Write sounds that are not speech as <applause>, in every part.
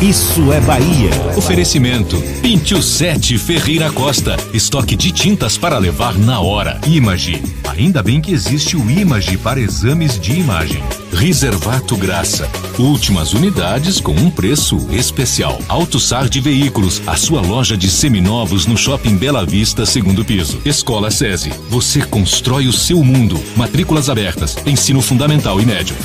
Isso é Bahia. Oferecimento: Pintio 7 Ferreira Costa. Estoque de tintas para levar na hora. Image. Ainda bem que existe o Image para exames de imagem. Reservato Graça. Últimas unidades com um preço especial. AutoSar de Veículos. A sua loja de seminovos no Shopping Bela Vista, segundo piso. Escola SESI. Você constrói o seu mundo. Matrículas abertas. Ensino fundamental e médio.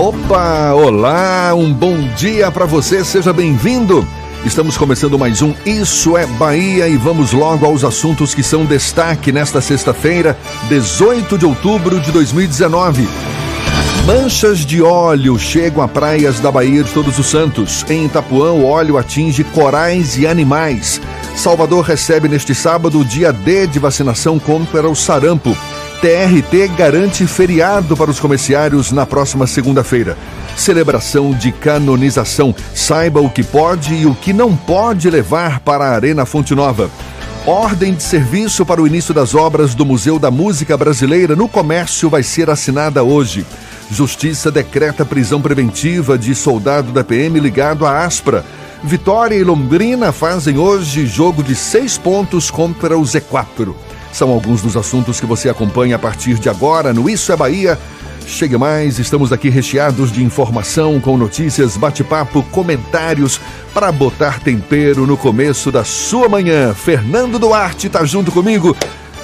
Opa, olá, um bom dia para você, seja bem-vindo. Estamos começando mais um Isso é Bahia e vamos logo aos assuntos que são destaque nesta sexta-feira, 18 de outubro de 2019. Manchas de óleo chegam a praias da Bahia de Todos os Santos. Em Itapuã, o óleo atinge corais e animais. Salvador recebe neste sábado o dia D de vacinação contra o sarampo. TRT garante feriado para os comerciários na próxima segunda-feira. Celebração de canonização. Saiba o que pode e o que não pode levar para a Arena Fonte Nova. Ordem de serviço para o início das obras do Museu da Música Brasileira no Comércio vai ser assinada hoje. Justiça decreta prisão preventiva de soldado da PM ligado à Aspra. Vitória e Londrina fazem hoje jogo de seis pontos contra o Z4. São alguns dos assuntos que você acompanha a partir de agora no Isso é Bahia. Chegue mais, estamos aqui recheados de informação, com notícias, bate-papo, comentários para botar tempero no começo da sua manhã. Fernando Duarte está junto comigo.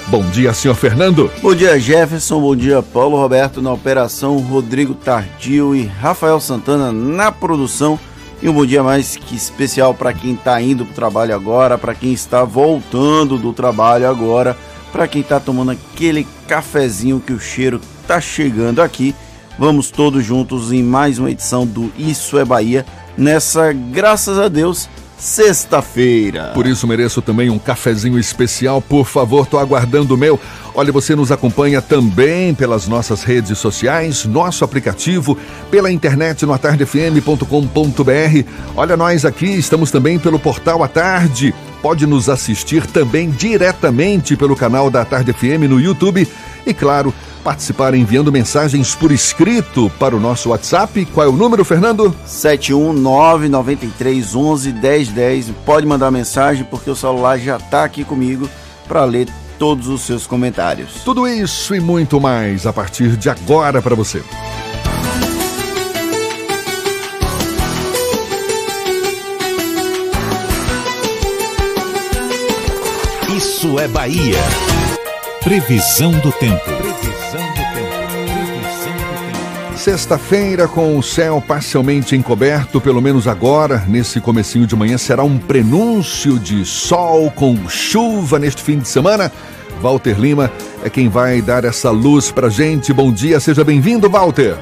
Bom dia, senhor Fernando. Bom dia, Jefferson. Bom dia, Paulo Roberto na operação, Rodrigo Tardio e Rafael Santana na produção. E um bom dia mais que especial para quem está indo para o trabalho agora, para quem está voltando do trabalho agora para quem está tomando aquele cafezinho que o cheiro tá chegando aqui. Vamos todos juntos em mais uma edição do Isso é Bahia, nessa, graças a Deus, sexta-feira. Por isso mereço também um cafezinho especial, por favor, tô aguardando o meu. Olha, você nos acompanha também pelas nossas redes sociais, nosso aplicativo, pela internet no atardefm.com.br. Olha nós aqui, estamos também pelo portal à tarde pode nos assistir também diretamente pelo canal da Tarde FM no YouTube e, claro, participar enviando mensagens por escrito para o nosso WhatsApp. Qual é o número, Fernando? 71993111010. Pode mandar mensagem porque o celular já está aqui comigo para ler todos os seus comentários. Tudo isso e muito mais a partir de agora para você. Isso é Bahia. Previsão do tempo. Previsão do tempo. Tempo. Sexta-feira com o céu parcialmente encoberto, pelo menos agora, nesse comecinho de manhã, será um prenúncio de sol com chuva neste fim de semana. Walter Lima é quem vai dar essa luz pra gente. Bom dia, seja bem-vindo, Walter.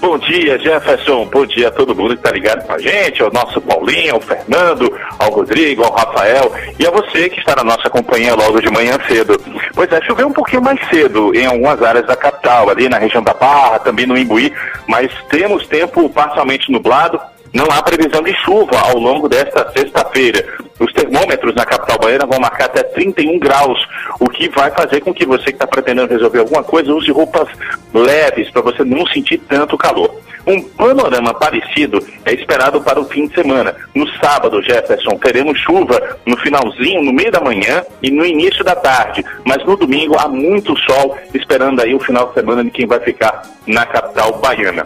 Bom dia, Jefferson. Bom dia a todo mundo que está ligado com a gente, ao nosso Paulinho, ao Fernando, ao Rodrigo, ao Rafael e a você que está na nossa companhia logo de manhã cedo. Pois é, choveu um pouquinho mais cedo em algumas áreas da capital, ali na região da Barra, também no Imbuí, mas temos tempo parcialmente nublado, não há previsão de chuva ao longo desta sexta-feira. Os termômetros na capital Baiana vão marcar até 31 graus, o que vai fazer com que você que está pretendendo resolver alguma coisa use roupas leves para você não sentir tanto calor. Um panorama parecido é esperado para o fim de semana. No sábado, Jefferson, teremos chuva no finalzinho, no meio da manhã e no início da tarde. Mas no domingo há muito sol, esperando aí o final de semana de quem vai ficar na capital baiana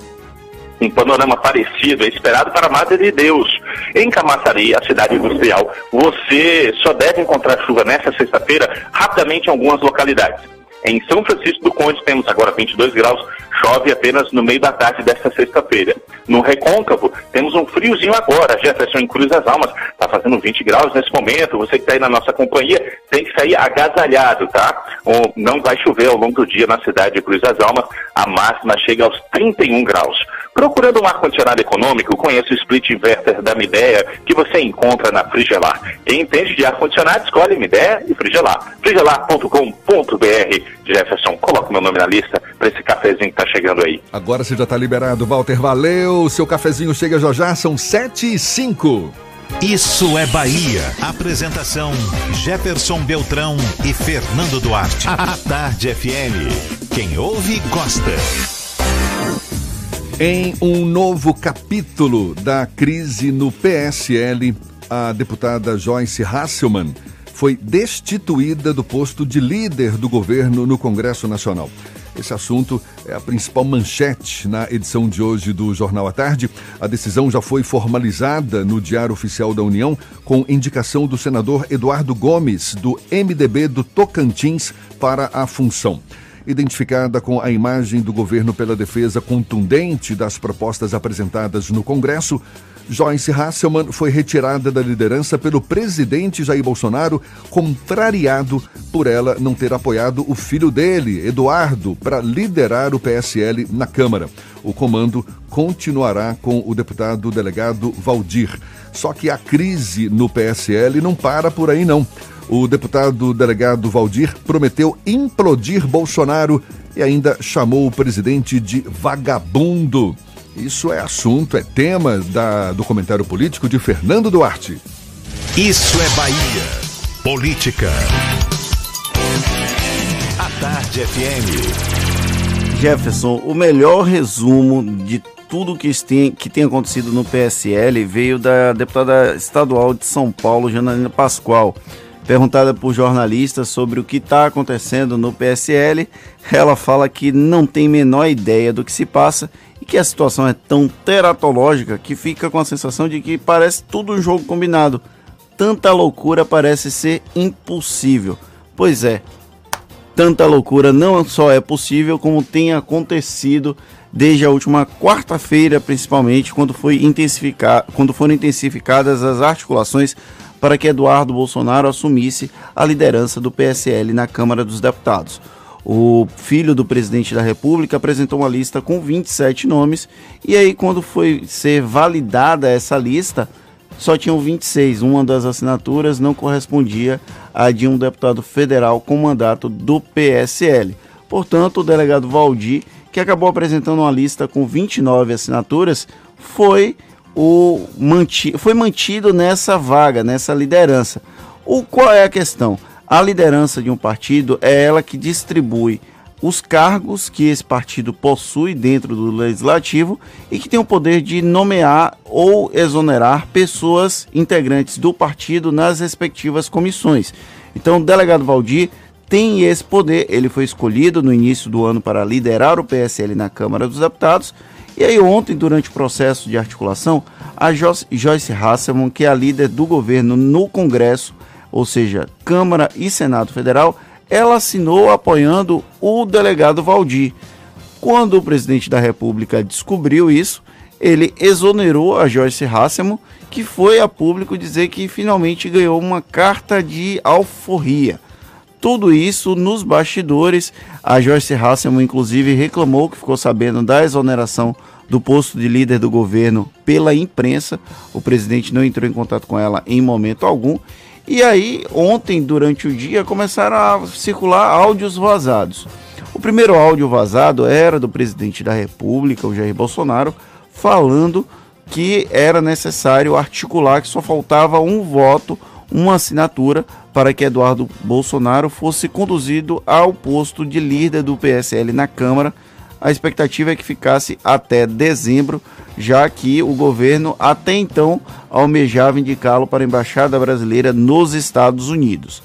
um panorama parecido é esperado para a Madre de Deus. Em Camaçari, a cidade industrial, você só deve encontrar chuva nesta sexta-feira rapidamente em algumas localidades. Em São Francisco do Conde temos agora 22 graus, chove apenas no meio da tarde desta sexta-feira. No Recôncavo, temos um friozinho agora, Jefferson em Cruz das Almas, está fazendo 20 graus nesse momento, você que está aí na nossa companhia tem que sair agasalhado, tá? Não vai chover ao longo do dia na cidade de Cruz das Almas, a máxima chega aos 31 graus. Procurando um ar-condicionado econômico, conheça o split inverter da Midea, que você encontra na Frigelar. Quem entende de ar-condicionado, escolhe Midea e Frigelar. frigelar.com.br. Jefferson, coloca meu nome na lista para esse cafezinho que está chegando aí. Agora você já está liberado, Walter. Valeu! Seu cafezinho chega já já, são 7 e 5. Isso é Bahia. Apresentação: Jefferson Beltrão e Fernando Duarte. A Tarde FM. Quem ouve, gosta. Em um novo capítulo da crise no PSL, a deputada Joyce Hasselmann foi destituída do posto de líder do governo no Congresso Nacional. Esse assunto é a principal manchete na edição de hoje do Jornal à Tarde. A decisão já foi formalizada no Diário Oficial da União com indicação do senador Eduardo Gomes, do MDB do Tocantins, para a função identificada com a imagem do governo pela defesa contundente das propostas apresentadas no Congresso, Joyce Hasselman foi retirada da liderança pelo presidente Jair Bolsonaro, contrariado por ela não ter apoiado o filho dele, Eduardo, para liderar o PSL na Câmara. O comando continuará com o deputado delegado Valdir. Só que a crise no PSL não para por aí, não. O deputado delegado Valdir prometeu implodir Bolsonaro e ainda chamou o presidente de vagabundo. Isso é assunto, é tema da, do comentário político de Fernando Duarte. Isso é Bahia. Política. A Tarde FM. Jefferson, o melhor resumo de tudo que tem, que tem acontecido no PSL veio da deputada estadual de São Paulo, Janaína Pascoal. Perguntada por jornalistas sobre o que está acontecendo no PSL, ela fala que não tem menor ideia do que se passa e que a situação é tão teratológica que fica com a sensação de que parece tudo um jogo combinado. Tanta loucura parece ser impossível. Pois é, tanta loucura não só é possível, como tem acontecido desde a última quarta-feira, principalmente, quando, foi intensificar, quando foram intensificadas as articulações para que Eduardo Bolsonaro assumisse a liderança do PSL na Câmara dos Deputados. O filho do presidente da República apresentou uma lista com 27 nomes, e aí, quando foi ser validada essa lista, só tinham 26. Uma das assinaturas não correspondia à de um deputado federal com mandato do PSL. Portanto, o delegado Valdir, que acabou apresentando uma lista com 29 assinaturas, foi o manti foi mantido nessa vaga, nessa liderança. O qual é a questão? A liderança de um partido é ela que distribui os cargos que esse partido possui dentro do legislativo e que tem o poder de nomear ou exonerar pessoas integrantes do partido nas respectivas comissões. Então, o delegado Valdir tem esse poder. Ele foi escolhido no início do ano para liderar o PSL na Câmara dos Deputados e aí ontem, durante o processo de articulação, a Joyce Hasselman, que é a líder do governo no Congresso, ou seja, Câmara e Senado Federal, ela assinou apoiando o delegado Valdir. Quando o presidente da República descobriu isso, ele exonerou a Joyce Hasselman, que foi a público dizer que finalmente ganhou uma carta de alforria. Tudo isso nos bastidores. A Joyce Hasselman, inclusive, reclamou que ficou sabendo da exoneração do posto de líder do governo pela imprensa. O presidente não entrou em contato com ela em momento algum. E aí, ontem, durante o dia, começaram a circular áudios vazados. O primeiro áudio vazado era do presidente da República, o Jair Bolsonaro, falando que era necessário articular que só faltava um voto uma assinatura para que Eduardo Bolsonaro fosse conduzido ao posto de líder do PSL na Câmara. A expectativa é que ficasse até dezembro, já que o governo até então almejava indicá-lo para a embaixada brasileira nos Estados Unidos.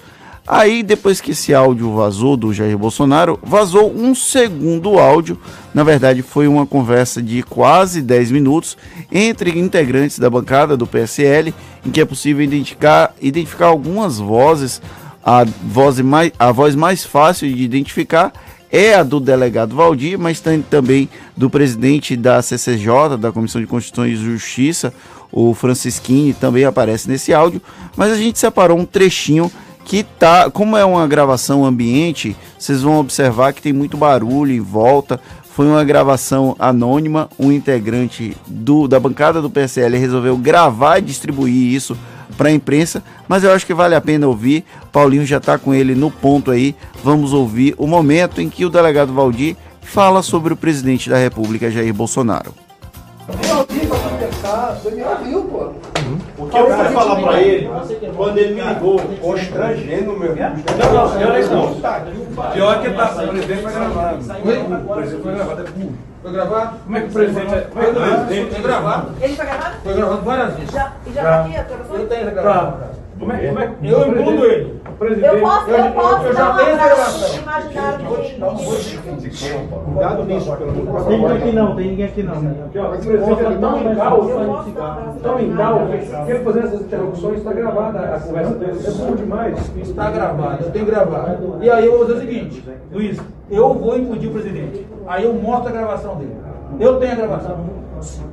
Aí, depois que esse áudio vazou do Jair Bolsonaro, vazou um segundo áudio. Na verdade, foi uma conversa de quase 10 minutos entre integrantes da bancada do PSL, em que é possível identificar, identificar algumas vozes. A voz, mais, a voz mais fácil de identificar é a do delegado Valdir, mas tem também do presidente da CCJ, da Comissão de Constituição e Justiça, o Francisquini, também aparece nesse áudio. Mas a gente separou um trechinho que tá, como é uma gravação ambiente, vocês vão observar que tem muito barulho em volta. Foi uma gravação anônima, um integrante do, da bancada do PSL resolveu gravar e distribuir isso para a imprensa, mas eu acho que vale a pena ouvir. Paulinho já está com ele no ponto aí. Vamos ouvir o momento em que o delegado Valdir fala sobre o presidente da República, Jair Bolsonaro. Valdir, contestar, você me ouviu, pô. O que eu fui falar pra ele, quando ele me ligou, constrangendo meu. Não, não, pior é isso não. Pior que tá, o presidente foi gravado. O presidente foi gravado, é burro. Foi gravado? Como é que o presidente é. Como é o presidente Foi gravado. Ele foi gravado? Foi gravado várias vezes. Já, e já tá aqui a gravação? Eu tenho. Tá. Como é, como é. Eu impudo ele. Presidente. Eu posso, eu, posso eu já dar abraço gravação. imaginário dele. Cuidado nisso, pelo amor de Tem ninguém aqui não, tem ninguém aqui não. Aqui, ó, o presidente é tão em caos, posso dar tão em caos, que ele fazendo essas interrupções, está gravada a conversa dele. É bom demais. Está gravado, eu tenho gravado. E aí eu vou fazer o seguinte, Luiz, eu vou impedir o presidente. Aí eu mostro a gravação dele. Eu tenho a gravação.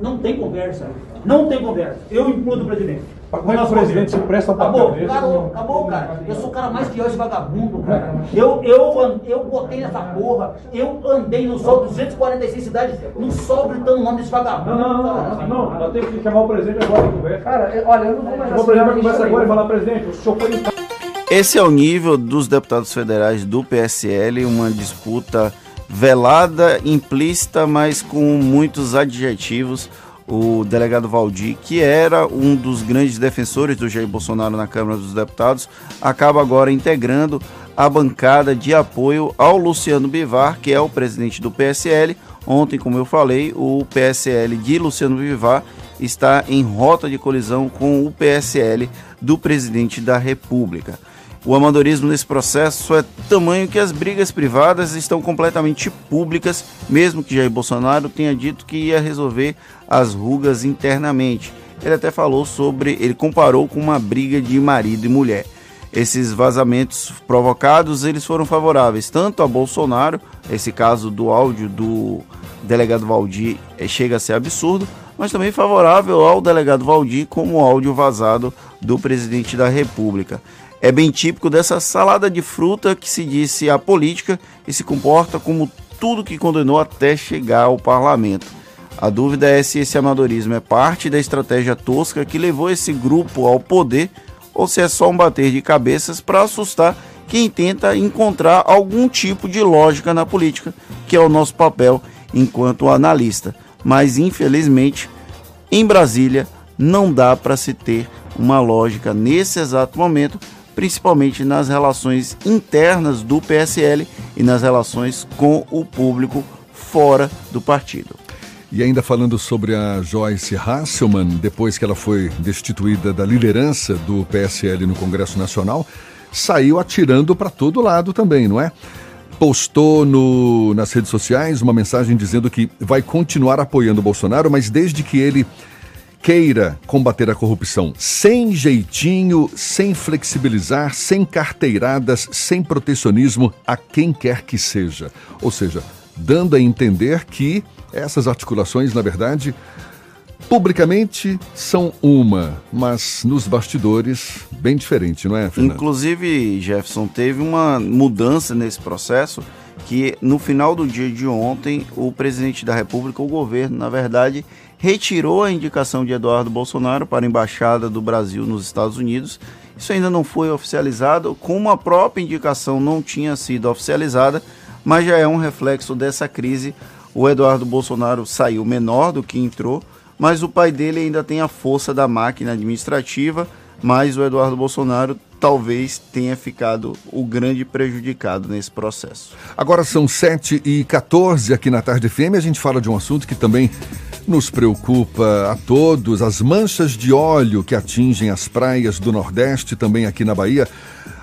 Não tem conversa. Não tem conversa. Eu implodo o presidente. Como é que o presidente se presta pra Acabou, cabeça? acabou, acabou, cara. Eu sou o cara mais pior de vagabundo, cara. Eu, eu, eu botei nessa porra, eu andei no sol 246 cidades, no sol gritando o nome desse vagabundo. Não, não, não, não, não, nós temos que chamar o presidente agora para conversa. Cara, eu- olha, eu não vou mais Chamar o presidente para conversa assinar agora e falar, presidente, o senhor foi Esse é o nível dos deputados federais do PSL, uma disputa velada, implícita, mas com muitos adjetivos. O delegado Valdir, que era um dos grandes defensores do Jair Bolsonaro na Câmara dos Deputados, acaba agora integrando a bancada de apoio ao Luciano Bivar, que é o presidente do PSL. Ontem, como eu falei, o PSL de Luciano Bivar está em rota de colisão com o PSL do presidente da República. O amadorismo nesse processo é tamanho que as brigas privadas estão completamente públicas, mesmo que Jair Bolsonaro tenha dito que ia resolver as rugas internamente. Ele até falou sobre, ele comparou com uma briga de marido e mulher. Esses vazamentos provocados, eles foram favoráveis tanto a Bolsonaro, esse caso do áudio do delegado Valdir eh, chega a ser absurdo, mas também favorável ao delegado Valdir como áudio vazado do presidente da República. É bem típico dessa salada de fruta que se disse a política e se comporta como tudo que condenou até chegar ao parlamento. A dúvida é se esse amadorismo é parte da estratégia tosca que levou esse grupo ao poder ou se é só um bater de cabeças para assustar quem tenta encontrar algum tipo de lógica na política, que é o nosso papel enquanto analista. Mas infelizmente, em Brasília não dá para se ter uma lógica nesse exato momento, principalmente nas relações internas do PSL e nas relações com o público fora do partido. E ainda falando sobre a Joyce Hasselman, depois que ela foi destituída da liderança do PSL no Congresso Nacional, saiu atirando para todo lado também, não é? Postou no, nas redes sociais uma mensagem dizendo que vai continuar apoiando o Bolsonaro, mas desde que ele queira combater a corrupção sem jeitinho, sem flexibilizar, sem carteiradas, sem protecionismo a quem quer que seja. Ou seja, dando a entender que essas articulações, na verdade, publicamente são uma, mas nos bastidores bem diferente, não é, Fernando? Inclusive, Jefferson, teve uma mudança nesse processo que no final do dia de ontem, o presidente da República, o governo, na verdade, retirou a indicação de Eduardo Bolsonaro para a embaixada do Brasil nos Estados Unidos. Isso ainda não foi oficializado, como a própria indicação não tinha sido oficializada, mas já é um reflexo dessa crise. O Eduardo Bolsonaro saiu menor do que entrou, mas o pai dele ainda tem a força da máquina administrativa. mas o Eduardo Bolsonaro talvez tenha ficado o grande prejudicado nesse processo. Agora são 7 e 14 aqui na Tarde FM. A gente fala de um assunto que também nos preocupa a todos: as manchas de óleo que atingem as praias do Nordeste, também aqui na Bahia.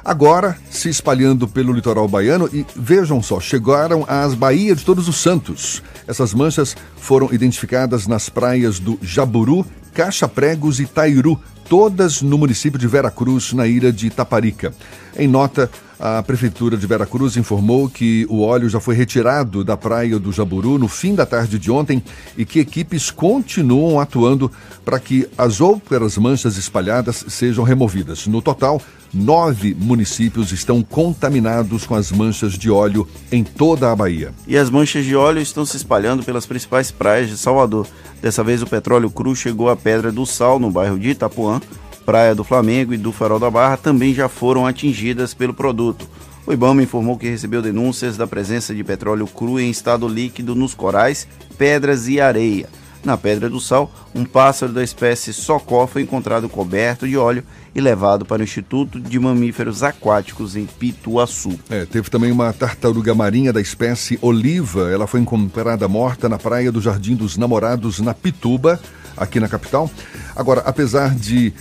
Agora se espalhando pelo litoral baiano e vejam só, chegaram às Baías de Todos os Santos. Essas manchas foram identificadas nas praias do Jaburu, Caixa Pregos e Tairu, todas no município de Veracruz, na ilha de Itaparica. Em nota, a Prefeitura de Veracruz informou que o óleo já foi retirado da praia do Jaburu no fim da tarde de ontem e que equipes continuam atuando para que as outras manchas espalhadas sejam removidas. No total, nove municípios estão contaminados com as manchas de óleo em toda a Bahia. E as manchas de óleo estão se espalhando pelas principais praias de Salvador. Dessa vez, o petróleo cru chegou à Pedra do Sal, no bairro de Itapuã, Praia do Flamengo e do Farol da Barra também já foram atingidas pelo produto. O Ibama informou que recebeu denúncias da presença de petróleo cru em estado líquido nos corais, pedras e areia. Na Pedra do Sal, um pássaro da espécie socó foi encontrado coberto de óleo e levado para o Instituto de Mamíferos Aquáticos em Pituaçu. É, teve também uma tartaruga marinha da espécie oliva. Ela foi encontrada morta na praia do Jardim dos Namorados, na Pituba, aqui na capital. Agora, apesar de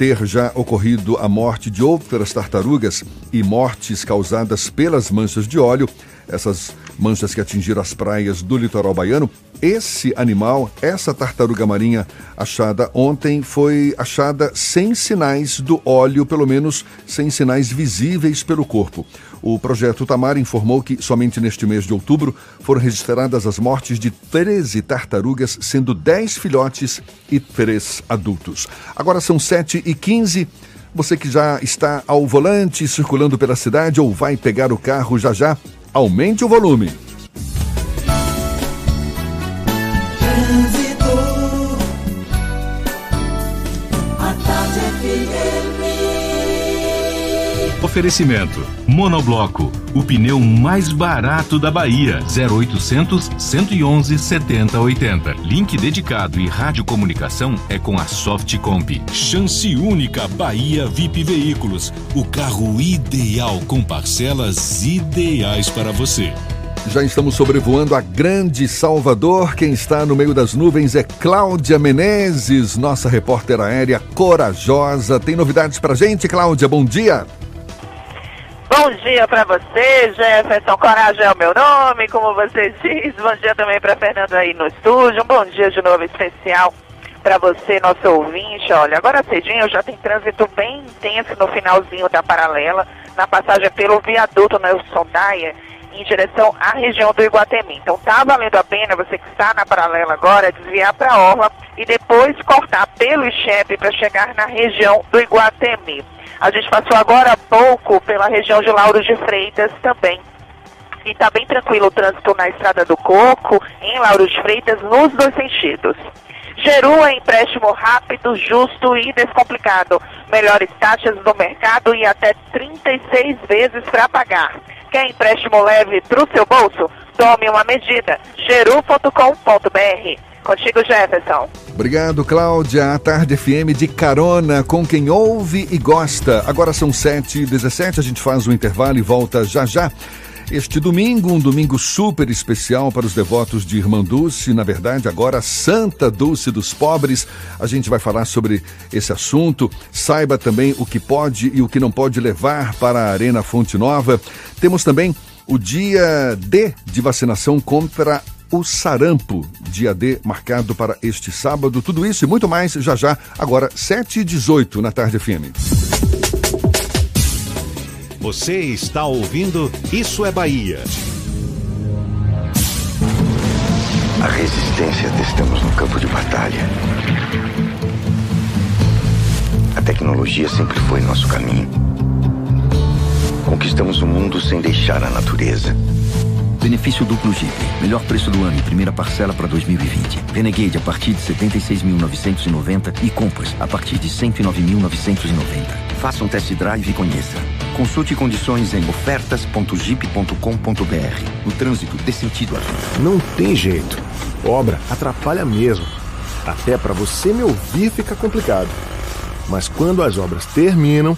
ter já ocorrido a morte de outras tartarugas e mortes causadas pelas manchas de óleo, essas manchas que atingiram as praias do litoral baiano, esse animal, essa tartaruga marinha achada ontem, foi achada sem sinais do óleo, pelo menos sem sinais visíveis pelo corpo. O projeto Tamar informou que somente neste mês de outubro foram registradas as mortes de 13 tartarugas, sendo 10 filhotes e 3 adultos. Agora são 7 e 15 Você que já está ao volante, circulando pela cidade ou vai pegar o carro já já, aumente o volume. Oferecimento: Monobloco, o pneu mais barato da Bahia. 0800 111 7080. Link dedicado e radiocomunicação é com a Softcomp. Chance única Bahia VIP Veículos. O carro ideal com parcelas ideais para você. Já estamos sobrevoando a grande Salvador. Quem está no meio das nuvens é Cláudia Menezes, nossa repórter aérea corajosa. Tem novidades pra gente, Cláudia? Bom dia. Bom dia para você, Jefferson. Coragem é o meu nome, como você diz. Bom dia também para Fernando aí no estúdio. Um bom dia de novo especial para você, nosso ouvinte. Olha, agora cedinho já tem trânsito bem intenso no finalzinho da paralela, na passagem pelo viaduto Nelson Daia, em direção à região do Iguatemi. Então tá valendo a pena você que está na paralela agora desviar para a orla e depois cortar pelo Ixepe para chegar na região do Iguatemi. A gente passou agora há pouco pela região de Lauro de Freitas também. E está bem tranquilo o trânsito na Estrada do Coco, em Lauro de Freitas, nos dois sentidos. Geru é empréstimo rápido, justo e descomplicado. Melhores taxas do mercado e até 36 vezes para pagar. Quer empréstimo leve para o seu bolso? Tome uma medida. geru.com.br. Contigo, Jefferson. Obrigado, Cláudia. A Tarde FM de carona com quem ouve e gosta. Agora são 7h17, a gente faz o intervalo e volta já já. Este domingo, um domingo super especial para os devotos de Irmã Dulce, na verdade, agora Santa Dulce dos Pobres. A gente vai falar sobre esse assunto. Saiba também o que pode e o que não pode levar para a Arena Fonte Nova. Temos também o dia D de vacinação contra o sarampo, dia D marcado para este sábado. Tudo isso e muito mais já já, agora 7 e 18 na Tarde FM. Você está ouvindo Isso é Bahia. A resistência testamos no campo de batalha. A tecnologia sempre foi nosso caminho. Conquistamos o mundo sem deixar a natureza. Benefício duplo Jeep. Melhor preço do ano e primeira parcela para 2020. Renegade a partir de 76.990 e Compass a partir de 109.990. Faça um test drive e conheça. Consulte condições em ofertas.jeep.com.br. No trânsito, dê sentido vida. Não tem jeito. Obra atrapalha mesmo. Até para você me ouvir fica complicado. Mas quando as obras terminam,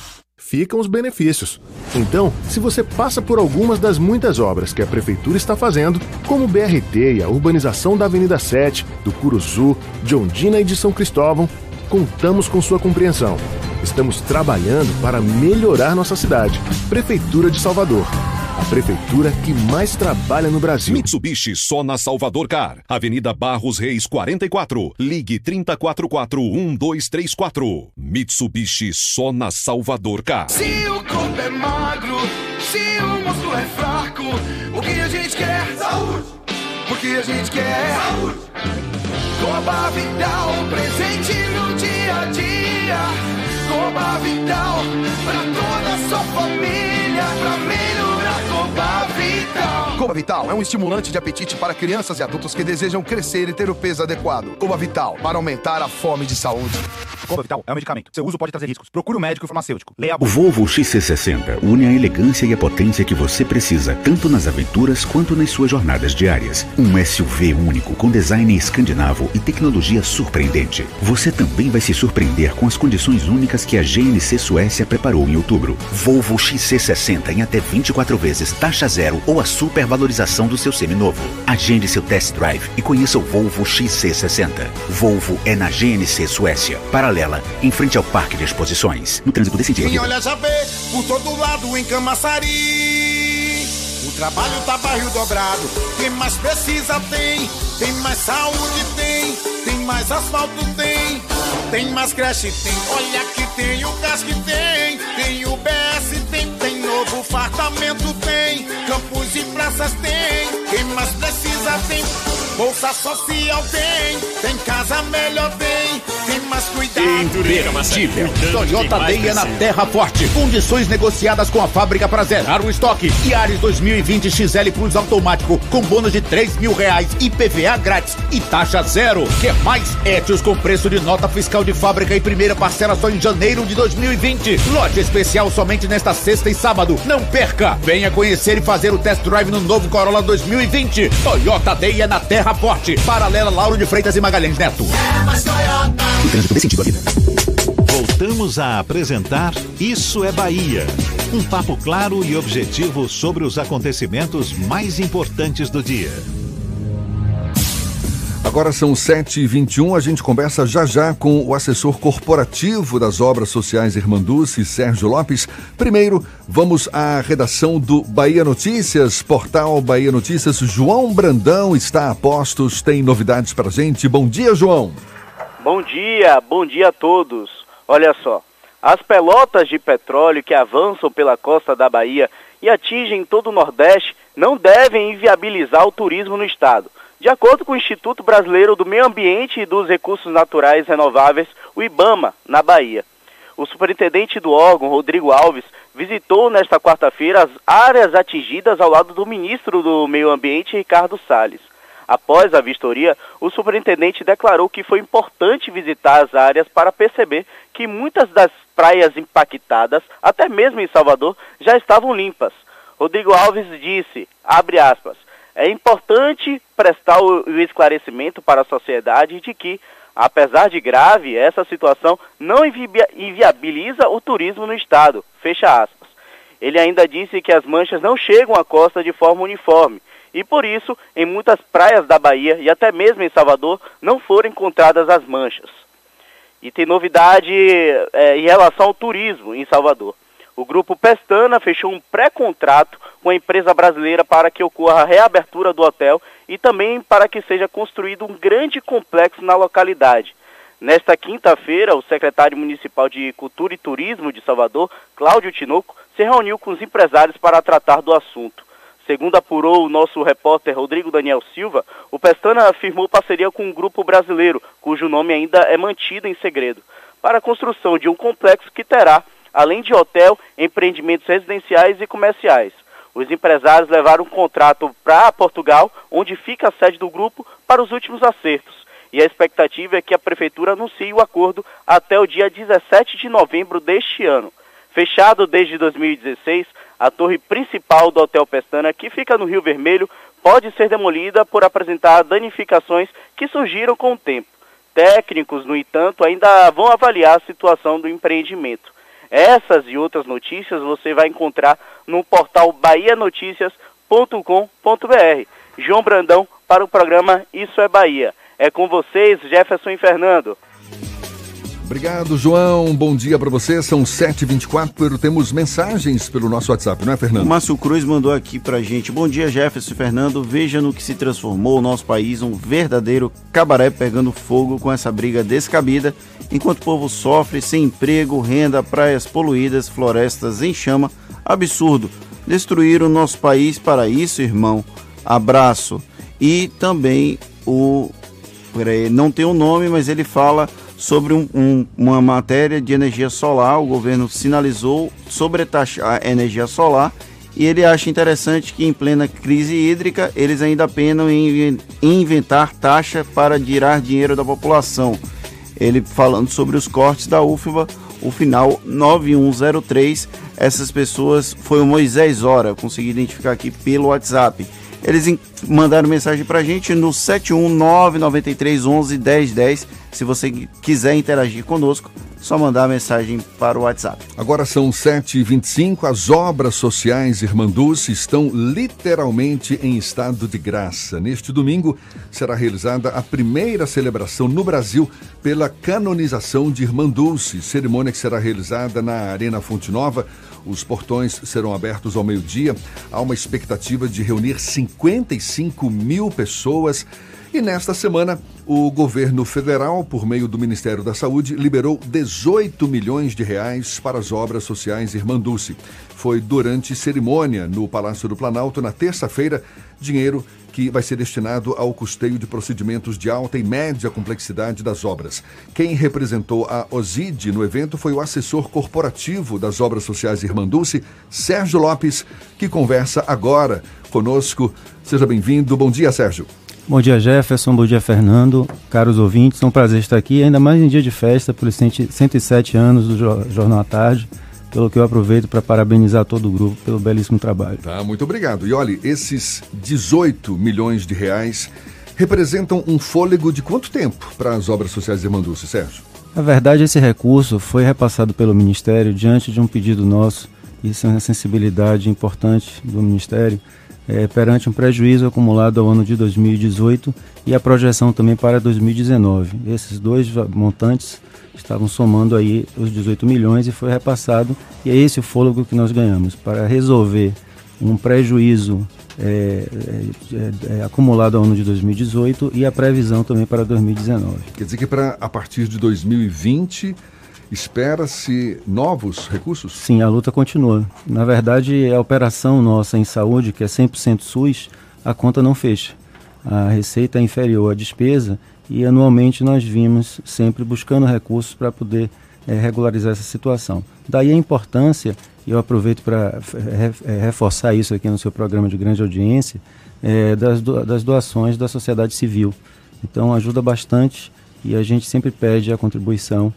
ficam os benefícios. Então, se você passa por algumas das muitas obras que a prefeitura está fazendo, como o BRT e a urbanização da Avenida 7, do Curuzu, de Ondina e de São Cristóvão, contamos com sua compreensão. Estamos trabalhando para melhorar nossa cidade. Prefeitura de Salvador. A prefeitura que mais trabalha no Brasil. Mitsubishi só na Salvador Car. Avenida Barros Reis 44. Ligue 3044-1234. Mitsubishi só na Salvador Car. Se o corpo é magro, se o músculo é fraco, o que a gente quer? Saúde! O que a gente quer? Saúde! Coba Vital, presente no dia a dia. Coba Vital, pra toda a sua família, pra melhorar Coba Vital. Coba Vital é um estimulante de apetite para crianças e adultos que desejam crescer e ter o peso adequado. Coba Vital, para aumentar a fome de saúde. Coba Vital é um medicamento. Seu uso pode trazer riscos. Procure o um médico e farmacêutico. Leia a O Volvo XC60 une a elegância e a potência que você precisa, tanto nas aventuras quanto nas suas jornadas diárias. Um SUV único com design escandinavo e tecnologia surpreendente. Você também vai se surpreender com as condições únicas que a GNC Suécia preparou em outubro. Volvo XC60 em até 24 vezes taxa zero ou a supervalorização do seu seminovo. Agende seu test drive e conheça o Volvo XC60. Volvo é na GNC Suécia, paralela em frente ao Parque de Exposições. No trânsito desse dia. Quem olha já vê por todo lado em Camaçari. O trabalho tá barril dobrado. Quem mais precisa tem. Tem mais saúde tem. Tem mais asfalto tem. Tem mais creche tem. Olha que tem o gás que tem. Tem o BS novo fartamento tem. Campos e praças tem. Quem mais precisa tem. Bolsa social tem. Tem casa melhor tem. Mais cuidado. Imperdível. Toyota Day é na Terra Forte. Condições negociadas com a fábrica para zerar o estoque. Yaris 2020 XL Plus automático com bônus de 3 mil reais e PVA grátis e taxa zero. Quer mais? Etios com preço de nota fiscal de fábrica e primeira parcela só em janeiro de 2020. Lote especial somente nesta sexta e sábado. Não perca! Venha conhecer e fazer o test drive no novo Corolla 2020. Toyota Day é na Terra Forte. Paralela Lauro de Freitas e Magalhães Neto. O trânsito sentido vida. Voltamos a apresentar Isso é Bahia. Um papo claro e objetivo sobre os acontecimentos mais importantes do dia. Agora são 7h21, a gente conversa já já com o assessor corporativo das obras sociais Irmanduce, Sérgio Lopes. Primeiro, vamos à redação do Bahia Notícias, portal Bahia Notícias. João Brandão está a postos, tem novidades pra gente. Bom dia, João. Bom dia, bom dia a todos. Olha só, as pelotas de petróleo que avançam pela costa da Bahia e atingem todo o Nordeste não devem inviabilizar o turismo no estado. De acordo com o Instituto Brasileiro do Meio Ambiente e dos Recursos Naturais Renováveis, o IBAMA, na Bahia. O superintendente do órgão, Rodrigo Alves, visitou nesta quarta-feira as áreas atingidas ao lado do ministro do Meio Ambiente, Ricardo Salles. Após a vistoria, o superintendente declarou que foi importante visitar as áreas para perceber que muitas das praias impactadas, até mesmo em Salvador, já estavam limpas. Rodrigo Alves disse, abre aspas, é importante prestar o, esclarecimento para a sociedade de que, apesar de grave, essa situação não invi inviabiliza o turismo no estado, fecha aspas. Ele ainda disse que as manchas não chegam à costa de forma uniforme, e por isso, em muitas praias da Bahia e até mesmo em Salvador, não foram encontradas as manchas. E tem novidade é, em relação ao turismo em Salvador. O grupo Pestana fechou um pré-contrato com a empresa brasileira para que ocorra a reabertura do hotel e também para que seja construído um grande complexo na localidade. Nesta quinta-feira, o secretário municipal de Cultura e Turismo de Salvador, Cláudio Tinoco, se reuniu com os empresários para tratar do assunto. Segundo apurou o nosso repórter Rodrigo Daniel Silva, o Pestana afirmou parceria com um grupo brasileiro, cujo nome ainda é mantido em segredo, para a construção de um complexo que terá, além de hotel, empreendimentos residenciais e comerciais. Os empresários levaram um contrato para Portugal, onde fica a sede do grupo, para os últimos acertos. E a expectativa é que a prefeitura anuncie o acordo até o dia 17 de novembro deste ano. Fechado desde 2016, a torre principal do Hotel Pestana, que fica no Rio Vermelho, pode ser demolida por apresentar danificações que surgiram com o tempo. Técnicos, no entanto, ainda vão avaliar a situação do empreendimento. Essas e outras notícias você vai encontrar no portal bahianoticias.com.br. João Brandão para o programa Isso é Bahia. É com vocês, Jefferson e Fernando. Obrigado, João. Bom dia para você. São 7h24. Temos mensagens pelo nosso WhatsApp, não é, Fernando? O Márcio Cruz mandou aqui pra gente. Bom dia, Jefferson Fernando. Veja no que se transformou o nosso país, um verdadeiro cabaré pegando fogo com essa briga descabida, enquanto o povo sofre sem emprego, renda, praias poluídas, florestas em chama. Absurdo. Destruíram o nosso país para isso, irmão. Abraço. E também o. Não tem o um nome, mas ele fala sobre um, um, uma matéria de energia solar. O governo sinalizou sobretaxar a energia solar e ele acha interessante que em plena crise hídrica eles ainda penam em inventar taxa para tirar dinheiro da população. Ele falando sobre os cortes da UFBA, o final 9103. Essas pessoas foi o Moisés Hora, consegui identificar aqui pelo WhatsApp. Eles mandaram mensagem pra gente no 71993111010. Se você quiser interagir conosco, só mandar a mensagem para o WhatsApp. Agora são 7h25. As obras sociais Irmanduce estão literalmente em estado de graça. Neste domingo será realizada a primeira celebração no Brasil pela canonização de Irmanduce, cerimônia que será realizada na Arena Fonte Nova. Os portões serão abertos ao meio-dia. Há uma expectativa de reunir 55 mil pessoas. E nesta semana, o governo federal, por meio do Ministério da Saúde, liberou 18 milhões de reais para as obras sociais Irmanduce. Foi durante cerimônia no Palácio do Planalto, na terça-feira, dinheiro que vai ser destinado ao custeio de procedimentos de alta e média complexidade das obras. Quem representou a OSID no evento foi o assessor corporativo das obras sociais Irmanduce, Sérgio Lopes, que conversa agora conosco. Seja bem-vindo. Bom dia, Sérgio. Bom dia, Jefferson. Bom dia, Fernando. Caros ouvintes, é um prazer estar aqui, ainda mais em dia de festa, pelos 107 anos do Jornal à Tarde pelo que eu aproveito para parabenizar todo o grupo pelo belíssimo trabalho. Tá, muito obrigado. E olha, esses 18 milhões de reais representam um fôlego de quanto tempo para as obras sociais de Manduce, Sérgio? Na verdade, esse recurso foi repassado pelo Ministério diante de um pedido nosso, isso é uma sensibilidade importante do Ministério, é, perante um prejuízo acumulado ao ano de 2018 e a projeção também para 2019. Esses dois montantes estavam somando aí os 18 milhões e foi repassado e é esse o fôlego que nós ganhamos para resolver um prejuízo é, é, é, acumulado ao ano de 2018 e a previsão também para 2019. Quer dizer que para a partir de 2020 espera-se novos recursos? Sim, a luta continua. Na verdade, a operação nossa em saúde, que é 100% SUS, a conta não fecha. A receita é inferior à despesa e anualmente nós vimos sempre buscando recursos para poder é, regularizar essa situação. Daí a importância, e eu aproveito para é, reforçar isso aqui no seu programa de grande audiência, é, das, do, das doações da sociedade civil. Então ajuda bastante e a gente sempre pede a contribuição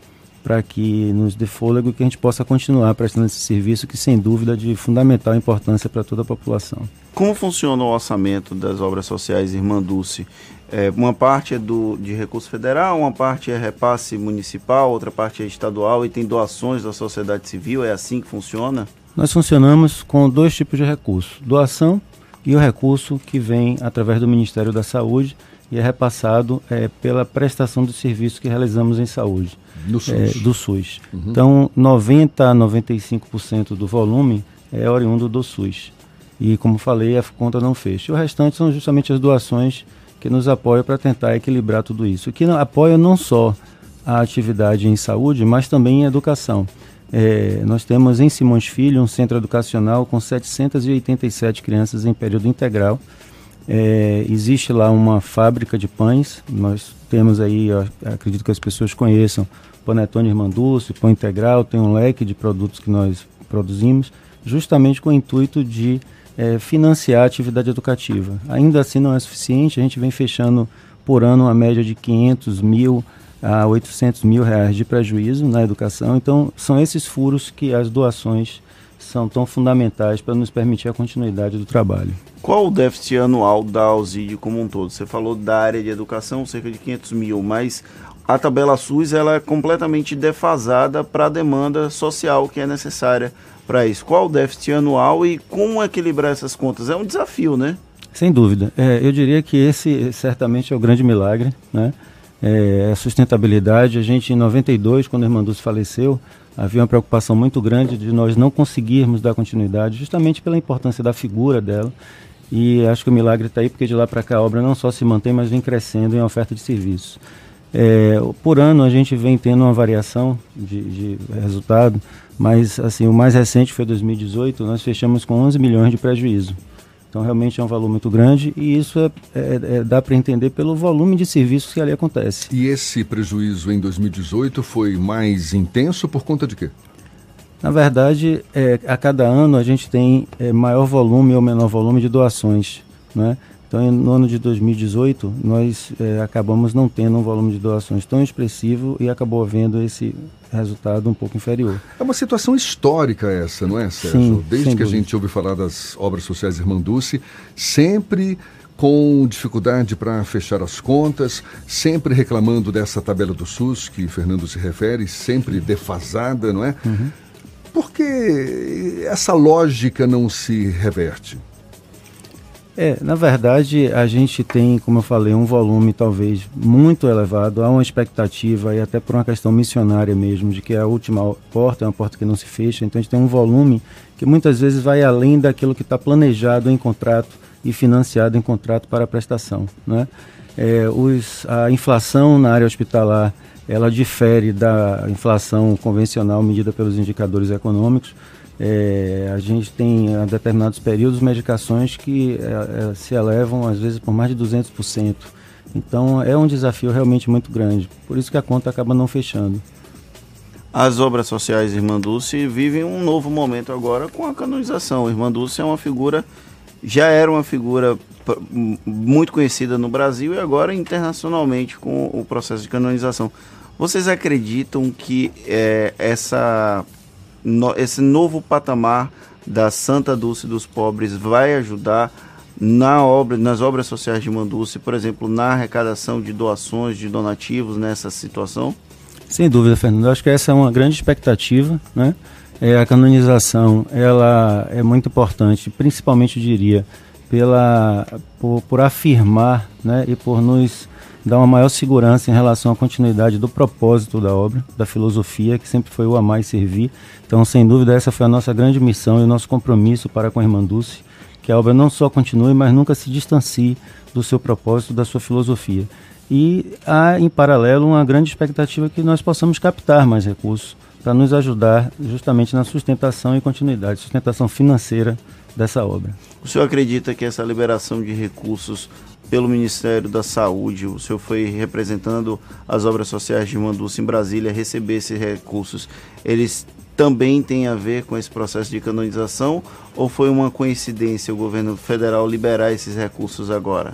para que nos dê fôlego e que a gente possa continuar prestando esse serviço que sem dúvida é de fundamental importância para toda a população. Como funciona o orçamento das obras sociais Irmã Dulce? É, uma parte é do, de recurso federal, uma parte é repasse municipal, outra parte é estadual e tem doações da sociedade civil. É assim que funciona? Nós funcionamos com dois tipos de recurso: doação e o recurso que vem através do Ministério da Saúde e é repassado é, pela prestação do serviço que realizamos em saúde. No SUS. É, do SUS. Uhum. Então, 90 a 95% do volume é oriundo do SUS. E, como falei, a conta não fecha. O restante são justamente as doações que nos apoiam para tentar equilibrar tudo isso. Que apoia não só a atividade em saúde, mas também em educação. É, nós temos em Simões Filho um centro educacional com 787 crianças em período integral. É, existe lá uma fábrica de pães. Nós temos aí, acredito que as pessoas conheçam, Panetone Irmanduce, Pão Integral, tem um leque de produtos que nós produzimos, justamente com o intuito de é, financiar a atividade educativa. Ainda assim não é suficiente, a gente vem fechando por ano uma média de 500 mil a 800 mil reais de prejuízo na educação. Então, são esses furos que as doações são tão fundamentais para nos permitir a continuidade do trabalho. Qual o déficit anual da Ausídio como um todo? Você falou da área de educação, cerca de 500 mil, mas a tabela SUS ela é completamente defasada para a demanda social que é necessária para isso. Qual o déficit anual e como equilibrar essas contas? É um desafio, né? Sem dúvida. É, eu diria que esse certamente é o grande milagre, né? É, a sustentabilidade. A gente, em 92, quando irmã Dulce faleceu, havia uma preocupação muito grande de nós não conseguirmos dar continuidade, justamente pela importância da figura dela. E acho que o milagre está aí, porque de lá para cá a obra não só se mantém, mas vem crescendo em oferta de serviços. É, por ano a gente vem tendo uma variação de, de, resultado, mas assim o mais recente foi 2018, nós fechamos com 11 milhões de prejuízo. Então realmente é um valor muito grande e isso é, é, é dá para entender pelo volume de serviços que ali acontece. E esse prejuízo em 2018 foi mais intenso por conta de quê? Na verdade, é, a cada ano a gente tem é, maior volume ou menor volume de doações, né? Então, no ano de 2018, nós é, acabamos não tendo um volume de doações tão expressivo e acabou havendo esse resultado um pouco inferior. É uma situação histórica essa, não é, Sérgio? Sim, Desde que dúvida. a gente ouve falar das obras sociais Irmã Dulce, sempre com dificuldade para fechar as contas, sempre reclamando dessa tabela do SUS que Fernando se refere, sempre defasada, não é? Uhum. Por que essa lógica não se reverte? É, na verdade, a gente tem, como eu falei, um volume talvez muito elevado. Há uma expectativa, e até por uma questão missionária mesmo, de que a última porta é uma porta que não se fecha. Então, a gente tem um volume que muitas vezes vai além daquilo que está planejado em contrato e financiado em contrato para prestação. Né? É, os, a inflação na área hospitalar ela difere da inflação convencional medida pelos indicadores econômicos é, a gente tem, a determinados períodos, medicações que é, é, se elevam, às vezes, por mais de 200%. Então, é um desafio realmente muito grande. Por isso que a conta acaba não fechando. As obras sociais Irmã Dulce vivem um novo momento agora com a canonização. Irmã Dulce é uma figura, já era uma figura muito conhecida no Brasil e agora internacionalmente com o processo de canonização. Vocês acreditam que é, essa no, esse novo patamar da Santa Dulce dos Pobres vai ajudar na obra, nas obras sociais de Manduce, por exemplo, na arrecadação de doações, de donativos nessa situação? Sem dúvida, Fernando. Acho que essa é uma grande expectativa, né? É, a canonização, ela é muito importante, principalmente, eu diria, pela, por, por afirmar né, e por nos dá uma maior segurança em relação à continuidade do propósito da obra, da filosofia, que sempre foi o amar e servir. Então, sem dúvida, essa foi a nossa grande missão e o nosso compromisso para com a Irmã Dulce, que a obra não só continue, mas nunca se distancie do seu propósito, da sua filosofia. E há, em paralelo, uma grande expectativa que nós possamos captar mais recursos para nos ajudar justamente na sustentação e continuidade, sustentação financeira dessa obra. O senhor acredita que essa liberação de recursos pelo Ministério da Saúde, o senhor foi representando as obras sociais de Manduça em Brasília, receber esses recursos, eles também têm a ver com esse processo de canonização ou foi uma coincidência o governo federal liberar esses recursos agora?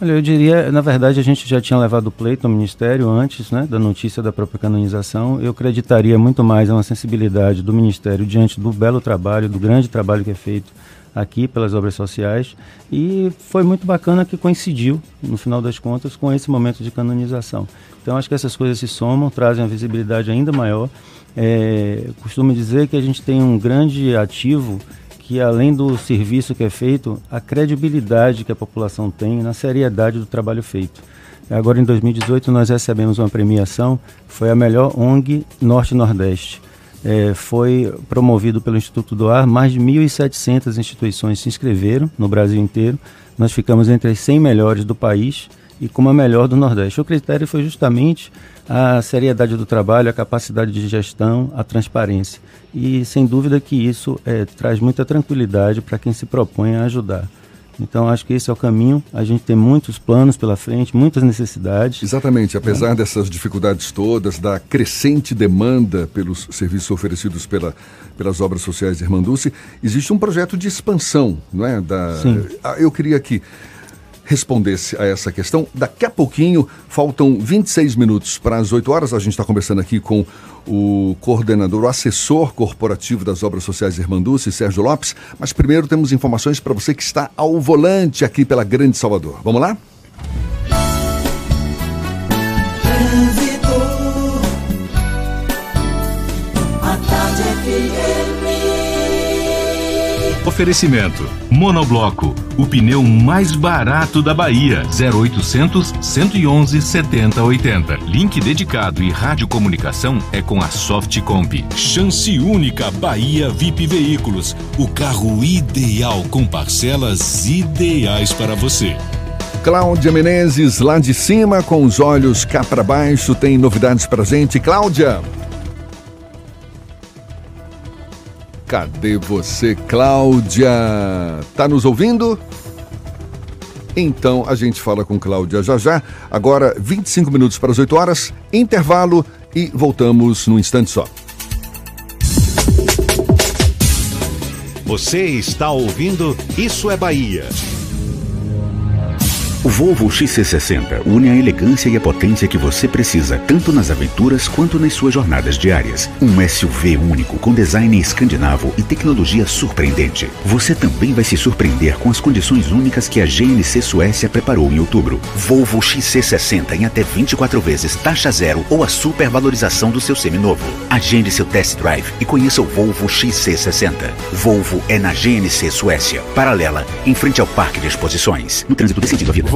Olha, eu diria, na verdade, a gente já tinha levado o pleito ao Ministério antes né, da notícia da própria canonização. Eu acreditaria muito mais a uma sensibilidade do Ministério diante do belo trabalho, do grande trabalho que é feito aqui pelas obras sociais e foi muito bacana que coincidiu, no final das contas, com esse momento de canonização. Então acho que essas coisas se somam, trazem uma visibilidade ainda maior. É, costumo dizer que a gente tem um grande ativo que além do serviço que é feito, a credibilidade que a população tem na seriedade do trabalho feito. Agora em 2018 nós recebemos uma premiação, foi a melhor ONG Norte-Nordeste é, foi promovido pelo Instituto do Ar. Mais de 1.700 instituições se inscreveram no Brasil inteiro. Nós ficamos entre as 100 melhores do país e como a melhor do Nordeste. O critério foi justamente a seriedade do trabalho, a capacidade de gestão, a transparência. E sem dúvida que isso é, traz muita tranquilidade para quem se propõe a ajudar. Então acho que esse é o caminho. A gente tem muitos planos pela frente, muitas necessidades. Exatamente. Apesar é. dessas dificuldades todas, da crescente demanda pelos serviços oferecidos pela, pelas obras sociais de Irmanduce, existe um projeto de expansão, não é? Da, Sim. Ah, eu queria que respondesse a essa questão. Daqui a pouquinho, faltam 26 minutos para as 8 horas. A gente está conversando aqui com o coordenador, o assessor corporativo das obras sociais Irmanduce, Sérgio Lopes. Mas primeiro temos informações para você que está ao volante aqui pela Grande Salvador. Vamos lá? Trânsito. Oferecimento: Monobloco, o pneu mais barato da Bahia. 0800 111 7080. Link dedicado e radiocomunicação é com a Softcomp. Chance única Bahia VIP Veículos. O carro ideal com parcelas ideais para você. Cláudia Menezes, lá de cima, com os olhos cá para baixo, tem novidades pra gente. Cláudia! Cadê você, Cláudia? Tá nos ouvindo? Então a gente fala com Cláudia já já. Agora, 25 minutos para as 8 horas, intervalo e voltamos num instante só. Você está ouvindo Isso é Bahia. O Volvo XC60 une a elegância e a potência que você precisa, tanto nas aventuras quanto nas suas jornadas diárias. Um SUV único com design escandinavo e tecnologia surpreendente. Você também vai se surpreender com as condições únicas que a GNC Suécia preparou em outubro. Volvo XC60 em até 24 vezes taxa zero ou a supervalorização do seu seminovo. Agende seu test drive e conheça o Volvo XC60. Volvo é na GNC Suécia, paralela, em frente ao Parque de Exposições. No trânsito sentido à vida.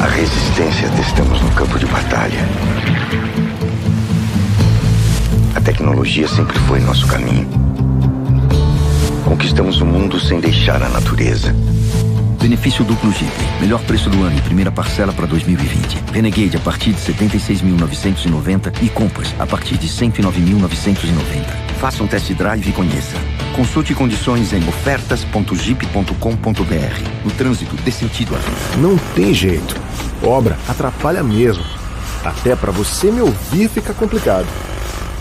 A resistência testamos no campo de batalha. A tecnologia sempre foi nosso caminho. Conquistamos o mundo sem deixar a natureza. Benefício duplo Jeep. Melhor preço do ano e primeira parcela para 2020. Renegade a partir de 76.990 e Compass a partir de 109.990. Faça um test drive e conheça. Consulte condições em ofertas.jeep.com.br. No trânsito, dê sentido à vida. Não tem jeito. Obra atrapalha mesmo. Até para você me ouvir fica complicado.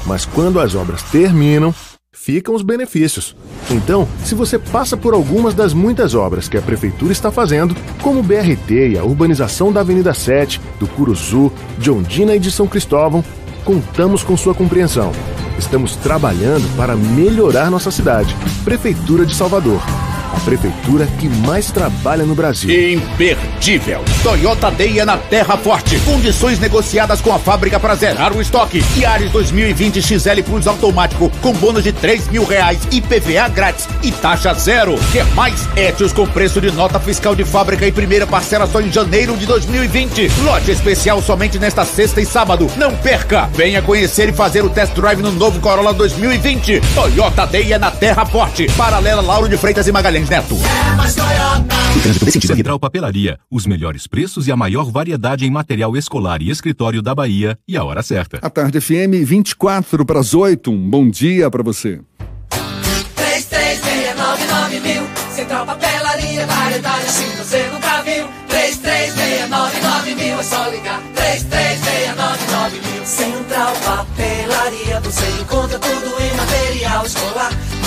Mas quando as obras terminam, ficam os benefícios. Então, se você passa por algumas das muitas obras que a prefeitura está fazendo, como o BRT e a urbanização da Avenida 7, do Curuçu, de Ondina e de São Cristóvão, contamos com sua compreensão. Estamos trabalhando para melhorar nossa cidade. Prefeitura de Salvador. A prefeitura que mais trabalha no Brasil. Imperdível. Toyota é na Terra Forte. Condições negociadas com a fábrica para zerar o estoque. Yaris 2020 XL Plus automático com bônus de 3 mil reais, IPVA grátis e taxa zero. Quer mais? Etios com preço de nota fiscal de fábrica e primeira parcela só em janeiro de 2020. Lote especial somente nesta sexta e sábado. Não perca. Venha conhecer e fazer o test drive no novo Corolla 2020. Toyota é na Terra Forte. Paralela Lauro de Freitas e Magalhães Neto. Central Papelaria, os melhores preços e a maior variedade em material escolar e escritório da Bahia e a hora certa. A tarde FM 24 para as 8. Um bom dia para você. 3369 mil. Central Papelaria, variedade assim você nunca viu. 3369 mil, é só ligar. 3369 mil. Central Papelaria, você encontra tudo em material escolar.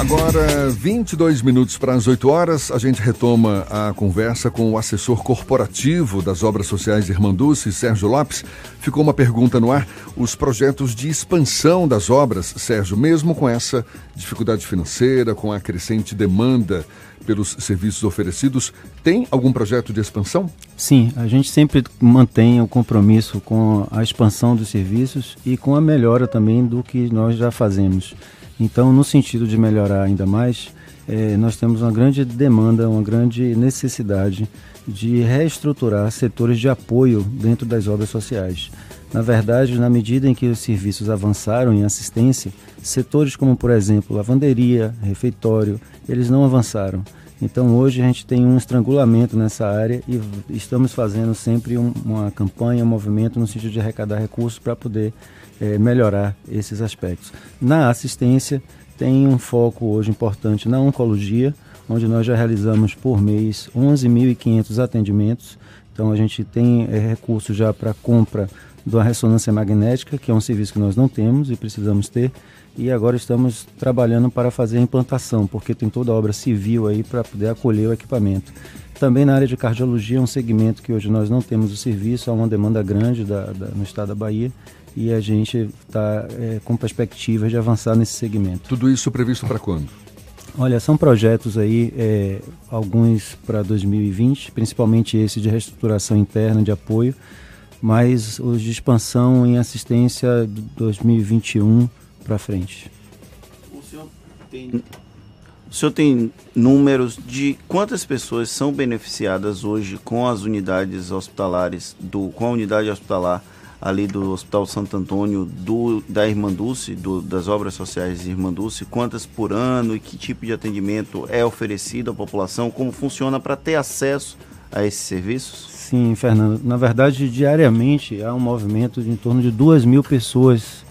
Agora, 22 minutos para as 8 horas, a gente retoma a conversa com o assessor corporativo das obras sociais Irmanduce, Sérgio Lopes. Ficou uma pergunta no ar: os projetos de expansão das obras, Sérgio, mesmo com essa dificuldade financeira, com a crescente demanda pelos serviços oferecidos, tem algum projeto de expansão? Sim, a gente sempre mantém o compromisso com a expansão dos serviços e com a melhora também do que nós já fazemos. Então, no sentido de melhorar ainda mais, eh, nós temos uma grande demanda, uma grande necessidade de reestruturar setores de apoio dentro das obras sociais. Na verdade, na medida em que os serviços avançaram em assistência, setores como, por exemplo, lavanderia, refeitório, eles não avançaram. Então hoje a gente tem um estrangulamento nessa área e estamos fazendo sempre um, uma campanha, um movimento no sentido de arrecadar recursos para poder é, melhorar esses aspectos. Na assistência tem um foco hoje importante na oncologia, onde nós já realizamos por mês 11.500 atendimentos. Então a gente tem é, recursos já para compra da ressonância magnética, que é um serviço que nós não temos e precisamos ter e agora estamos trabalhando para fazer a implantação, porque tem toda a obra civil aí para poder acolher o equipamento. Também na área de cardiologia, é um segmento que hoje nós não temos o serviço, há uma demanda grande da, da, no estado da Bahia e a gente está é, com perspectivas de avançar nesse segmento. Tudo isso previsto para quando? Olha, são projetos aí, é, alguns para 2020, principalmente esse de reestruturação interna de apoio, mas os de expansão em assistência 2021 para frente. O senhor, tem, o senhor tem números de quantas pessoas são beneficiadas hoje com as unidades hospitalares, do, com a unidade hospitalar ali do Hospital Santo Antônio, do, da Irmã Dulce, do, das obras sociais de Irmã Dulce, quantas por ano e que tipo de atendimento é oferecido à população, como funciona para ter acesso a esses serviços? Sim, Fernando. Na verdade, diariamente há um movimento de em torno de duas mil pessoas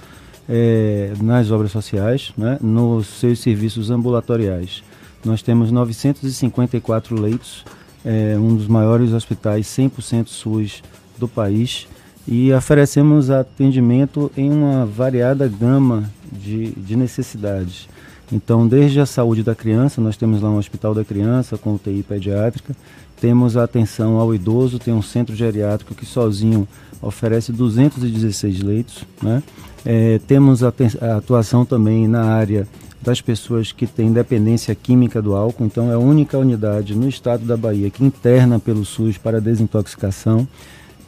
é, nas obras sociais, né, nos seus serviços ambulatoriais. Nós temos 954 leitos, é, um dos maiores hospitais 100% SUS do país e oferecemos atendimento em uma variada gama de, de necessidades. Então, desde a saúde da criança, nós temos lá um hospital da criança com UTI pediátrica, temos a atenção ao idoso, tem um centro geriátrico que sozinho oferece 216 leitos, né? É, temos a, a, atuação também na área das pessoas que têm dependência química do álcool, então é a única unidade no estado da Bahia que interna pelo SUS para desintoxicação.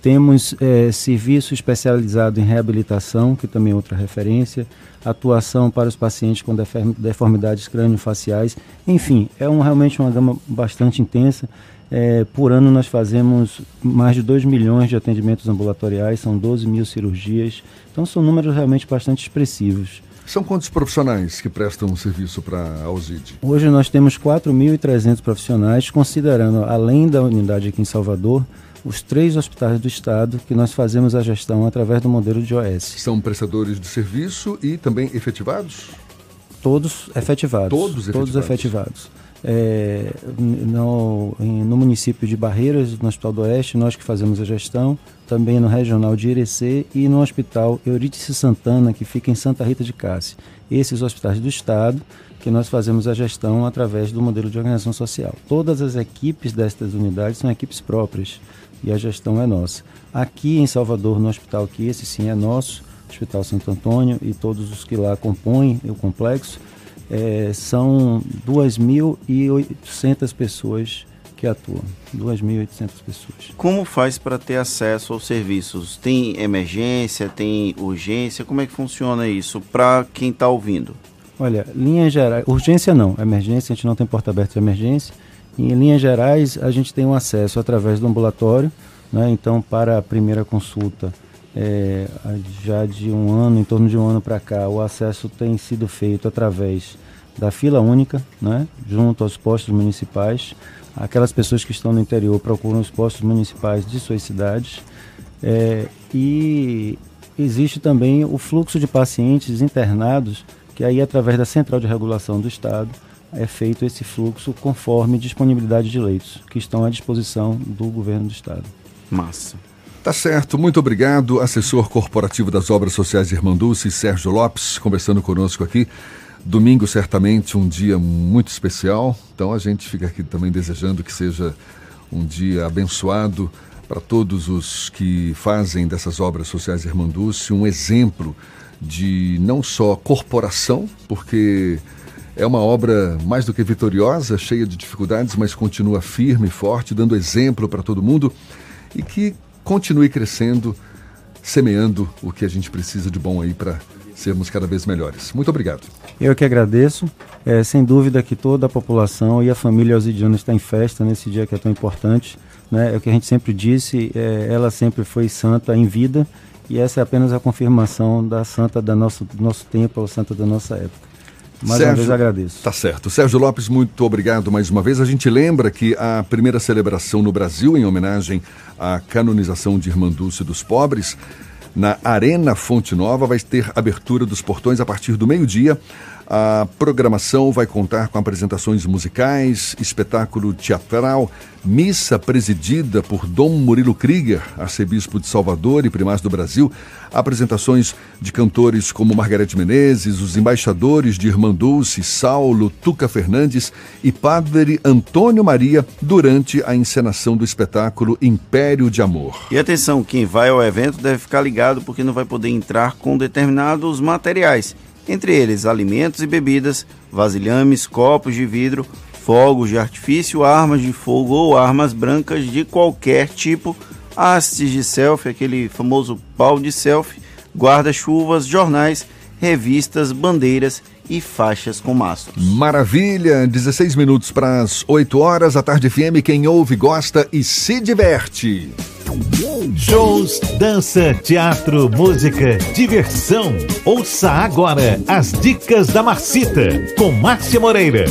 Temos é, serviço especializado em reabilitação, que também é outra referência, atuação para os pacientes com deformidades crânio-faciais. Enfim, é um, realmente uma gama bastante intensa. É, por ano nós fazemos mais de 2 milhões de atendimentos ambulatoriais, são 12 mil cirurgias, então são números realmente bastante expressivos. São quantos profissionais que prestam serviço para a Alzide? Hoje nós temos 4.300 profissionais, considerando, além da unidade aqui em Salvador, os três hospitais do estado que nós fazemos a gestão através do modelo de OS. São prestadores de serviço e também efetivados? Todos efetivados. Todos efetivados. Todos efetivados. É, no, no, município de Barreiras, no Hospital do Oeste, nós que fazemos a gestão, também no Regional de Irecê e no Hospital Eurídice Santana, que fica em Santa Rita de Cássia. Esses hospitais do Estado que nós fazemos a gestão através do modelo de organização social. Todas as equipes destas unidades são equipes próprias e a gestão é nossa. Aqui em Salvador, no hospital que esse sim é nosso, Hospital Santo Antônio e todos os que lá compõem o complexo, é, são 2.800 pessoas que atuam. 2.800 pessoas. Como faz para ter acesso aos serviços? Tem emergência, tem urgência? Como é que funciona isso para quem está ouvindo? Olha, linhas gerais, urgência não, emergência, a gente não tem porta aberta de emergência. Em linhas gerais, a gente tem um acesso através do ambulatório, né? então para a primeira consulta é, já de um ano, em torno de um ano para cá, o acesso tem sido feito através da fila única, né, junto aos postos municipais. Aquelas pessoas que estão no interior procuram os postos municipais de suas cidades. É, e existe também o fluxo de pacientes internados, que aí através da Central de Regulação do Estado é feito esse fluxo conforme disponibilidade de leitos, que estão à disposição do governo do Estado. Massa. Tá certo, muito obrigado, assessor corporativo das Obras Sociais Irmanduce, Sérgio Lopes, conversando conosco aqui. Domingo, certamente, um dia muito especial, então a gente fica aqui também desejando que seja um dia abençoado para todos os que fazem dessas obras sociais Irmanduce um exemplo de não só corporação, porque é uma obra mais do que vitoriosa, cheia de dificuldades, mas continua firme e forte, dando exemplo para todo mundo e que continue crescendo, semeando o que a gente precisa de bom aí para sermos cada vez melhores. Muito obrigado. Eu que agradeço. É, sem dúvida que toda a população e a família Alzidiana está em festa nesse dia que é tão importante. Né? É o que a gente sempre disse, é, ela sempre foi santa em vida e essa é apenas a confirmação da santa da nosso, do nosso tempo, a santa da nossa época. Mais Sérgio, uma vez agradeço. Tá certo. Sérgio Lopes, muito obrigado mais uma vez. A gente lembra que a primeira celebração no Brasil, em homenagem à canonização de Irmã Dulce dos Pobres, na Arena Fonte Nova, vai ter abertura dos portões a partir do meio-dia. A programação vai contar com apresentações musicais, espetáculo teatral, missa presidida por Dom Murilo Krieger, arcebispo de Salvador e primaz do Brasil, apresentações de cantores como Margarete Menezes, os embaixadores de Irmã Dulce, Saulo, Tuca Fernandes e Padre Antônio Maria durante a encenação do espetáculo Império de Amor. E atenção, quem vai ao evento deve ficar ligado porque não vai poder entrar com determinados materiais entre eles alimentos e bebidas, vasilhames, copos de vidro, fogos de artifício, armas de fogo ou armas brancas de qualquer tipo, hastes de selfie, aquele famoso pau de selfie, guarda-chuvas, jornais, revistas, bandeiras e faixas com mastros. Maravilha! 16 minutos para as 8 horas, a tarde FM, quem ouve, gosta e se diverte. Shows, dança, teatro, música, diversão. Ouça agora as dicas da Marcita com Márcia Moreira.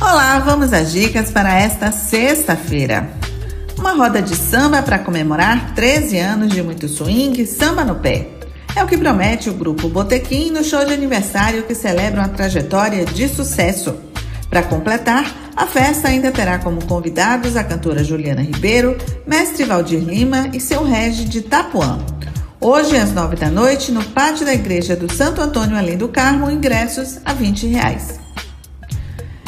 Olá, vamos às dicas para esta sexta-feira. Uma roda de samba para comemorar 13 anos de muito swing, samba no pé. É o que promete o grupo Botequim no show de aniversário que celebra uma trajetória de sucesso. Para completar, a festa ainda terá como convidados a cantora Juliana Ribeiro, mestre Valdir Lima e seu regi de Tapuã. Hoje, às nove da noite, no pátio da igreja do Santo Antônio Além do Carmo, ingressos a 20 reais.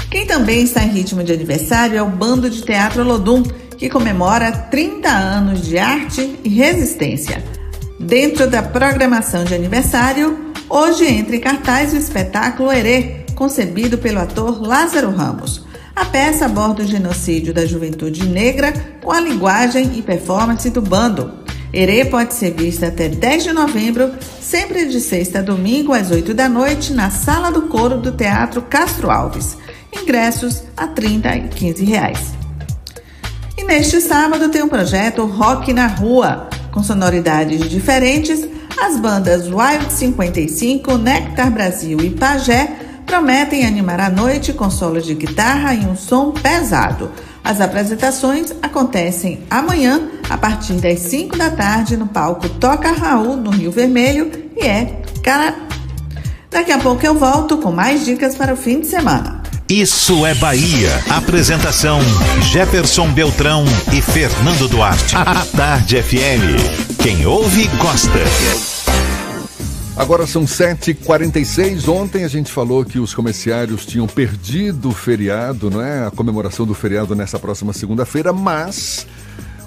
Quem também está em ritmo de aniversário é o Bando de Teatro Lodum, que comemora 30 anos de arte e resistência. Dentro da programação de aniversário, hoje entra em cartaz o espetáculo Herê, concebido pelo ator Lázaro Ramos. A peça aborda o genocídio da juventude negra com a linguagem e performance do bando. Herê pode ser vista até 10 de novembro, sempre de sexta a domingo às 8 da noite, na Sala do Coro do Teatro Castro Alves. Ingressos a 30 e 15 reais. E neste sábado tem o um projeto Rock na Rua, com sonoridades diferentes. As bandas Wild 55, Nectar Brasil e Pajé prometem animar a noite com solos de guitarra e um som pesado. As apresentações acontecem amanhã, a partir das 5 da tarde, no palco Toca Raul, no Rio Vermelho, e é cara. Daqui a pouco eu volto com mais dicas para o fim de semana. Isso é Bahia. Apresentação: Jefferson Beltrão e Fernando Duarte. A Tarde FM. Quem ouve, gosta. Agora são 7h46. Ontem a gente falou que os comerciários tinham perdido o feriado, não é? A comemoração do feriado nessa próxima segunda-feira, mas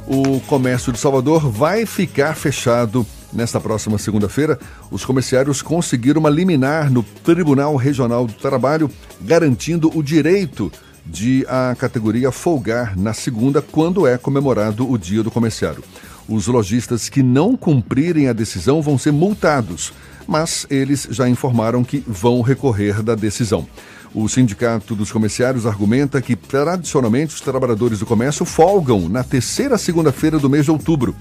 o comércio de Salvador vai ficar fechado nesta próxima segunda-feira. Os comerciários conseguiram uma liminar no Tribunal Regional do Trabalho, garantindo o direito de a categoria folgar na segunda, quando é comemorado o Dia do Comerciário. Os lojistas que não cumprirem a decisão vão ser multados mas eles já informaram que vão recorrer da decisão. O Sindicato dos Comerciários argumenta que, tradicionalmente, os trabalhadores do comércio folgam na terceira segunda-feira do mês de outubro.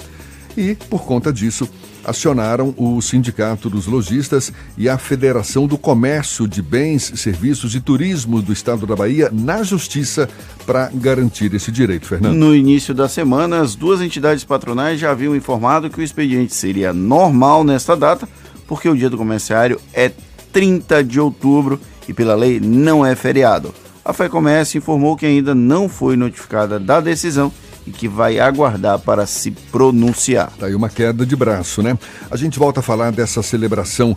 E, por conta disso, acionaram o Sindicato dos Lojistas e a Federação do Comércio de Bens, Serviços e Turismo do Estado da Bahia na Justiça para garantir esse direito, Fernando. No início da semana, as duas entidades patronais já haviam informado que o expediente seria normal nesta data, porque o dia do comerciário é 30 de outubro e pela lei não é feriado. A FEComércio informou que ainda não foi notificada da decisão e que vai aguardar para se pronunciar. Tá aí uma queda de braço, né? A gente volta a falar dessa celebração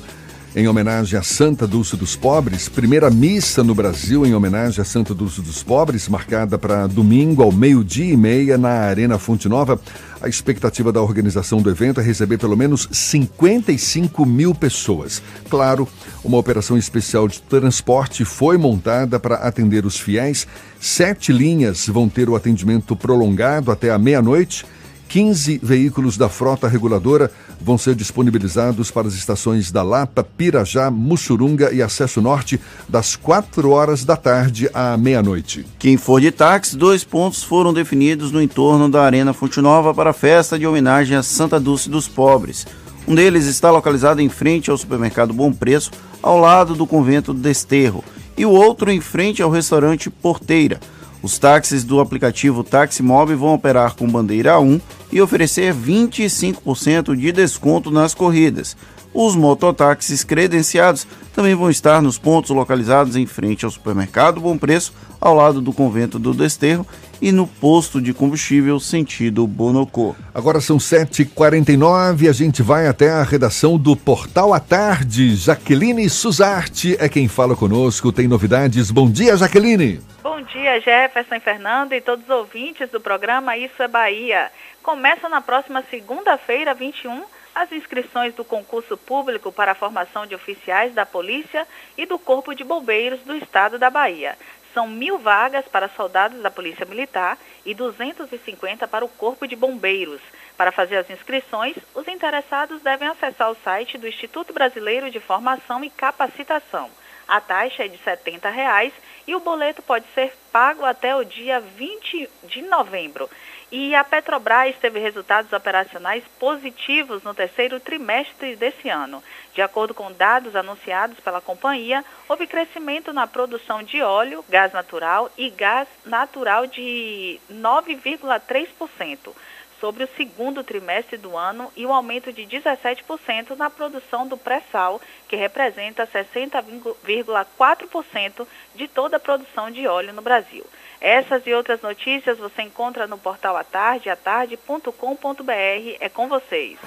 em homenagem a Santa Dulce dos Pobres, primeira missa no Brasil em homenagem a Santa Dulce dos Pobres, marcada para domingo ao meio-dia e meia na Arena Fonte Nova. A expectativa da organização do evento é receber pelo menos 55 mil pessoas. Claro, uma operação especial de transporte foi montada para atender os fiéis. Sete linhas vão ter o atendimento prolongado até a meia-noite 15 veículos da frota reguladora vão ser disponibilizados para as estações da Lapa, Pirajá, Mussurunga e Acesso Norte, das 4 horas da tarde à meia-noite. Quem for de táxi, dois pontos foram definidos no entorno da Arena Fonte Nova para a festa de homenagem a Santa Dulce dos Pobres. Um deles está localizado em frente ao supermercado Bom Preço, ao lado do convento do Desterro, e o outro em frente ao restaurante Porteira. Os táxis do aplicativo Táxi Mob vão operar com bandeira 1 e oferecer 25% de desconto nas corridas. Os mototáxis credenciados também vão estar nos pontos localizados em frente ao supermercado Bom Preço, ao lado do convento do Desterro e no posto de combustível sentido Bonocô. Agora são 7h49 e a gente vai até a redação do Portal à Tarde. Jaqueline Suzarte é quem fala conosco, tem novidades. Bom dia, Jaqueline. Bom dia, Jefferson e Fernando e todos os ouvintes do programa Isso é Bahia. Começa na próxima segunda-feira, 21, as inscrições do concurso público para a formação de oficiais da Polícia e do Corpo de Bombeiros do Estado da Bahia. São mil vagas para soldados da Polícia Militar e 250 para o Corpo de Bombeiros. Para fazer as inscrições, os interessados devem acessar o site do Instituto Brasileiro de Formação e Capacitação. A taxa é de 70 reais e o boleto pode ser pago até o dia 20 de novembro. E a Petrobras teve resultados operacionais positivos no terceiro trimestre desse ano. De acordo com dados anunciados pela companhia, houve crescimento na produção de óleo, gás natural e gás natural de 9,3% sobre o segundo trimestre do ano e um aumento de 17% na produção do pré-sal, que representa 60,4% de toda a produção de óleo no Brasil. Essas e outras notícias você encontra no portal atarde, atarde.com.br. É com vocês.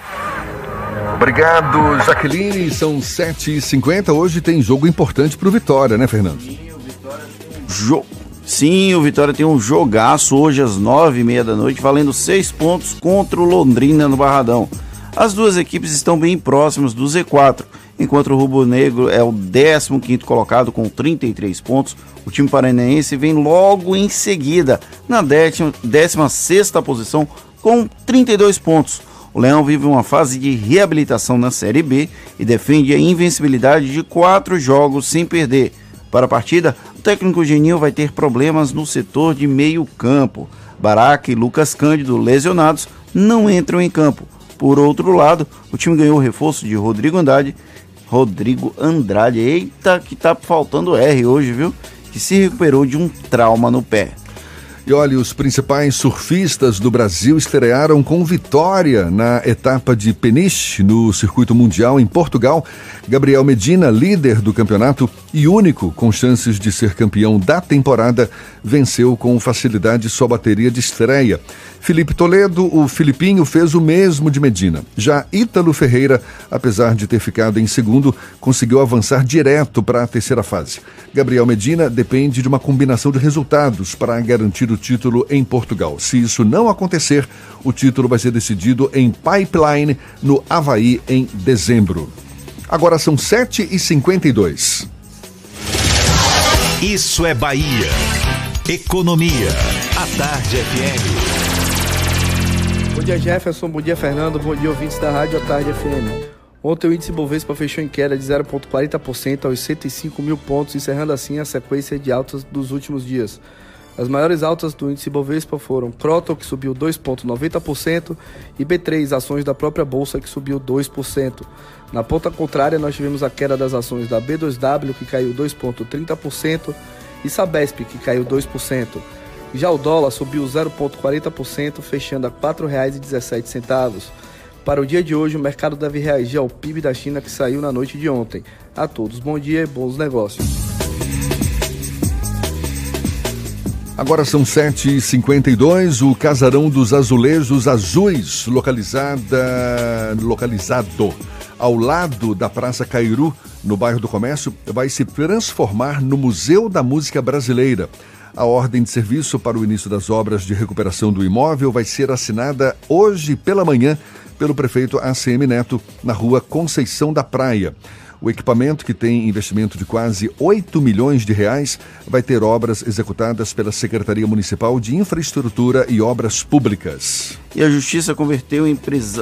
Obrigado, Jaqueline. São 7h50. Hoje tem jogo importante para o Vitória, né, Fernando? Jo Sim, o Vitória tem um jogaço hoje às nove e meia da noite, valendo seis pontos contra o Londrina no Barradão. As duas equipes estão bem próximas do Z4, enquanto o Rubro Negro é o 15 colocado com 33 pontos. O time paranaense vem logo em seguida, na 16 posição, com 32 pontos. O Leão vive uma fase de reabilitação na Série B e defende a invencibilidade de quatro jogos sem perder. Para a partida, o técnico Genil vai ter problemas no setor de meio campo. Baraca e Lucas Cândido, lesionados, não entram em campo. Por outro lado, o time ganhou o reforço de Rodrigo Andrade. Rodrigo Andrade, eita, que tá faltando R hoje, viu? Que se recuperou de um trauma no pé. E olha, os principais surfistas do Brasil estrearam com vitória na etapa de Peniche no circuito mundial em Portugal. Gabriel Medina, líder do campeonato e único com chances de ser campeão da temporada, venceu com facilidade sua bateria de estreia. Felipe Toledo, o Filipinho, fez o mesmo de Medina. Já Ítalo Ferreira, apesar de ter ficado em segundo, conseguiu avançar direto para a terceira fase. Gabriel Medina depende de uma combinação de resultados para garantir o título em Portugal. Se isso não acontecer, o título vai ser decidido em Pipeline, no Havaí, em dezembro. Agora são 7h52. Isso é Bahia. Economia. A Tarde FM. Bom dia, Jefferson. Bom dia, Fernando. Bom dia, ouvintes da Rádio A Tarde FM. Ontem o índice Bovespa fechou em queda de 0,40% aos 105 mil pontos, encerrando assim a sequência de altas dos últimos dias. As maiores altas do índice Bovespa foram Croton, que subiu 2,90%, e B3, ações da própria Bolsa, que subiu 2%. Na ponta contrária, nós tivemos a queda das ações da B2W, que caiu 2,30%, e Sabesp, que caiu 2%. Já o dólar subiu 0,40%, fechando a R$ 4,17. Para o dia de hoje, o mercado deve reagir ao PIB da China que saiu na noite de ontem. A todos, bom dia e bons negócios. Agora são 7h52, o Casarão dos Azulejos Azuis, localizada, localizado ao lado da Praça Cairu, no bairro do Comércio, vai se transformar no Museu da Música Brasileira. A ordem de serviço para o início das obras de recuperação do imóvel vai ser assinada hoje pela manhã pelo prefeito ACM Neto, na rua Conceição da Praia. O equipamento, que tem investimento de quase 8 milhões de reais, vai ter obras executadas pela Secretaria Municipal de Infraestrutura e Obras Públicas. E a Justiça converteu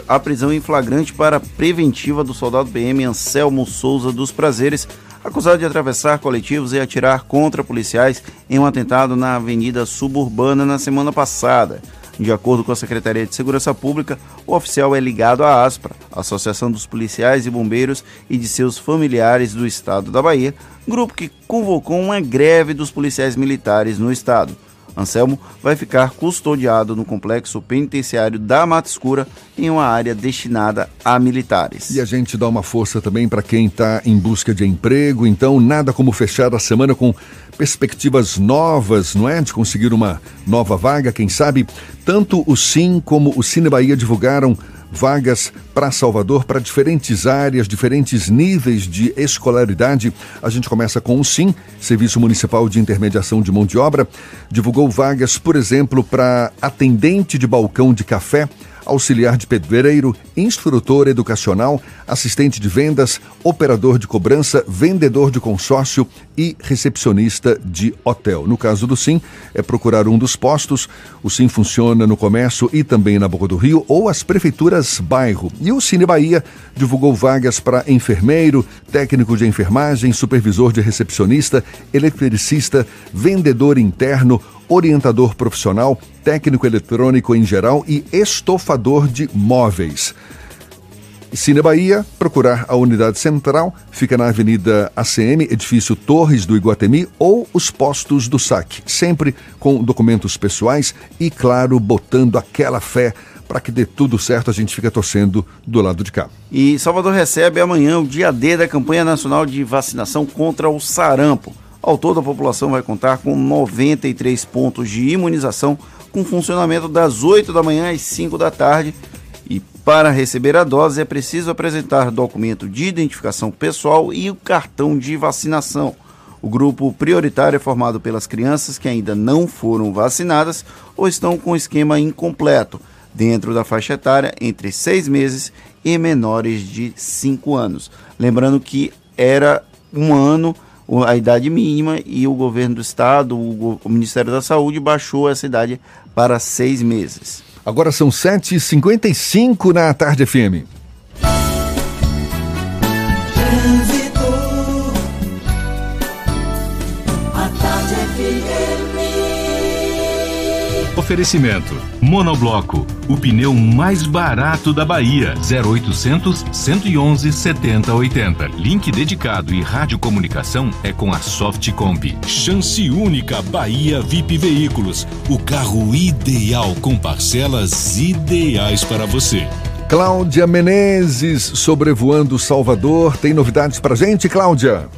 a prisão em flagrante para preventiva do soldado PM Anselmo Souza dos Prazeres, acusado de atravessar coletivos e atirar contra policiais em um atentado na Avenida Suburbana na semana passada. De acordo com a Secretaria de Segurança Pública, o oficial é ligado à ASPRA, Associação dos Policiais e Bombeiros e de seus familiares do estado da Bahia, grupo que convocou uma greve dos policiais militares no estado. Anselmo vai ficar custodiado no complexo penitenciário da Mata Escura, em uma área destinada a militares. E a gente dá uma força também para quem está em busca de emprego, então nada como fechar a semana com perspectivas novas, não é? De conseguir uma nova vaga, quem sabe? Tanto o SIM como o Cine Bahia divulgaram vagas para Salvador para diferentes áreas, diferentes níveis de escolaridade. A gente começa com o SIM, Serviço Municipal de Intermediação de Mão de Obra. Divulgou vagas, por exemplo, para atendente de balcão de café auxiliar de pedreiro, instrutor educacional, assistente de vendas, operador de cobrança, vendedor de consórcio e recepcionista de hotel. No caso do Sim, é procurar um dos postos. O Sim funciona no comércio e também na Boca do Rio ou as prefeituras bairro. E o Cine Bahia divulgou vagas para enfermeiro, técnico de enfermagem, supervisor de recepcionista, eletricista, vendedor interno, orientador profissional, técnico eletrônico em geral e estofador de móveis. Cine Bahia, procurar a unidade central, fica na Avenida ACM, edifício Torres do Iguatemi ou os postos do SAC, sempre com documentos pessoais e, claro, botando aquela fé para que dê tudo certo, a gente fica torcendo do lado de cá. E Salvador recebe amanhã o dia D da campanha nacional de vacinação contra o sarampo. Ao todo, a população vai contar com 93 pontos de imunização, com funcionamento das 8 da manhã às 5 da tarde. E para receber a dose é preciso apresentar documento de identificação pessoal e o cartão de vacinação. O grupo prioritário é formado pelas crianças que ainda não foram vacinadas ou estão com esquema incompleto, dentro da faixa etária entre 6 meses e menores de 5 anos. Lembrando que era um ano a idade mínima e o governo do estado, o, o Ministério da Saúde, baixou essa idade para seis meses. Agora são 7h55 na tarde FM. Oferecimento: Monobloco, o pneu mais barato da Bahia. 0800 111 7080. Link dedicado e radiocomunicação é com a Softcomp. Chance única Bahia VIP Veículos. O carro ideal com parcelas ideais para você. Cláudia Menezes sobrevoando Salvador. Tem novidades pra gente, Cláudia?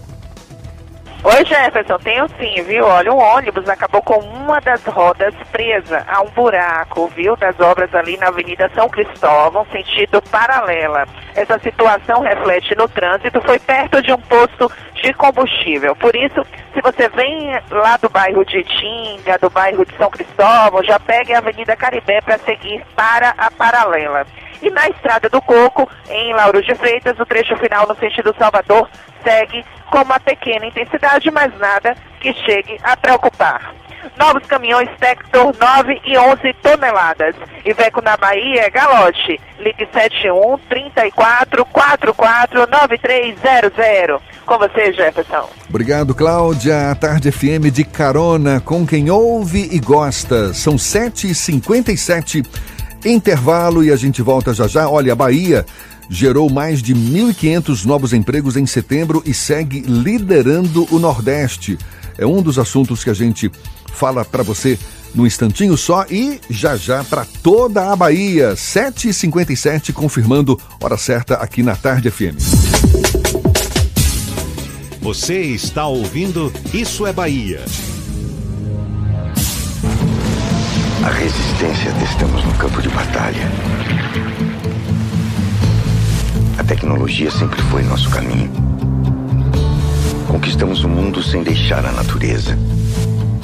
Oi, Jefferson, tenho sim, viu? Olha, um ônibus acabou com uma das rodas presa a um buraco, viu? Das obras ali na Avenida São Cristóvão, sentido paralela. Essa situação reflete no trânsito, foi perto de um posto de combustível. Por isso, se você vem lá do bairro de Tinga, do bairro de São Cristóvão, já pegue a Avenida Caribé para seguir para a paralela. E na Estrada do Coco, em Lauro de Freitas, o trecho final no sentido Salvador segue com uma pequena intensidade, mas nada que chegue a preocupar. Novos caminhões Tector 9 e 11 toneladas. Iveco na Bahia, Galote. Ligue 71 34 44 9300. Com você, Jefferson. Obrigado, Cláudia. A Tarde FM de carona com quem ouve e gosta. São 7h57. Intervalo e a gente volta já já. Olha, a Bahia gerou mais de 1.500 novos empregos em setembro e segue liderando o Nordeste. É um dos assuntos que a gente fala para você no instantinho só e já já para toda a Bahia. 7h57, confirmando hora certa aqui na Tarde FM. Você está ouvindo Isso é Bahia. A resistência testamos no campo de batalha. A tecnologia sempre foi nosso caminho. Conquistamos o mundo sem deixar a natureza.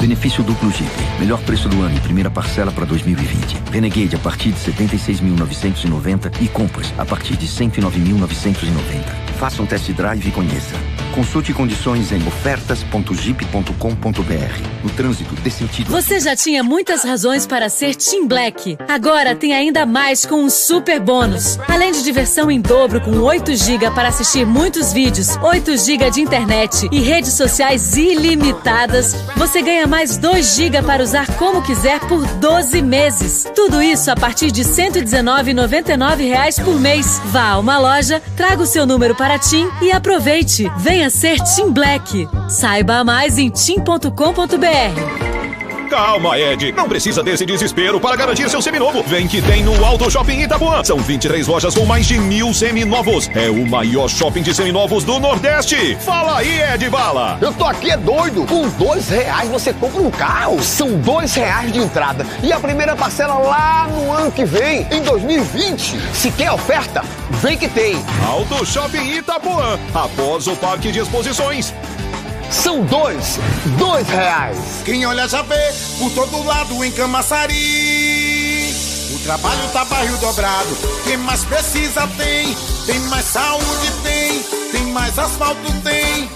Benefício duplo Jeep. Melhor preço do ano e primeira parcela para 2020. Renegade a partir de 76.990 e Compass a partir de 109.990. Faça um test drive e conheça. Consulte condições em ofertas.jeep.com.br. No trânsito, dê sentido. Você já tinha muitas razões para ser Team Black. Agora tem ainda mais com um super bônus. Além de diversão em dobro com 8 GB para assistir muitos vídeos, 8 GB de internet e redes sociais ilimitadas, você ganha mais 2 GB para usar como quiser por 12 meses. Tudo isso a partir de R$ 119,99 por mês. Vá a uma loja, traga o seu número para TIM e aproveite. Venha ser Team Black. Saiba mais em tim.com.br. Calma, Ed. Não precisa desse desespero para garantir seu seminovo. Vem que tem no Auto Shopping Itapuã. São 23 lojas com mais de mil seminovos. É o maior shopping de seminovos do Nordeste. Fala aí, Ed Bala. Eu tô aqui é doido. Com dois reais você compra um carro. São dois reais de entrada. E a primeira parcela lá no ano que vem, em 2020. Se quer oferta, vem que tem. Auto Shopping Itapuã. Após o Parque de Exposições. São dois, dois reais. Quem olha já vê por todo lado em Camaçari. O trabalho tá barril dobrado. Quem mais precisa tem. Tem mais saúde tem. Tem mais asfalto tem.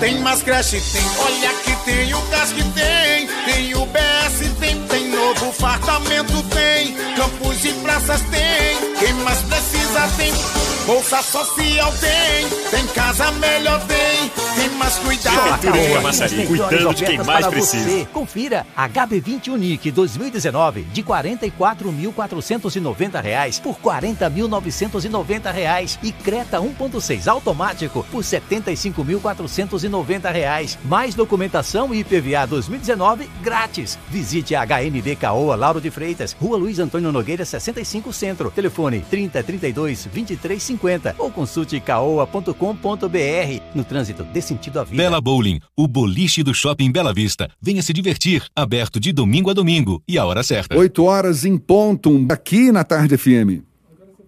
Tem mais creche tem. Olha que tem o gás que tem. Tem o BS tem. Tem novo fartamento tem. Campos e praças tem. Quem mais precisa tem. Bolsa social tem. Tem casa melhor tem. Tem mais cuidado. Prefeitura de Camaçari, cuidando de quem mais precisa. Você. Confira HB20 Unique 2019 de 44.490 reais por 40.990 reais e Creta 1.6 automático por 75.490 reais. Mais documentação e IPVA 2019 grátis. Visite a HND Caoa Lauro de Freitas, Rua Luiz Antônio Nogueira 65 Centro. Telefone 30 32 23 50 ou consulte caoa.com.br. No trânsito dê sentido à vida. Bela Bowling, o boliche do Shopping Bela Vista. Venha se divertir, aberto de domingo a domingo e a hora certa. 8 horas em ponto, aqui na Tarde FM.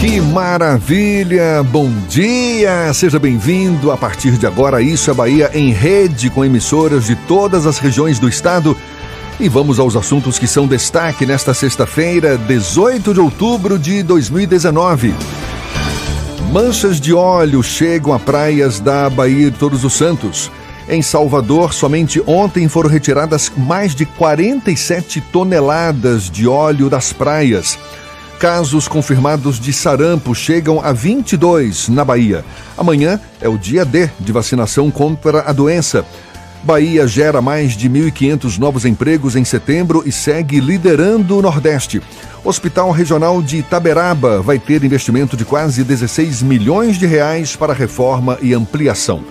Que maravilha! Bom dia! Seja bem-vindo. A partir de agora, Isso é Bahia em rede com emissoras de todas as regiões do estado. E vamos aos assuntos que são destaque nesta sexta-feira, 18 de outubro de 2019. Manchas de óleo chegam a praias da Bahia de Todos os Santos. Em Salvador, somente ontem foram retiradas mais de 47 toneladas de óleo das praias. Casos confirmados de sarampo chegam a 22 na Bahia. Amanhã é o dia D de vacinação contra a doença. Bahia gera mais de 1.500 novos empregos em setembro e segue liderando o Nordeste. Hospital Regional de Itaberaba vai ter investimento de quase 16 milhões de reais para reforma e ampliação.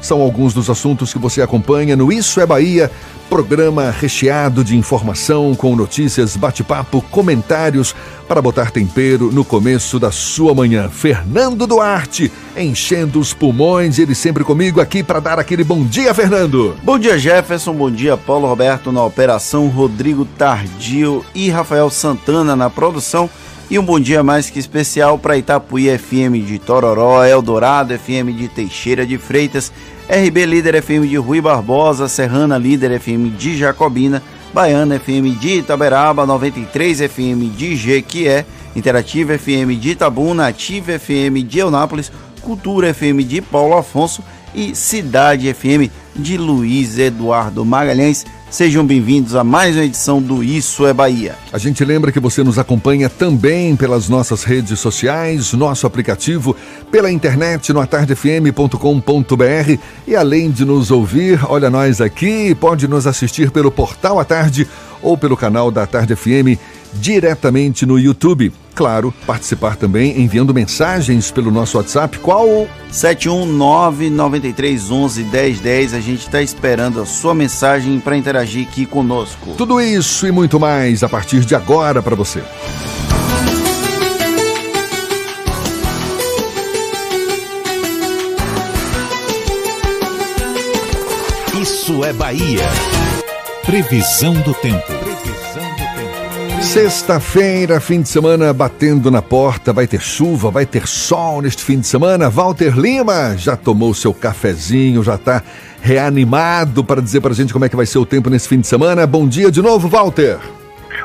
São alguns dos assuntos que você acompanha no Isso é Bahia, programa recheado de informação com notícias, bate-papo, comentários para botar tempero no começo da sua manhã. Fernando Duarte, enchendo os pulmões, ele sempre comigo aqui para dar aquele bom dia, Fernando. Bom dia, Jefferson. Bom dia, Paulo Roberto na operação, Rodrigo Tardio e Rafael Santana na produção. E um bom dia mais que especial para Itapuí FM de Tororó, Eldorado FM de Teixeira de Freitas, RB Líder FM de Rui Barbosa, Serrana Líder FM de Jacobina, Baiana FM de Itaberaba, 93 FM de Jequié, Interativa FM de Itabuna, Ativa FM de Eunápolis, Cultura FM de Paulo Afonso e Cidade FM de Luiz Eduardo Magalhães. Sejam bem-vindos a mais uma edição do Isso é Bahia. A gente lembra que você nos acompanha também pelas nossas redes sociais, nosso aplicativo, pela internet no atardefm.com.br e além de nos ouvir, olha nós aqui, pode nos assistir pelo Portal à Tarde ou pelo canal da Tarde FM diretamente no YouTube. Claro, participar também enviando mensagens pelo nosso WhatsApp. Qual? 71993111010. A gente está esperando a sua mensagem para interagir aqui conosco. Tudo isso e muito mais a partir de agora para você. Isso é Bahia. Previsão do tempo. Sexta-feira, fim de semana batendo na porta, vai ter chuva, vai ter sol neste fim de semana. Walter Lima já tomou seu cafezinho, já está reanimado para dizer para a gente como é que vai ser o tempo nesse fim de semana. Bom dia de novo, Walter.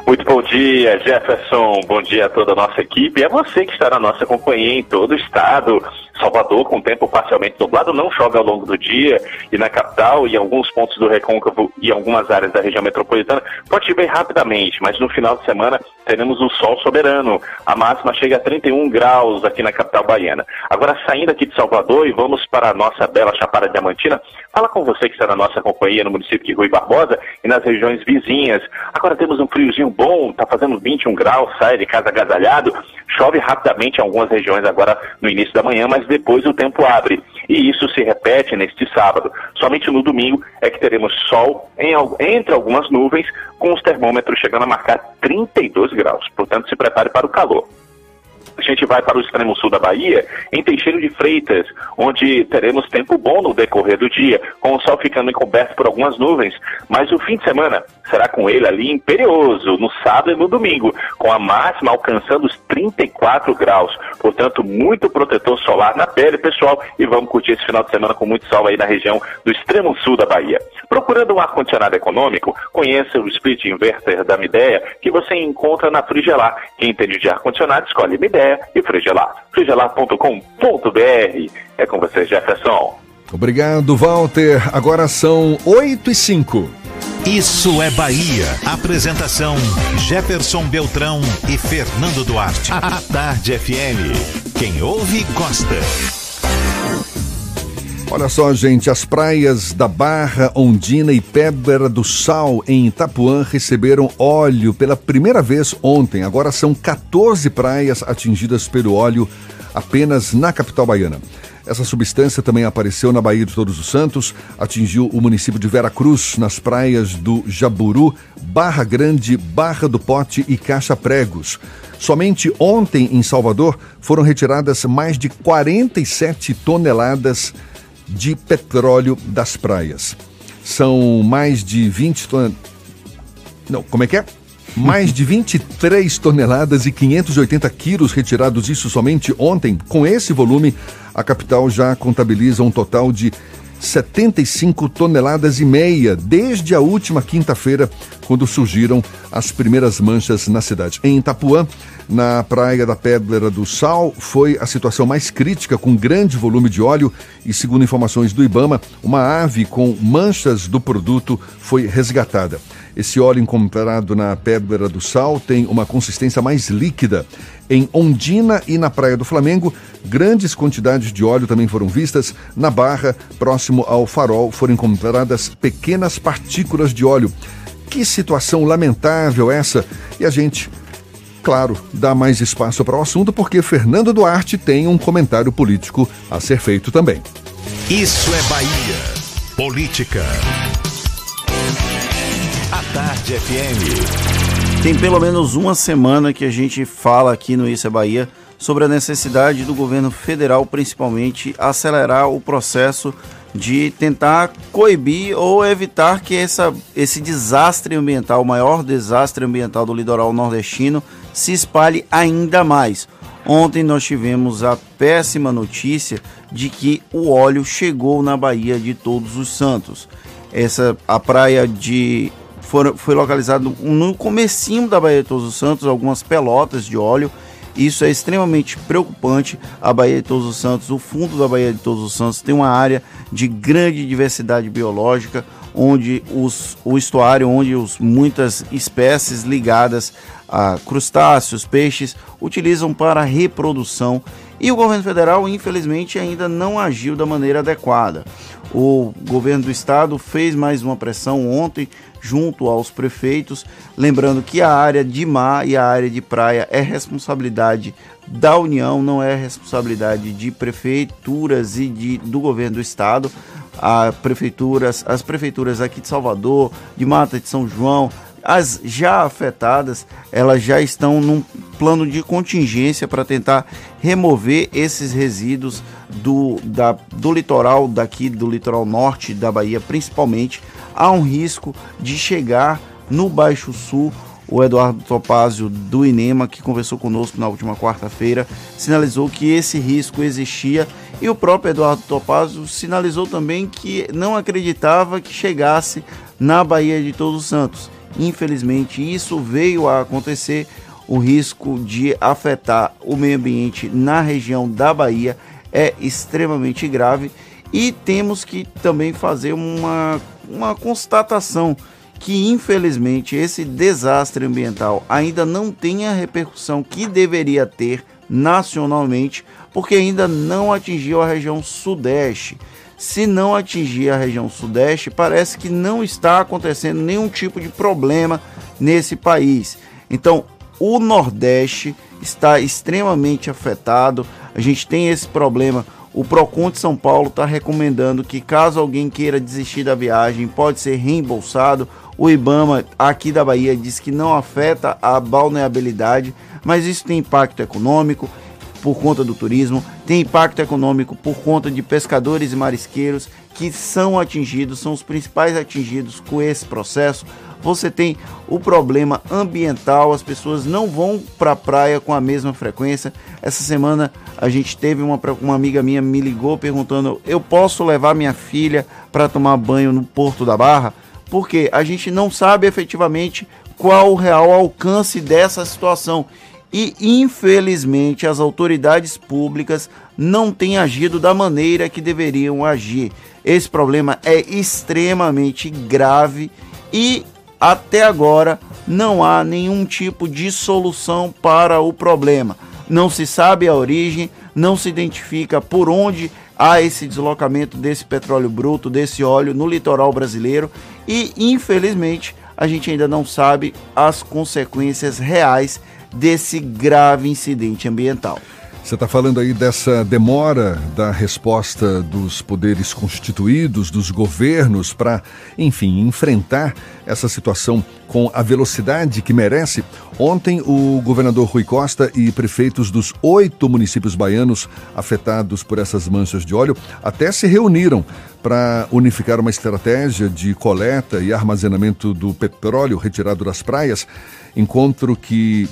Muito bom dia, Jefferson. Bom dia a toda a nossa equipe. É você que está na nossa companhia em todo o estado. Salvador, com tempo parcialmente nublado, não chove ao longo do dia. E na capital, e em alguns pontos do Recôncavo e algumas áreas da região metropolitana, pode chover rapidamente, mas no final de semana teremos o sol soberano. A máxima chega a 31 graus aqui na capital baiana. Agora, saindo aqui de Salvador e vamos para a nossa bela Chapada Diamantina, fala com você que está na nossa companhia no município de Rui Barbosa e nas regiões vizinhas. Agora temos um friozinho bom, está fazendo 21 graus, sai de casa agasalhado. Chove rapidamente em algumas regiões agora no início da manhã, mas depois o tempo abre. E isso se repete neste sábado. Somente no domingo é que teremos sol em, entre algumas nuvens, com os termômetros chegando a marcar 32 graus. Portanto, se prepare para o calor. A gente vai para o extremo sul da Bahia, em Teixeiro de Freitas, onde teremos tempo bom no decorrer do dia, com o sol ficando encoberto por algumas nuvens, mas o fim de semana será com ele ali imperioso, no sábado e no domingo, com a máxima alcançando os 34 graus. Portanto, muito protetor solar na pele, pessoal, e vamos curtir esse final de semana com muito sol aí na região do extremo sul da Bahia. Procurando um ar-condicionado econômico, conheça o split inverter da Midea, que você encontra na Frigelar. Quem entende de ar-condicionado, escolhe Midea e Frigelar. frigelar.com.br. É com você, Jefferson. Obrigado, Walter. Agora são 8 e 5. Isso é Bahia. Apresentação: Jefferson Beltrão e Fernando Duarte. A Tarde FM. Quem ouve, gosta. Olha só, gente, as praias da Barra, Ondina e Pedra do Sal em Itapuã receberam óleo pela primeira vez ontem. Agora são 14 praias atingidas pelo óleo apenas na capital baiana. Essa substância também apareceu na Baía de Todos os Santos, atingiu o município de Vera Cruz, nas praias do Jaburu, Barra Grande, Barra do Pote e Caixa Pregos. Somente ontem, em Salvador, foram retiradas mais de 47 toneladas de petróleo das praias. São mais de 20 toneladas. Não, como é que é? Mais de 23 toneladas e 580 quilos retirados, isso somente ontem. Com esse volume, a capital já contabiliza um total de 75 toneladas e meia desde a última quinta-feira, quando surgiram as primeiras manchas na cidade. Em Itapuã, na Praia da Pedra do Sal, foi a situação mais crítica, com grande volume de óleo e, segundo informações do Ibama, uma ave com manchas do produto foi resgatada. Esse óleo encontrado na Pedra do Sal tem uma consistência mais líquida. Em Ondina e na Praia do Flamengo, grandes quantidades de óleo também foram vistas. Na Barra, próximo ao farol, foram encontradas pequenas partículas de óleo. Que situação lamentável essa! E a gente claro, dá mais espaço para o assunto porque Fernando Duarte tem um comentário político a ser feito também. Isso é Bahia. Política. Tarde FM. Tem pelo menos uma semana que a gente fala aqui no Isso é Bahia sobre a necessidade do governo federal, principalmente, acelerar o processo de tentar coibir ou evitar que essa, esse desastre ambiental, o maior desastre ambiental do litoral nordestino, se espalhe ainda mais. Ontem nós tivemos a péssima notícia de que o óleo chegou na Baía de Todos os Santos. Essa a praia de foram, foi localizado no comecinho da Baía de Todos os Santos algumas pelotas de óleo. Isso é extremamente preocupante. A Baía de Todos os Santos, o fundo da Baía de Todos os Santos tem uma área de grande diversidade biológica, onde os, o estuário, onde os, muitas espécies ligadas a crustáceos, peixes, utilizam para reprodução. E o governo federal, infelizmente, ainda não agiu da maneira adequada. O governo do estado fez mais uma pressão ontem junto aos prefeitos, lembrando que a área de mar e a área de praia é responsabilidade da União, não é responsabilidade de prefeituras e de, do governo do estado. A prefeituras, as prefeituras aqui de Salvador, de Mata de São João, as já afetadas, elas já estão num plano de contingência para tentar remover esses resíduos do, da, do litoral daqui, do litoral norte da Bahia, principalmente. Há um risco de chegar no Baixo Sul. O Eduardo Topazio do INEMA, que conversou conosco na última quarta-feira, sinalizou que esse risco existia e o próprio Eduardo Topazio sinalizou também que não acreditava que chegasse na Bahia de Todos os Santos. Infelizmente, isso veio a acontecer. O risco de afetar o meio ambiente na região da Bahia é extremamente grave e temos que também fazer uma, uma constatação que infelizmente esse desastre ambiental ainda não tem a repercussão que deveria ter nacionalmente, porque ainda não atingiu a região sudeste. Se não atingir a região sudeste, parece que não está acontecendo nenhum tipo de problema nesse país. Então, o Nordeste está extremamente afetado. A gente tem esse problema. O Procon de São Paulo está recomendando que caso alguém queira desistir da viagem, pode ser reembolsado. O IBAMA aqui da Bahia diz que não afeta a balneabilidade, mas isso tem impacto econômico, por conta do turismo, tem impacto econômico por conta de pescadores e marisqueiros que são atingidos, são os principais atingidos com esse processo. Você tem o problema ambiental, as pessoas não vão para a praia com a mesma frequência. Essa semana a gente teve uma, uma amiga minha me ligou perguntando: eu posso levar minha filha para tomar banho no Porto da Barra? Porque a gente não sabe efetivamente qual o real alcance dessa situação e infelizmente as autoridades públicas não têm agido da maneira que deveriam agir. Esse problema é extremamente grave e até agora não há nenhum tipo de solução para o problema. Não se sabe a origem, não se identifica por onde há esse deslocamento desse petróleo bruto, desse óleo no litoral brasileiro e infelizmente a gente ainda não sabe as consequências reais desse grave incidente ambiental. Você está falando aí dessa demora da resposta dos poderes constituídos, dos governos, para, enfim, enfrentar essa situação com a velocidade que merece. Ontem, o governador Rui Costa e prefeitos dos oito municípios baianos afetados por essas manchas de óleo até se reuniram para unificar uma estratégia de coleta e armazenamento do petróleo retirado das praias. Encontro que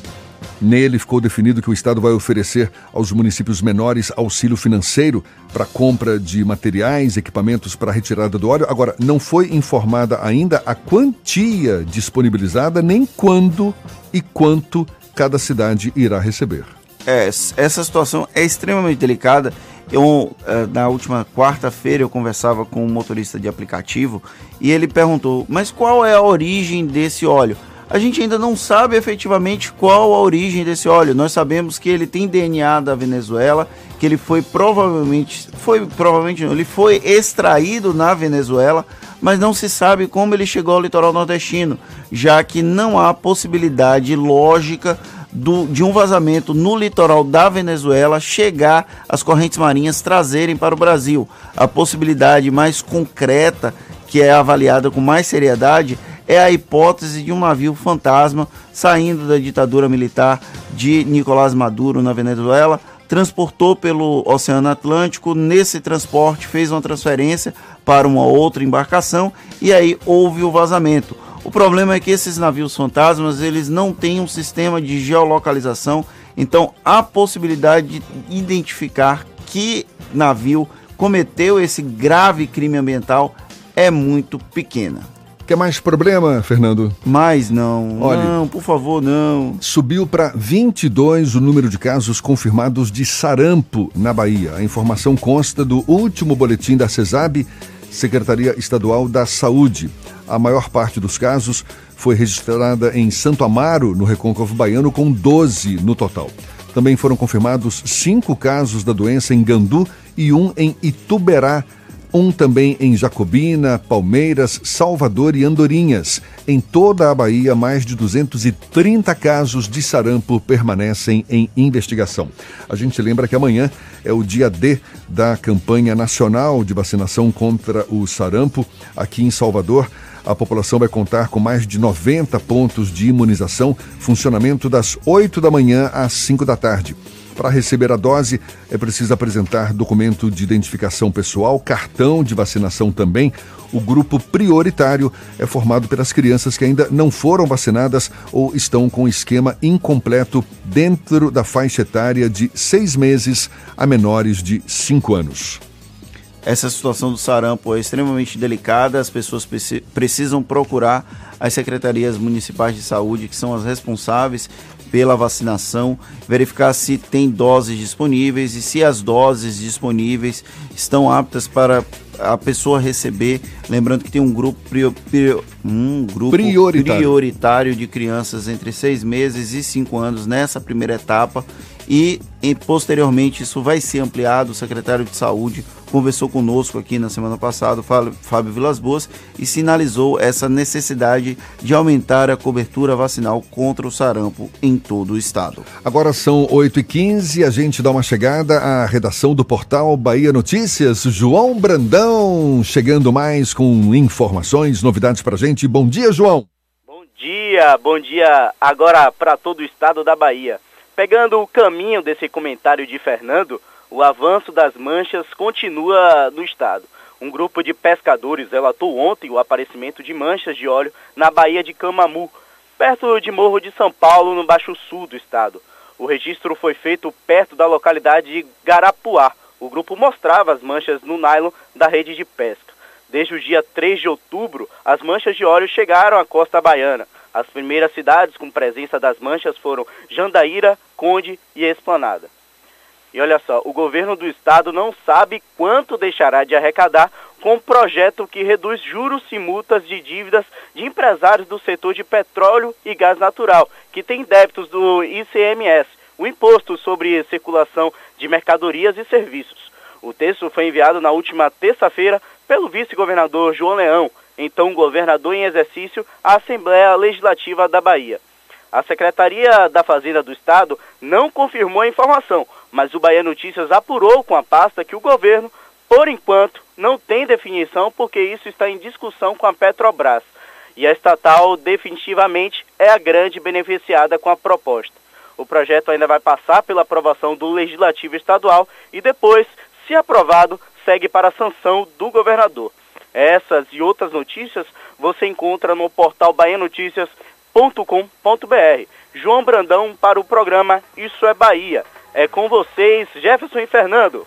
Nele ficou definido que o Estado vai oferecer aos municípios menores auxílio financeiro para compra de materiais, equipamentos para retirada do óleo. Agora, não foi informada ainda a quantia disponibilizada, nem quando e quanto cada cidade irá receber. É, essa situação é extremamente delicada. Eu, eh, na última quarta-feira, eu conversava com um motorista de aplicativo e ele perguntou: Mas qual é a origem desse óleo? A gente ainda não sabe efetivamente qual a origem desse óleo. Nós sabemos que ele tem DNA da Venezuela, que ele foi provavelmente, foi provavelmente não, ele foi extraído na Venezuela, mas não se sabe como ele chegou ao litoral nordestino, já que não há possibilidade lógica do, de um vazamento no litoral da Venezuela chegar as correntes marinhas trazerem para o Brasil. A possibilidade mais concreta, que é avaliada com mais seriedade, é a hipótese de um navio fantasma saindo da ditadura militar de Nicolás Maduro na Venezuela, transportou pelo Oceano Atlântico, nesse transporte fez uma transferência para uma outra embarcação e aí houve o vazamento. O problema é que esses navios fantasmas, eles não têm um sistema de geolocalização, então a possibilidade de identificar que navio cometeu esse grave crime ambiental é muito pequena. Quer mais problema, Fernando? Mais não. Olha, não, por favor, não. Subiu para 22 o número de casos confirmados de sarampo na Bahia. A informação consta do último boletim da CESAB, Secretaria Estadual da Saúde. A maior parte dos casos foi registrada em Santo Amaro, no Recôncavo Baiano, com 12 no total. Também foram confirmados cinco casos da doença em Gandu e um em Ituberá, um também em Jacobina, Palmeiras, Salvador e Andorinhas. Em toda a Bahia, mais de 230 casos de sarampo permanecem em investigação. A gente lembra que amanhã é o dia D da campanha nacional de vacinação contra o sarampo aqui em Salvador. A população vai contar com mais de 90 pontos de imunização, funcionamento das 8 da manhã às 5 da tarde. Para receber a dose, é preciso apresentar documento de identificação pessoal, cartão de vacinação também. O grupo prioritário é formado pelas crianças que ainda não foram vacinadas ou estão com esquema incompleto dentro da faixa etária de seis meses a menores de cinco anos. Essa situação do sarampo é extremamente delicada, as pessoas precisam procurar as secretarias municipais de saúde, que são as responsáveis pela vacinação, verificar se tem doses disponíveis e se as doses disponíveis estão aptas para a pessoa receber. Lembrando que tem um grupo, prior, prior, um grupo prioritário. prioritário de crianças entre seis meses e cinco anos nessa primeira etapa e, e posteriormente isso vai ser ampliado. O secretário de Saúde conversou conosco aqui na semana passada, Fábio Vilas Boas, e sinalizou essa necessidade de aumentar a cobertura vacinal contra o sarampo em todo o estado. Agora são 8h15, a gente dá uma chegada à redação do portal Bahia Notícias. João Brandão chegando mais com informações, novidades pra gente. Bom dia, João. Bom dia, bom dia agora para todo o estado da Bahia. Pegando o caminho desse comentário de Fernando, o avanço das manchas continua no estado. Um grupo de pescadores relatou ontem o aparecimento de manchas de óleo na Baía de Camamu, perto de Morro de São Paulo, no Baixo Sul do estado. O registro foi feito perto da localidade de Garapuá. O grupo mostrava as manchas no nylon da rede de pesca. Desde o dia 3 de outubro, as manchas de óleo chegaram à costa baiana. As primeiras cidades com presença das manchas foram Jandaíra, Conde e Esplanada. E olha só, o governo do estado não sabe quanto deixará de arrecadar com um projeto que reduz juros e multas de dívidas de empresários do setor de petróleo e gás natural, que têm débitos do ICMS, o Imposto sobre Circulação de Mercadorias e Serviços. O texto foi enviado na última terça-feira pelo vice-governador João Leão, então governador em exercício, à Assembleia Legislativa da Bahia. A Secretaria da Fazenda do Estado não confirmou a informação, mas o Bahia Notícias apurou com a pasta que o governo, por enquanto, não tem definição porque isso está em discussão com a Petrobras. E a estatal definitivamente é a grande beneficiada com a proposta. O projeto ainda vai passar pela aprovação do Legislativo Estadual e depois, se aprovado, segue para a sanção do governador. Essas e outras notícias você encontra no portal baianoticias.com.br. João Brandão para o programa Isso é Bahia. É com vocês, Jefferson e Fernando.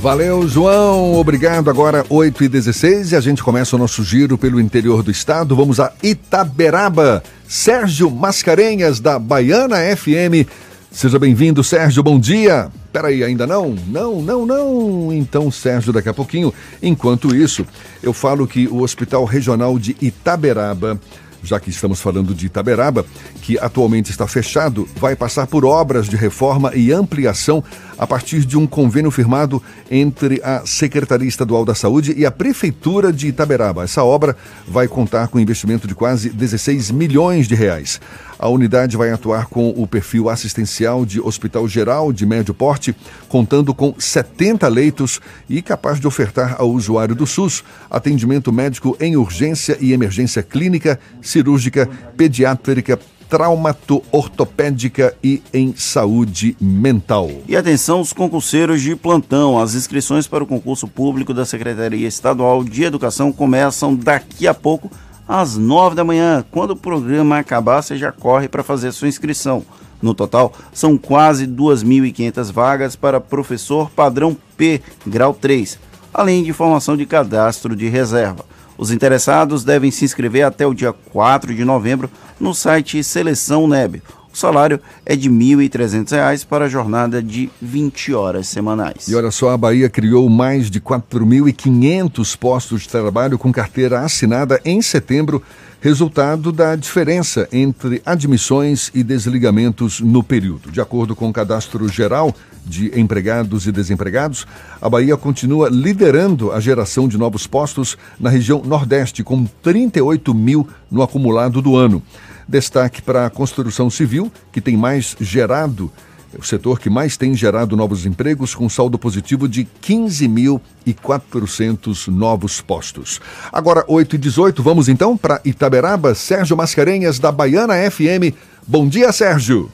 Valeu, João. Obrigado. Agora 8 e 16 e a gente começa o nosso giro pelo interior do estado. Vamos a Itaberaba. Sérgio Mascarenhas, da Baiana FM. Seja bem-vindo, Sérgio. Bom dia. Peraí, ainda não? Não, não, não. Então, Sérgio, daqui a pouquinho. Enquanto isso, eu falo que o Hospital Regional de Itaberaba já que estamos falando de Itaberaba, que atualmente está fechado, vai passar por obras de reforma e ampliação a partir de um convênio firmado entre a Secretaria Estadual da Saúde e a Prefeitura de Itaberaba. Essa obra vai contar com um investimento de quase 16 milhões de reais. A unidade vai atuar com o perfil assistencial de hospital geral de médio porte, contando com 70 leitos e capaz de ofertar ao usuário do SUS atendimento médico em urgência e emergência clínica, cirúrgica, pediátrica, traumato-ortopédica e em saúde mental. E atenção os concurseiros de plantão. As inscrições para o concurso público da Secretaria Estadual de Educação começam daqui a pouco às nove da manhã. Quando o programa acabar, você já corre para fazer sua inscrição. No total, são quase 2.500 vagas para professor padrão P, grau 3, além de formação de cadastro de reserva. Os interessados devem se inscrever até o dia 4 de novembro no site Seleção NEB. O salário é de R$ 1.300 para a jornada de 20 horas semanais. E olha só, a Bahia criou mais de 4.500 postos de trabalho com carteira assinada em setembro, resultado da diferença entre admissões e desligamentos no período. De acordo com o Cadastro Geral de Empregados e Desempregados, a Bahia continua liderando a geração de novos postos na região Nordeste, com 38 mil no acumulado do ano. Destaque para a construção civil, que tem mais gerado, o setor que mais tem gerado novos empregos, com saldo positivo de 15.400 novos postos. Agora, 8 e 18, vamos então para Itaberaba. Sérgio Mascarenhas, da Baiana FM. Bom dia, Sérgio.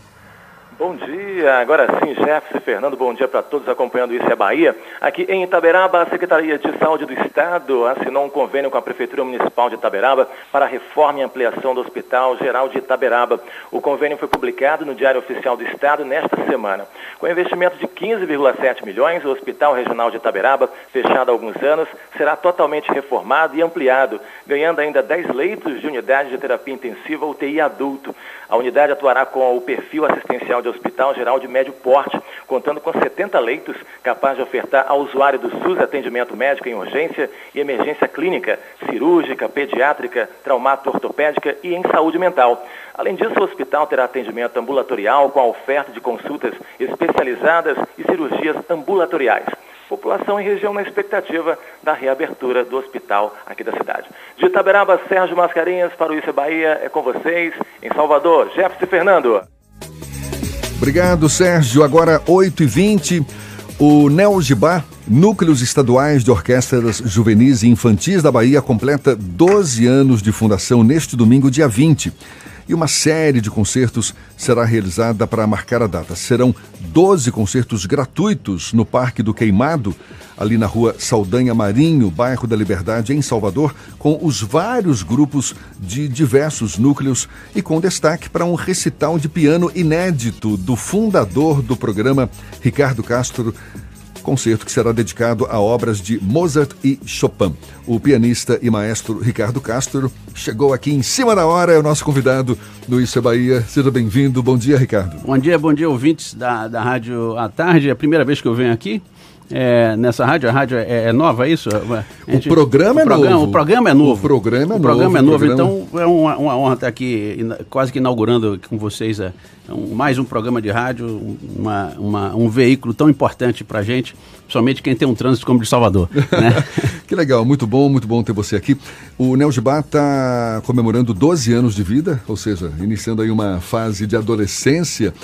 Bom dia, agora sim, Jefferson Fernando, bom dia para todos acompanhando Isso é Bahia. Aqui em Itaberaba, a Secretaria de Saúde do Estado assinou um convênio com a Prefeitura Municipal de Itaberaba para a reforma e ampliação do Hospital Geral de Itaberaba. O convênio foi publicado no Diário Oficial do Estado nesta semana. Com investimento de 15,7 milhões, o Hospital Regional de Itaberaba, fechado há alguns anos, será totalmente reformado e ampliado, ganhando ainda 10 leitos de unidade de terapia intensiva UTI adulto. A unidade atuará com o perfil assistencial de Hospital Geral de Médio Porte, contando com 70 leitos, capaz de ofertar ao usuário do SUS atendimento médico em urgência e emergência clínica, cirúrgica, pediátrica, traumato-ortopédica e em saúde mental. Além disso, o hospital terá atendimento ambulatorial com a oferta de consultas especializadas e cirurgias ambulatoriais população em região na expectativa da reabertura do hospital aqui da cidade. De Itaberaba, Sérgio Mascarenhas, para o Isso é Bahia, é com vocês. Em Salvador, Jefferson Fernando. Obrigado, Sérgio. Agora 8h20. O Neogibá, Núcleos Estaduais de Orquestras Juvenis e Infantis da Bahia, completa 12 anos de fundação neste domingo, dia 20 e uma série de concertos será realizada para marcar a data. Serão 12 concertos gratuitos no Parque do Queimado, ali na rua Saldanha Marinho, bairro da Liberdade, em Salvador, com os vários grupos de diversos núcleos e com destaque para um recital de piano inédito do fundador do programa, Ricardo Castro concerto que será dedicado a obras de Mozart e Chopin. O pianista e maestro Ricardo Castro chegou aqui em cima da hora, é o nosso convidado do Isso é Bahia. Seja bem-vindo. Bom dia, Ricardo. Bom dia, bom dia, ouvintes da, da Rádio à Tarde. É a primeira vez que eu venho aqui. É, nessa rádio, a rádio é, é nova, é isso? Gente, o programa é o programa, novo. O programa é novo. O programa é o novo. Programa é novo. Programa... Então é uma, uma, honra estar aqui, quase que inaugurando com vocês é, mais um programa de rádio, uma, uma, um veículo tão importante para a gente, principalmente quem tem um trânsito como de Salvador. <laughs> Né? que legal, muito bom, muito bom ter você aqui. O Nel Gibá está comemorando 12 anos de vida, ou seja, iniciando aí uma fase de adolescência.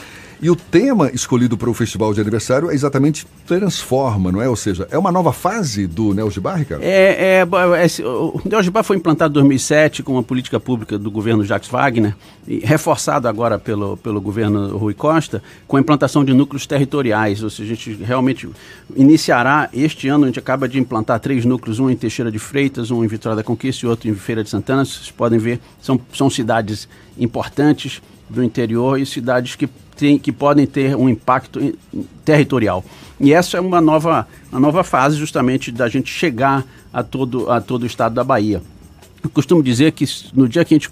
E o tema escolhido para o festival de aniversário é exatamente Transforma, não é? Ou seja, é uma nova fase do Neo Ricardo? É, é, é, o Neo foi implantado em 2007 com uma política pública do governo Jacques Wagner, reforçado agora pelo, pelo governo Rui Costa, com a implantação de núcleos territoriais. Ou seja, a gente realmente iniciará este ano, a gente acaba de implantar três núcleos, um em Teixeira de Freitas, um em Vitória da Conquista e outro em Feira de Santana. Vocês podem ver, são, são cidades importantes do interior e cidades que tem, que podem ter um impacto territorial. E essa é uma nova, uma nova fase justamente da gente chegar a todo, a todo o estado da Bahia. Eu costumo dizer que no dia que a gente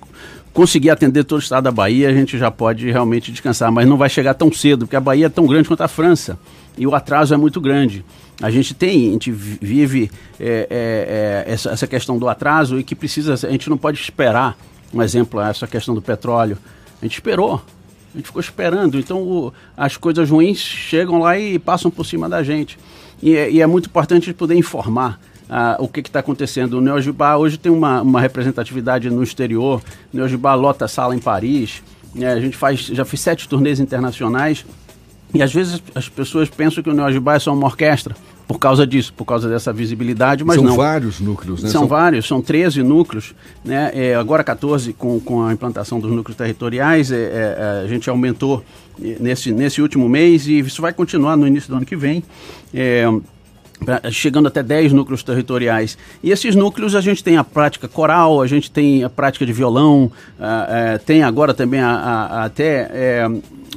conseguir atender todo o estado da Bahia, a gente já pode realmente descansar, mas não vai chegar tão cedo, porque a Bahia é tão grande quanto a França e o atraso é muito grande. A gente tem, a gente vive é, é, é, essa, essa questão do atraso e que precisa, a gente não pode esperar, um exemplo, essa questão do petróleo. A gente esperou, a gente ficou esperando. Então o, as coisas ruins chegam lá e passam por cima da gente. E, é, e é muito importante poder informar. Uh, o que está acontecendo. O Neogibá hoje tem uma, uma representatividade no exterior. O Neogibá lota sala em Paris. É, a gente faz, já fez sete turnês internacionais. E às vezes as pessoas pensam que o Neogibá é só uma orquestra por causa disso, por causa dessa visibilidade, mas são não. São vários núcleos, né? São, são, vários, são 13 núcleos, né? É, agora 14 com, com a implantação dos núcleos territoriais, é, é, é, a gente aumentou nesse, nesse último mês e isso vai continuar no início do ano que vem. É, pra- chegando até 10 núcleos territoriais. E esses núcleos a gente tem a prática coral, a gente tem a prática de violão, ah, eh, tem agora também a, a- a- até eh,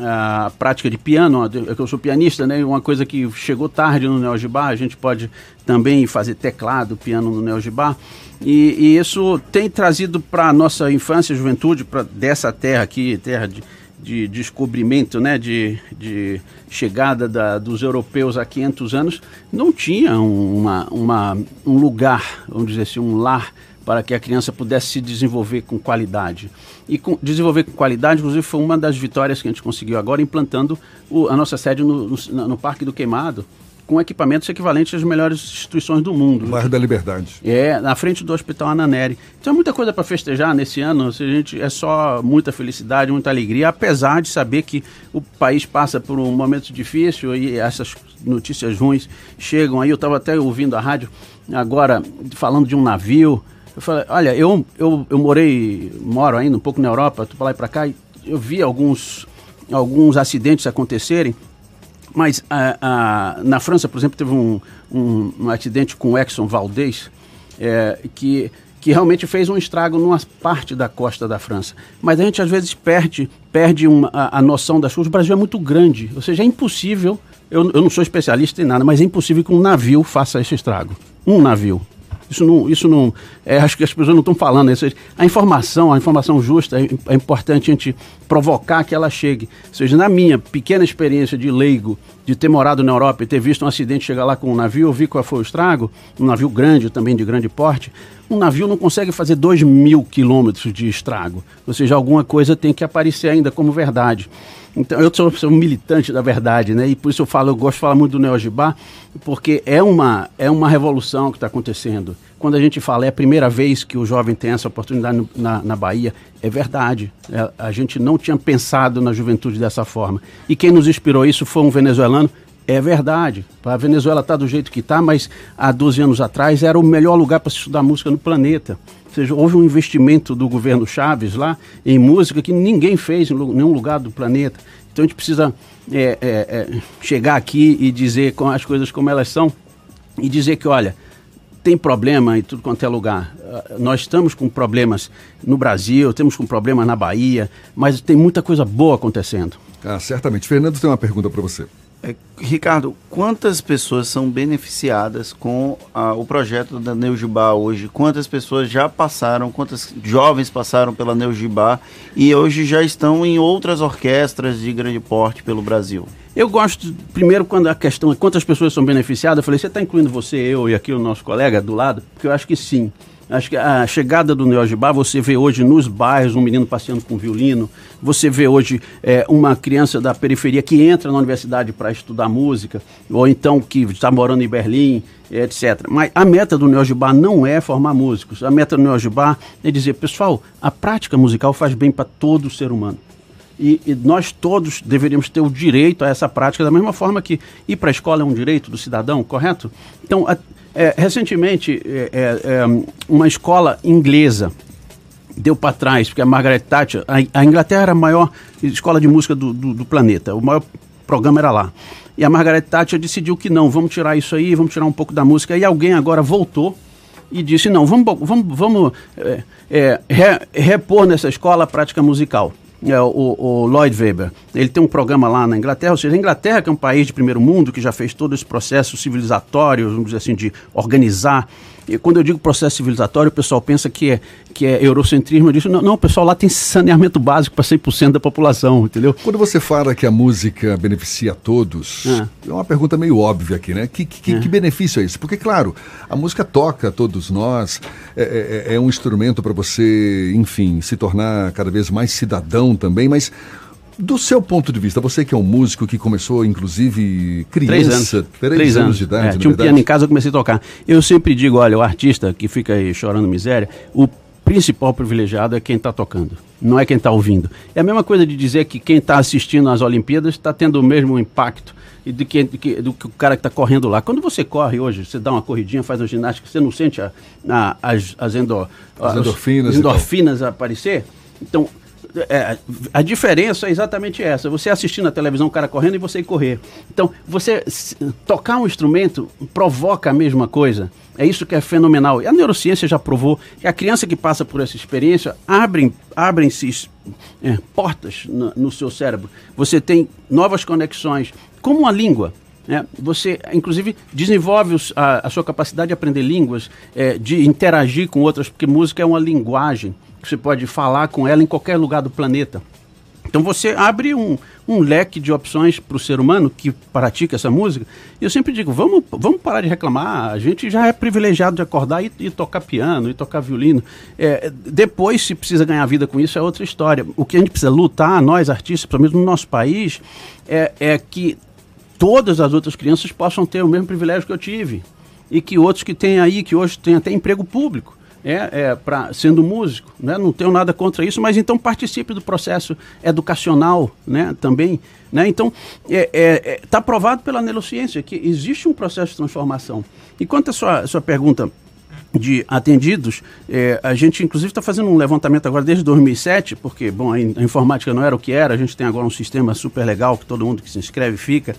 a prática de piano, que eu sou pianista, né? Uma coisa que chegou tarde no Neogibá, a gente pode também fazer teclado, piano no Neogibá. E, e isso tem trazido para a nossa infância e juventude, para dessa terra aqui, terra de, de descobrimento, né, de, de chegada da- dos europeus há 500 anos, não tinha um- uma, uma, um lugar, vamos dizer assim, um lar para que a criança pudesse se desenvolver com qualidade. E com, desenvolver com qualidade, inclusive, foi uma das vitórias que a gente conseguiu agora, implantando o- a nossa sede no, no, no Parque do Queimado, com equipamentos equivalentes às melhores instituições do mundo. Bairro da Liberdade. É, na frente do Hospital Ananeri. Então é muita coisa para festejar nesse ano. A gente, é só muita felicidade, muita alegria, apesar de saber que o país passa por um momento difícil e essas notícias ruins chegam aí. Eu estava até ouvindo a rádio agora falando de um navio. Eu falei, olha, eu, eu, eu morei, moro ainda um pouco na Europa, tô para lá e para cá, e eu vi alguns, alguns acidentes acontecerem mas ah, ah, na França, por exemplo, teve um, um, um acidente com o Exxon Valdez, é, que, que realmente fez um estrago numa parte da costa da França. Mas a gente às vezes perde, perde uma, a, a noção das coisas. O Brasil é muito grande, ou seja, é impossível. Eu, eu não sou especialista em nada, mas é impossível que um navio faça esse estrago. Um navio. Isso não, isso não, é, acho que as pessoas não estão falando isso. A informação, a informação justa, é, é importante a gente provocar que ela chegue. Ou seja, na minha pequena experiência de leigo, de ter morado na Europa e ter visto um acidente chegar lá com um navio, eu vi qual foi o estrago, um navio grande, também de grande porte, um navio não consegue fazer 2 mil quilômetros de estrago. Ou seja, alguma coisa tem que aparecer ainda como verdade. Então, eu sou, sou um militante da verdade, né? E por isso eu falo, eu gosto de falar muito do Neogibá, porque é uma, é uma revolução que está acontecendo. Quando a gente fala, é a primeira vez que o jovem tem essa oportunidade no- na, na Bahia, é verdade. É, a gente não tinha pensado na juventude dessa forma. E quem nos inspirou isso foi um venezuelano. É verdade. A Venezuela está do jeito que está, mas há 12 anos atrás era o melhor lugar para se estudar música no planeta. Ou seja, houve um investimento do governo Chaves lá em música que ninguém fez em nenhum lugar do planeta. Então a gente precisa é, é, é, chegar aqui e dizer as coisas como elas são e dizer que, olha, tem problema em tudo quanto é lugar. Ah, Nós estamos com problemas no Brasil, temos com problemas na Bahia, mas tem muita coisa boa acontecendo. Ah, certamente. Fernando tem uma pergunta para você. É, Ricardo, quantas pessoas são beneficiadas com ah, o projeto da Neugibá hoje? Quantas pessoas já passaram, quantas jovens passaram pela Neugibá e hoje já estão em outras orquestras de grande porte pelo Brasil? Eu gosto, primeiro, quando a questão é quantas pessoas são beneficiadas, eu falei, você está incluindo você, eu e aqui o nosso colega do lado? Porque eu acho que sim. Acho que a chegada do Neogibá, você vê hoje nos bairros um menino passeando com violino, você vê hoje é, uma criança da periferia que entra na universidade para estudar música, ou então que está morando em Berlim, etc. Mas a meta do Neogibá não é formar músicos. A meta do Neogibá é dizer, pessoal, a prática musical faz bem para todo ser humano. E, e nós todos deveríamos ter o direito a essa prática, da mesma forma que ir para a escola é um direito do cidadão, correto? Então, a- é, recentemente, é, é, é, uma escola inglesa deu para trás, porque a Margaret Thatcher, a, a Inglaterra era a maior escola de música do, do, do planeta, o maior programa era lá. E a Margaret Thatcher decidiu que não, vamos tirar isso aí, vamos tirar um pouco da música. E alguém agora voltou e disse, não, vamos, vamos, vamos é, é, re- repor nessa escola a prática musical. É, o, o Lloyd Webber, ele tem um programa lá na Inglaterra, ou seja, a Inglaterra que é um país de primeiro mundo, que já fez todo esse processo civilizatório, vamos dizer assim, de organizar. E quando eu digo processo civilizatório, o pessoal pensa que é, que é eurocentrismo. Eu não, não, o pessoal lá tem saneamento básico para 100% da população, entendeu? Quando você fala que a música beneficia a todos, é, uma pergunta meio óbvia aqui, né? Que, que, que benefício é esse? Porque, claro, a música toca a todos nós, é, é- é um instrumento para você, enfim, se tornar cada vez mais cidadão também, mas do seu ponto de vista, você que é um músico que começou, inclusive, criança, Três anos. três anos de idade, É, tinha um piano em casa, eu comecei a tocar. Eu sempre digo, olha, o artista que fica aí chorando miséria, o principal privilegiado é quem está tocando, não é quem está ouvindo. É a mesma coisa de dizer que quem está assistindo às Olimpíadas está tendo o mesmo impacto do que, do que, do que o cara que está correndo lá. Quando você corre hoje, você dá uma corridinha, faz uma ginástica, você não sente a, a- as, as, endo- As as endorfinas endorfinas aparecer? Então, é, a diferença é exatamente essa. Você assistir na televisão o cara correndo e você correr. Então, você tocar um instrumento provoca a mesma coisa. É isso que é fenomenal. E a neurociência já provou que a criança que passa por essa experiência abrem, abrem-se é, portas no, no, seu cérebro. Você tem novas conexões, como uma língua. É, você, inclusive, desenvolve os, a, a, sua capacidade de aprender línguas, é, de interagir com outras, porque música é uma linguagem você pode falar com ela em qualquer lugar do planeta. Então você abre um, um leque de opções para o ser humano que pratica essa música. E eu sempre digo, vamos, vamos parar de reclamar. A gente já é privilegiado de acordar e, e tocar piano, e tocar violino. É, depois, se precisa ganhar vida com isso, é outra história. O que a gente precisa lutar, nós artistas, pelo menos no nosso país, é, é que todas as outras crianças possam ter o mesmo privilégio que eu tive. E que outros que têm aí, que hoje têm até emprego público, é, é pra, sendo músico, né? não tenho nada contra isso, mas então participe do processo educacional né? também. Né? Então, está é, é, é tá provado pela neurociência que existe um processo de transformação. E quanto à sua, sua pergunta de atendidos, é, a gente inclusive está fazendo um levantamento agora desde 2007, porque bom, a, in a, informática não era o que era, a gente tem agora um sistema super legal que todo mundo que se inscreve fica,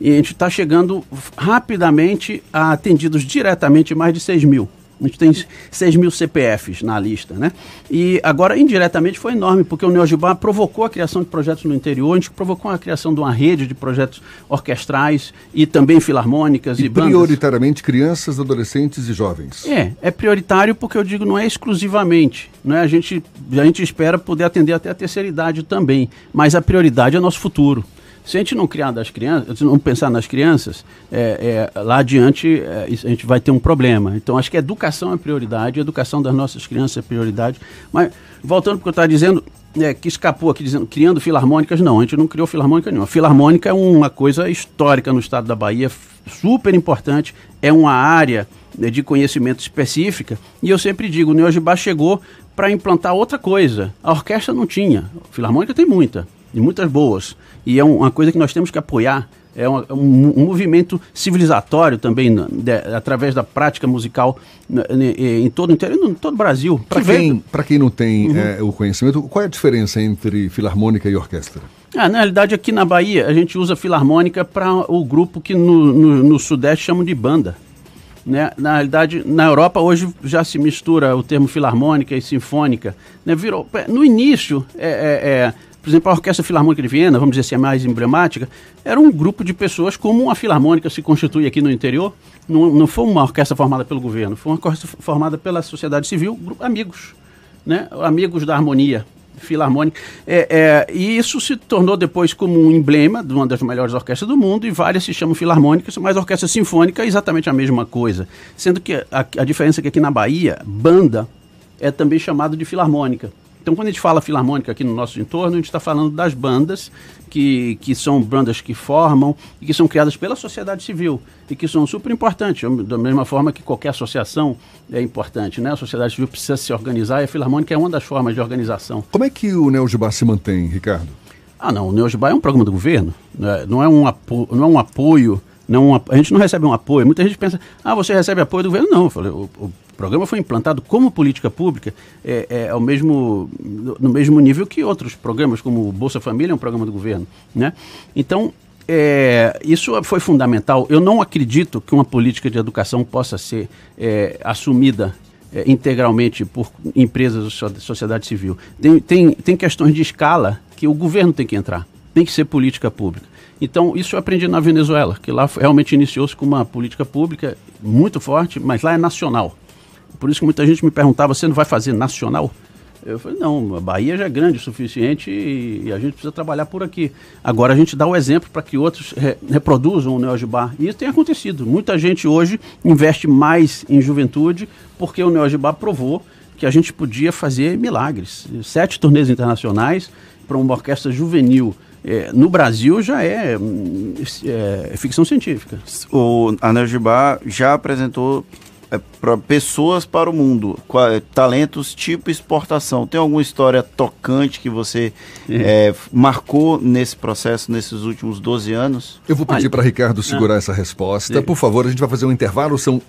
e a gente está chegando rapidamente a atendidos diretamente mais de 6 mil. A gente tem 6 mil CPFs na lista, né? E agora, indiretamente, foi enorme, porque o Neogibá provocou a criação de projetos no interior, a gente provocou a criação de uma rede de projetos orquestrais e também filarmônicas e, e prioritariamente crianças, adolescentes e jovens. É, é prioritário porque eu digo não é exclusivamente, não é? A gente, a gente espera poder atender até a terceira idade também, mas a prioridade é nosso futuro. Se a gente não criar das crianças, não pensar nas crianças, é, é, lá adiante é, a gente vai ter um problema. Então acho que a educação é prioridade, a educação das nossas crianças é prioridade. Mas voltando para o que eu estava dizendo, é, que escapou aqui dizendo criando filarmônicas, não, a gente não criou filarmônica nenhuma. Filarmônica é uma coisa histórica no estado da Bahia, super importante, é uma área né, de conhecimento específica. E eu sempre digo, o Neogibá chegou para implantar outra coisa. A orquestra não tinha, filarmônica tem muita, e muitas boas. E é uma coisa que nós temos que apoiar. É um, um, um movimento civilizatório também, de, através da prática musical em todo o interior, em todo o Brasil. Para quem, quem não tem uhum. é, o conhecimento, qual é a diferença entre filarmônica e orquestra? Ah, na realidade, aqui na Bahia, a gente usa filarmônica para o grupo que no, no, no Sudeste chamam de banda. Né? Na realidade, na Europa hoje já se mistura o termo filarmônica e sinfônica. Né? Virou, no início, é, é, é por exemplo, a Orquestra Filarmônica de Viena, vamos dizer assim, a mais emblemática, era um grupo de pessoas como a Filarmônica se constitui aqui no interior. Não, não foi uma orquestra formada pelo governo, foi uma orquestra formada pela sociedade civil, grupo, amigos, né? amigos da harmonia filarmônica. É, é, e isso se tornou depois como um emblema de uma das melhores orquestras do mundo, e várias se chamam filarmônicas, mas orquestra sinfônica é exatamente a mesma coisa. Sendo que a, a diferença é que aqui na Bahia, banda é também chamado de filarmônica. Então, quando a gente fala filarmônica aqui no nosso entorno, a gente está falando das bandas, que, que são bandas que formam e que são criadas pela sociedade civil e que são super importantes, da mesma forma que qualquer associação é importante, né? A sociedade civil precisa se organizar e a filarmônica é uma das formas de organização. Como é que o Neogibá se mantém, Ricardo? Ah, não, o Neogibá é um programa do governo, né? não é um, apo não é um apoio não, a gente não recebe um apoio. Muita gente pensa, ah, você recebe apoio do governo. Não, eu falei, o, o programa foi implantado como política pública é, é ao mesmo, no mesmo nível que outros programas, como o Bolsa Família é um programa do governo. Né? Então, é, isso foi fundamental. Eu não acredito que uma política de educação possa ser é, assumida é, integralmente por empresas da sociedade civil. Tem, tem, tem questões de escala que o governo tem que entrar, tem que ser política pública. Então, isso eu aprendi na Venezuela, que lá realmente iniciou-se com uma política pública muito forte, mas lá é nacional. Por isso que muita gente me perguntava, você não vai fazer nacional? Eu falei, não, a Bahia já é grande o suficiente e, a gente precisa trabalhar por aqui. Agora a gente dá o exemplo para que outros re, reproduzam o Neogibá. E isso tem acontecido. Muita gente hoje investe mais em juventude porque o Neogibá provou que a gente podia fazer milagres. Sete turnês internacionais para uma orquestra juvenil é, no Brasil já é, é, ficção científica. O Anel já apresentou é para pessoas para o mundo, qua- talentos tipo exportação. Tem alguma história tocante que você é, marcou nesse processo, nesses últimos 12 anos? Eu vou pedir para Ricardo segurar essa resposta. Por favor, a gente vai fazer um intervalo, são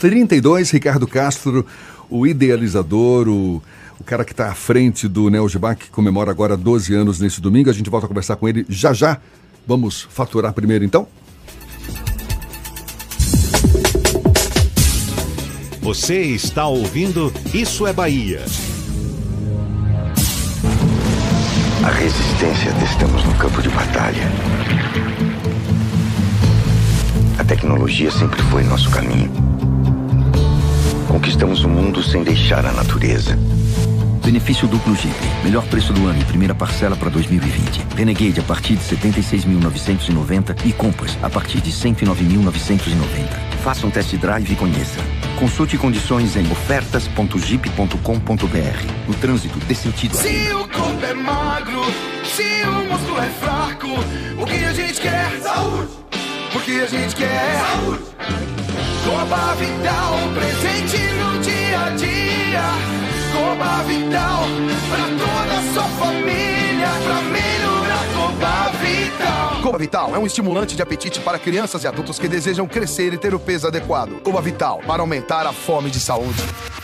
8h32. Ricardo Castro, o idealizador, o, o cara que está à frente do Neogibá, que comemora agora 12 anos nesse domingo. A gente volta a conversar com ele já já. Vamos faturar primeiro então? Você está ouvindo Isso é Bahia. A resistência testamos no campo de batalha. A tecnologia sempre foi nosso caminho. Conquistamos o mundo sem deixar a natureza. Benefício duplo Jeep. Melhor preço do ano e primeira parcela para 2020. Renegade a partir de 76.990 e Compass a partir de 109.990. Faça um test drive e conheça. Consulte condições em ofertas.jeep.com.br. No trânsito, dê sentido Se o corpo é magro, se o músculo é fraco, o que a gente quer? Saúde! O que a gente quer? Saúde! Coba Vital, presente no dia a dia. Coba Vital, pra toda a sua família, pra melhorar Coba Vital. Coba Vital é um estimulante de apetite para crianças e adultos que desejam crescer e ter o peso adequado. Coba Vital, para aumentar a fome de saúde.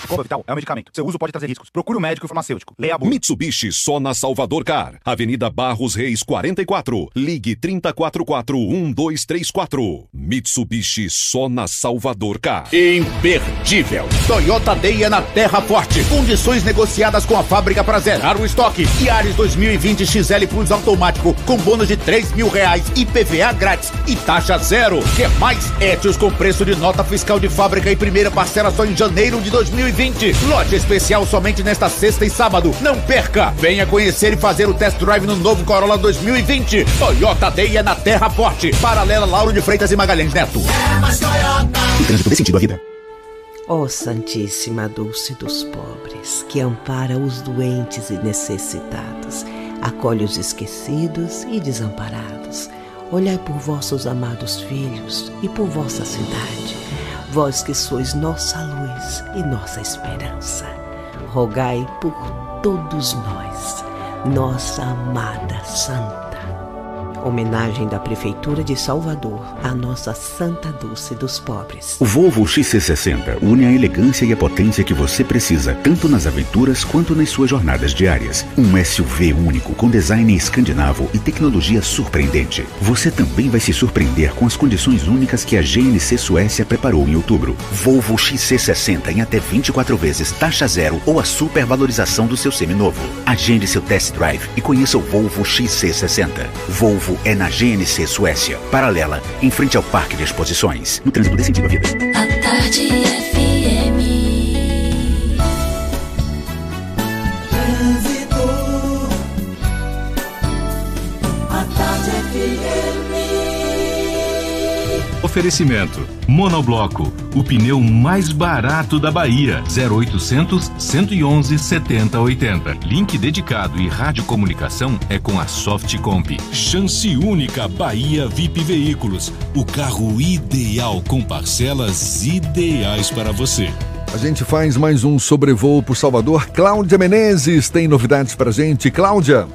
Coba Vital é um medicamento. Seu uso pode trazer riscos. Procure um médico farmacêutico. Leia a bula. Mitsubishi só na Salvador Car. Avenida Barros Reis 44. Ligue 3044-1234. Mitsubishi só na Salvador Car. Imperdível. Toyota Day é na Terra Forte. Condições negociadas com a fábrica para zerar o estoque. Yaris 2020 XL Plus automático com bônus de 3 mil reais e PVA grátis e taxa zero. Quer mais? Etios com preço de nota fiscal de fábrica e primeira parcela só em janeiro de 2020. Lote especial somente nesta sexta e sábado. Não perca. Venha conhecer e fazer o test drive no novo Corolla 2020. Toyota Day é na Terra Forte. Paralela Lauro de Freitas e Magalhães Neto. O trânsito dê sentido à vida. Ó Santíssima Dulce dos pobres, que ampara os doentes e necessitados, acolhe os esquecidos e desamparados. Olhai por vossos amados filhos e por vossa cidade, vós que sois nossa luz e nossa esperança. Rogai por todos nós, nossa amada Santa. Homenagem da Prefeitura de Salvador à nossa Santa Dulce dos Pobres. O Volvo XC60 une a elegância e a potência que você precisa, tanto nas aventuras quanto nas suas jornadas diárias. Um SUV único com design escandinavo e tecnologia surpreendente. Você também vai se surpreender com as condições únicas que a GNC Suécia preparou em outubro. Volvo XC60 em até 24 vezes taxa zero ou a supervalorização do seu seminovo. Agende seu test drive e conheça o Volvo XC60. Volvo é na GNC Suécia. Paralela, em frente ao Parque de Exposições. No trânsito dê sentido à vida. A tarde FM. Oferecimento: Monobloco, o pneu mais barato da Bahia. 0800 111 7080. Link dedicado e radiocomunicação é com a Softcomp. Chance única Bahia VIP Veículos. O carro ideal com parcelas ideais para você. A gente faz mais um sobrevoo por Salvador. Cláudia Menezes tem novidades pra gente. Cláudia.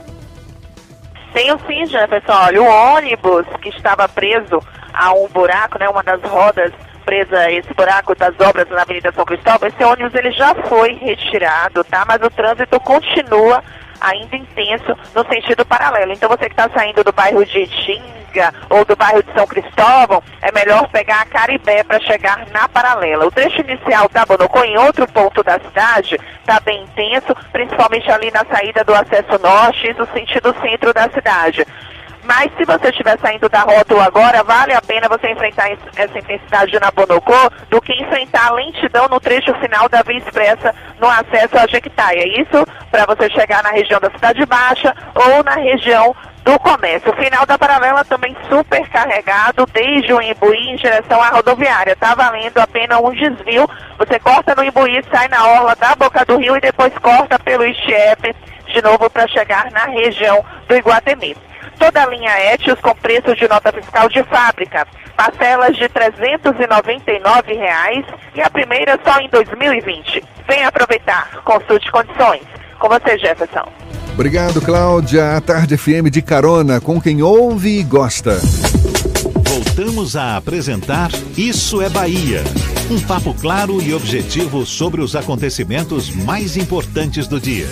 Tenho sim, Jefferson. Olha, o ônibus que estava preso a um buraco, né, uma das rodas presa esse buraco das obras na Avenida São Cristóvão, esse ônibus ele já foi retirado, tá? Mas o trânsito continua ainda intenso no sentido paralelo. Então você que está saindo do bairro de Tinga ou do bairro de São Cristóvão, é melhor pegar a Caribé para chegar na paralela. O trecho inicial da Bonocô, em outro ponto da cidade, está bem intenso, principalmente ali na saída do acesso norte e do sentido centro da cidade. Mas se você estiver saindo da rótula agora, vale a pena você enfrentar es- essa intensidade na Bonocô do que enfrentar a lentidão no trecho final da Via Expressa no acesso a Jequitaia. Isso para você chegar na região da Cidade Baixa ou na região do comércio. O final da paralela também super carregado desde o Imbuí em direção à rodoviária. Tá valendo apenas um desvio. Você corta no Imbuí, sai na orla da Boca do Rio e depois corta pelo Istiepe de novo para chegar na região do Iguatemi. Toda a linha Etios com preço de nota fiscal de fábrica. Parcelas de 399 reais e a primeira só em 2020. Venha aproveitar. Consulte condições. Com você, Jefferson. Obrigado, Cláudia. A Tarde FM de carona com quem ouve e gosta. Voltamos a apresentar Isso é Bahia. Um papo claro e objetivo sobre os acontecimentos mais importantes do dia.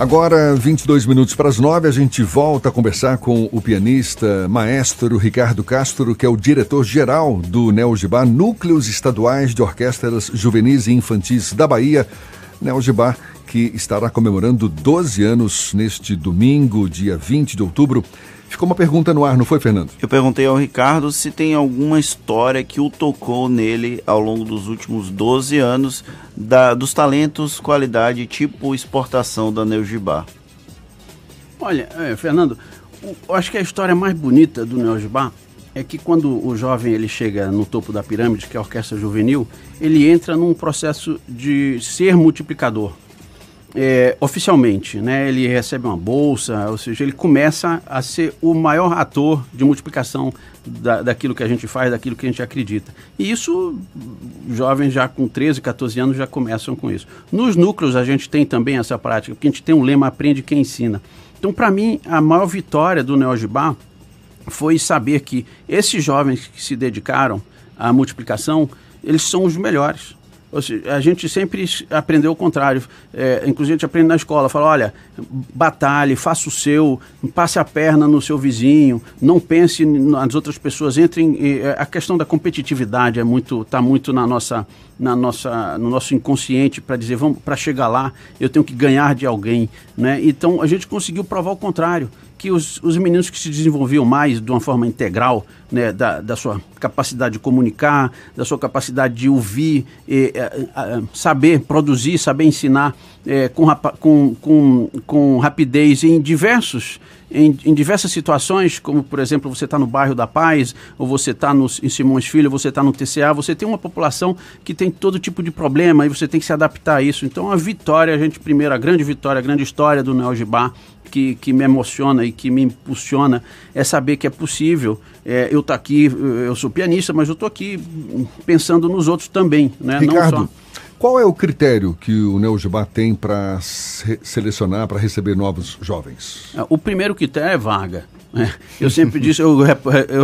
Agora, 22 minutos para as 9, a gente volta a conversar com o pianista, maestro Ricardo Castro, que é o diretor-geral do Neogibá, Núcleos Estaduais de Orquestras Juvenis e Infantis da Bahia. Neogibá, que estará comemorando 12 anos neste domingo, dia 20 de outubro. Ficou uma pergunta no ar, não foi, Fernando? Eu perguntei ao Ricardo se tem alguma história que o tocou nele ao longo dos últimos 12 anos da, dos talentos, qualidade tipo exportação da Neogibá. Olha, é, Fernando, eu acho que a história mais bonita do Neogibá é que quando o jovem ele chega no topo da pirâmide, que é a orquestra juvenil, ele entra num processo de ser multiplicador é, oficialmente, né? Ele recebe uma bolsa, ou seja, ele começa a ser o maior ator de multiplicação da, daquilo que a gente faz, daquilo que a gente acredita. E isso, jovens já com 13, 14 anos já começam com isso. Nos núcleos a gente tem também essa prática, porque a gente tem um lema aprende quem ensina. Então, para mim, a maior vitória do Neogibá foi saber que esses jovens que se dedicaram à multiplicação, eles são os melhores Seja, a gente sempre aprendeu o contrário. É, inclusive, a gente aprende na escola. Fala, olha, batalhe, faça o seu, passe a perna no seu vizinho, não pense nas outras pessoas. Entrem, é, a questão da competitividade é muito, está muito na nossa, na nossa, no nosso inconsciente para dizer, vamos, para chegar lá, eu tenho que ganhar de alguém. Né? Então, a gente conseguiu provar o contrário que os, os meninos que se desenvolviam mais de uma forma integral, né, da, da sua capacidade de comunicar, da sua capacidade de ouvir, e, saber produzir, saber ensinar é, com, com, com, com rapidez em diversos em, em, diversas situações, como por exemplo você está no bairro da Paz, ou você está em Simões Filho, você está no TCA, você tem uma população que tem todo tipo de problema e você tem que se adaptar a isso. Então a vitória, a gente primeiro, a grande vitória, a grande história do Neo Gibá, que, que me emociona e que me impulsiona é saber que é possível. É, eu estou tá aqui, eu sou pianista, mas eu estou aqui pensando nos outros também. Né? Ricardo, qual é o critério que o Neogibá tem para selecionar, para receber novos jovens? É, o primeiro critério é vaga. Né? Eu sempre <laughs> disse, eu,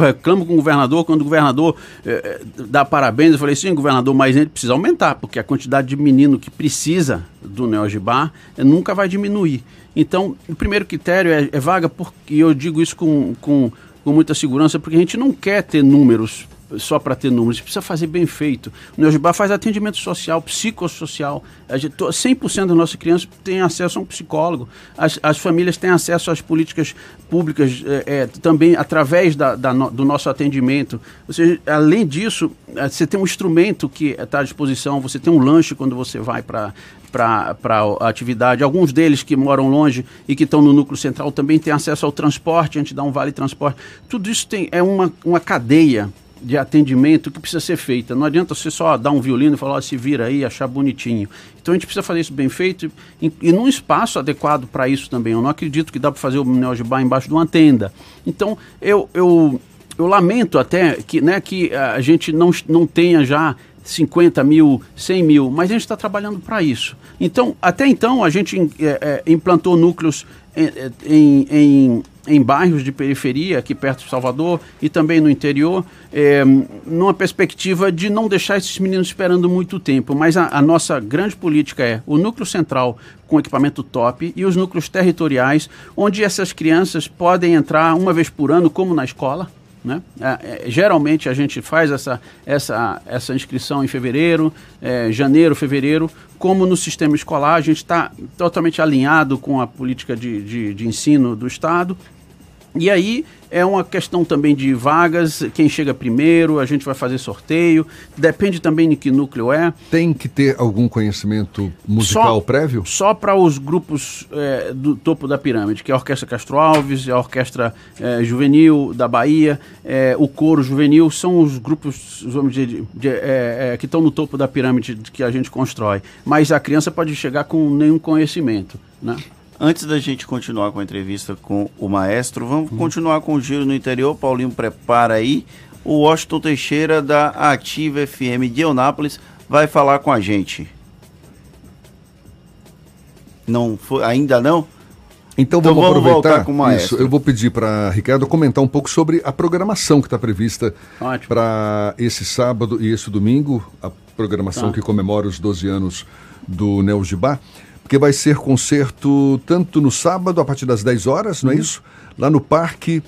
reclamo com o governador, quando o governador eh, dá parabéns, eu falei, sim, governador, mas a gente precisa aumentar, porque a quantidade de menino que precisa do Neogibá nunca vai diminuir. Então, o primeiro critério é, é vaga, porque eu digo isso com, com, com muita segurança, porque a gente não quer ter números só para ter números, precisa fazer bem feito. O Neogibá faz atendimento social, psicossocial. A gente, 100% das nossas crianças têm acesso a um psicólogo. As, as famílias têm acesso às políticas públicas é, é, também através da, da no, do nosso atendimento. Ou seja, além disso, é, você tem um instrumento que está à disposição, você tem um lanche quando você vai para para a atividade. Alguns deles que moram longe e que estão no núcleo central também têm acesso ao transporte, a gente dá um vale transporte. Tudo isso tem, é uma, uma cadeia de atendimento que precisa ser feita. Não adianta você só dar um violino e falar, se vira aí, achar bonitinho. Então a gente precisa fazer isso bem feito e, e num espaço adequado para isso também. Eu não acredito que dá para fazer o Neogibá embaixo de uma tenda. Então eu, eu, eu lamento até que, né, que a gente não, não tenha já 50 mil, 100 mil, mas a gente está trabalhando para isso. Então, até então, a gente é, é, implantou núcleos em, em, em, em, bairros de periferia, aqui perto de Salvador, e também no interior, é, numa perspectiva de não deixar esses meninos esperando muito tempo. Mas a, a nossa grande política é o núcleo central com equipamento top e os núcleos territoriais, onde essas crianças podem entrar uma vez por ano, como na escola, né? É, é, geralmente a gente faz essa, essa, essa inscrição em fevereiro, é, janeiro, fevereiro, como no sistema escolar a gente está totalmente alinhado com a política de, de, de ensino do Estado. E aí é uma questão também de vagas, quem chega primeiro, a gente vai fazer sorteio, depende também de que núcleo é. Tem que ter algum conhecimento musical só, prévio? Só para os grupos é, do topo da pirâmide, que é a Orquestra Castro Alves, a Orquestra é, Juvenil da Bahia, é, o Coro Juvenil, são os grupos vamos dizer, de, de, é, é, que estão no topo da pirâmide que a gente constrói. Mas a criança pode chegar com nenhum conhecimento, né? Antes da gente continuar com a entrevista com o maestro, vamos uhum. continuar com o giro no interior. Paulinho prepara aí. O Washington Teixeira da Ativa FM de Eunápolis vai falar com a gente. Não foi, ainda não? Então, então vamos, vamos aproveitar com o isso. Eu vou pedir para Ricardo comentar um pouco sobre a programação que está prevista para esse sábado e esse domingo, a programação tá. que comemora os 12 anos do Neo Gibá, porque vai ser concerto tanto no sábado a partir das 10 horas, não é uhum. isso? Lá no Parque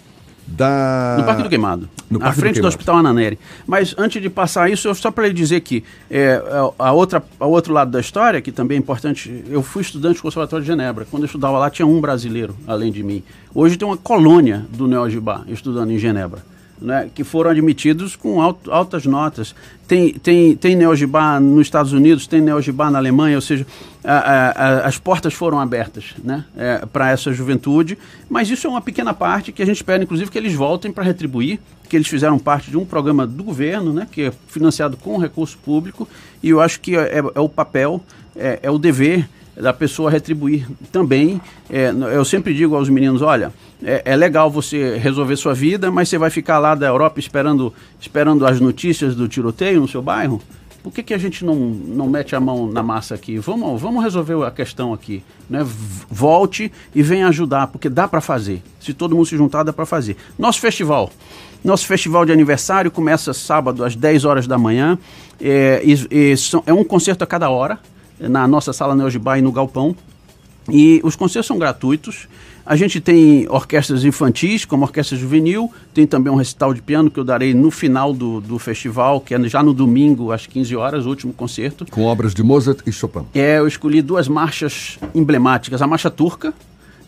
da... No Parque do Queimado, no à frente do, do, Hospital Ananeri. Mas antes de passar isso, eu só para lhe dizer que é, a outra, a outro lado da história, que também é importante, eu fui estudante do Conservatório de Genebra. Quando eu estudava lá, tinha um brasileiro, além de mim. Hoje tem uma colônia do Neogibá estudando em Genebra né, que foram admitidos com altas notas. Tem, tem, tem Neogibá nos Estados Unidos, tem Neogibá na Alemanha, ou seja, a, a, a, as portas foram abertas né, é, para essa juventude, mas isso é uma pequena parte que a gente espera, inclusive, que eles voltem para retribuir, que eles fizeram parte de um programa do governo, né, que é financiado com recurso público, e eu acho que é, é o papel, é, é o dever da pessoa retribuir também. É, eu sempre digo aos meninos, olha, é, é, legal você resolver sua vida, mas você vai ficar lá da Europa esperando, esperando as notícias do tiroteio no seu bairro? Por que, que a gente não, não mete a mão na massa aqui? Vamos, vamos resolver a questão aqui. Né? Volte e venha ajudar, porque dá para fazer. Se todo mundo se juntar, dá para fazer. Nosso festival. Nosso festival de aniversário começa sábado às 10 horas da manhã. É, é um concerto a cada hora na nossa sala Neogibá e no Galpão. E os concertos são gratuitos. A gente tem orquestras infantis, como orquestra juvenil, tem também um recital de piano que eu darei no final do, do festival, que é já no domingo, às 15 horas, o último concerto. Com obras de Mozart e Chopin. É, eu escolhi duas marchas emblemáticas, a marcha turca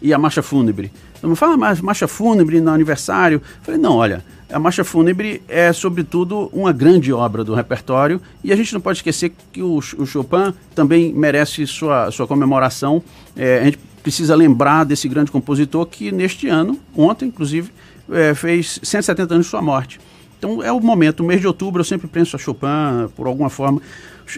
e a marcha fúnebre. Então, me fala, mas marcha fúnebre no aniversário? Eu falei, não, olha, a Marcha Fúnebre é, sobretudo, uma grande obra do repertório e a gente não pode esquecer que o, o Chopin também merece sua, sua comemoração. É, a gente precisa lembrar desse grande compositor que, neste ano, ontem, inclusive, é, fez 170 anos de sua morte. Então é o momento, o mês de outubro eu sempre penso a Chopin, por alguma forma.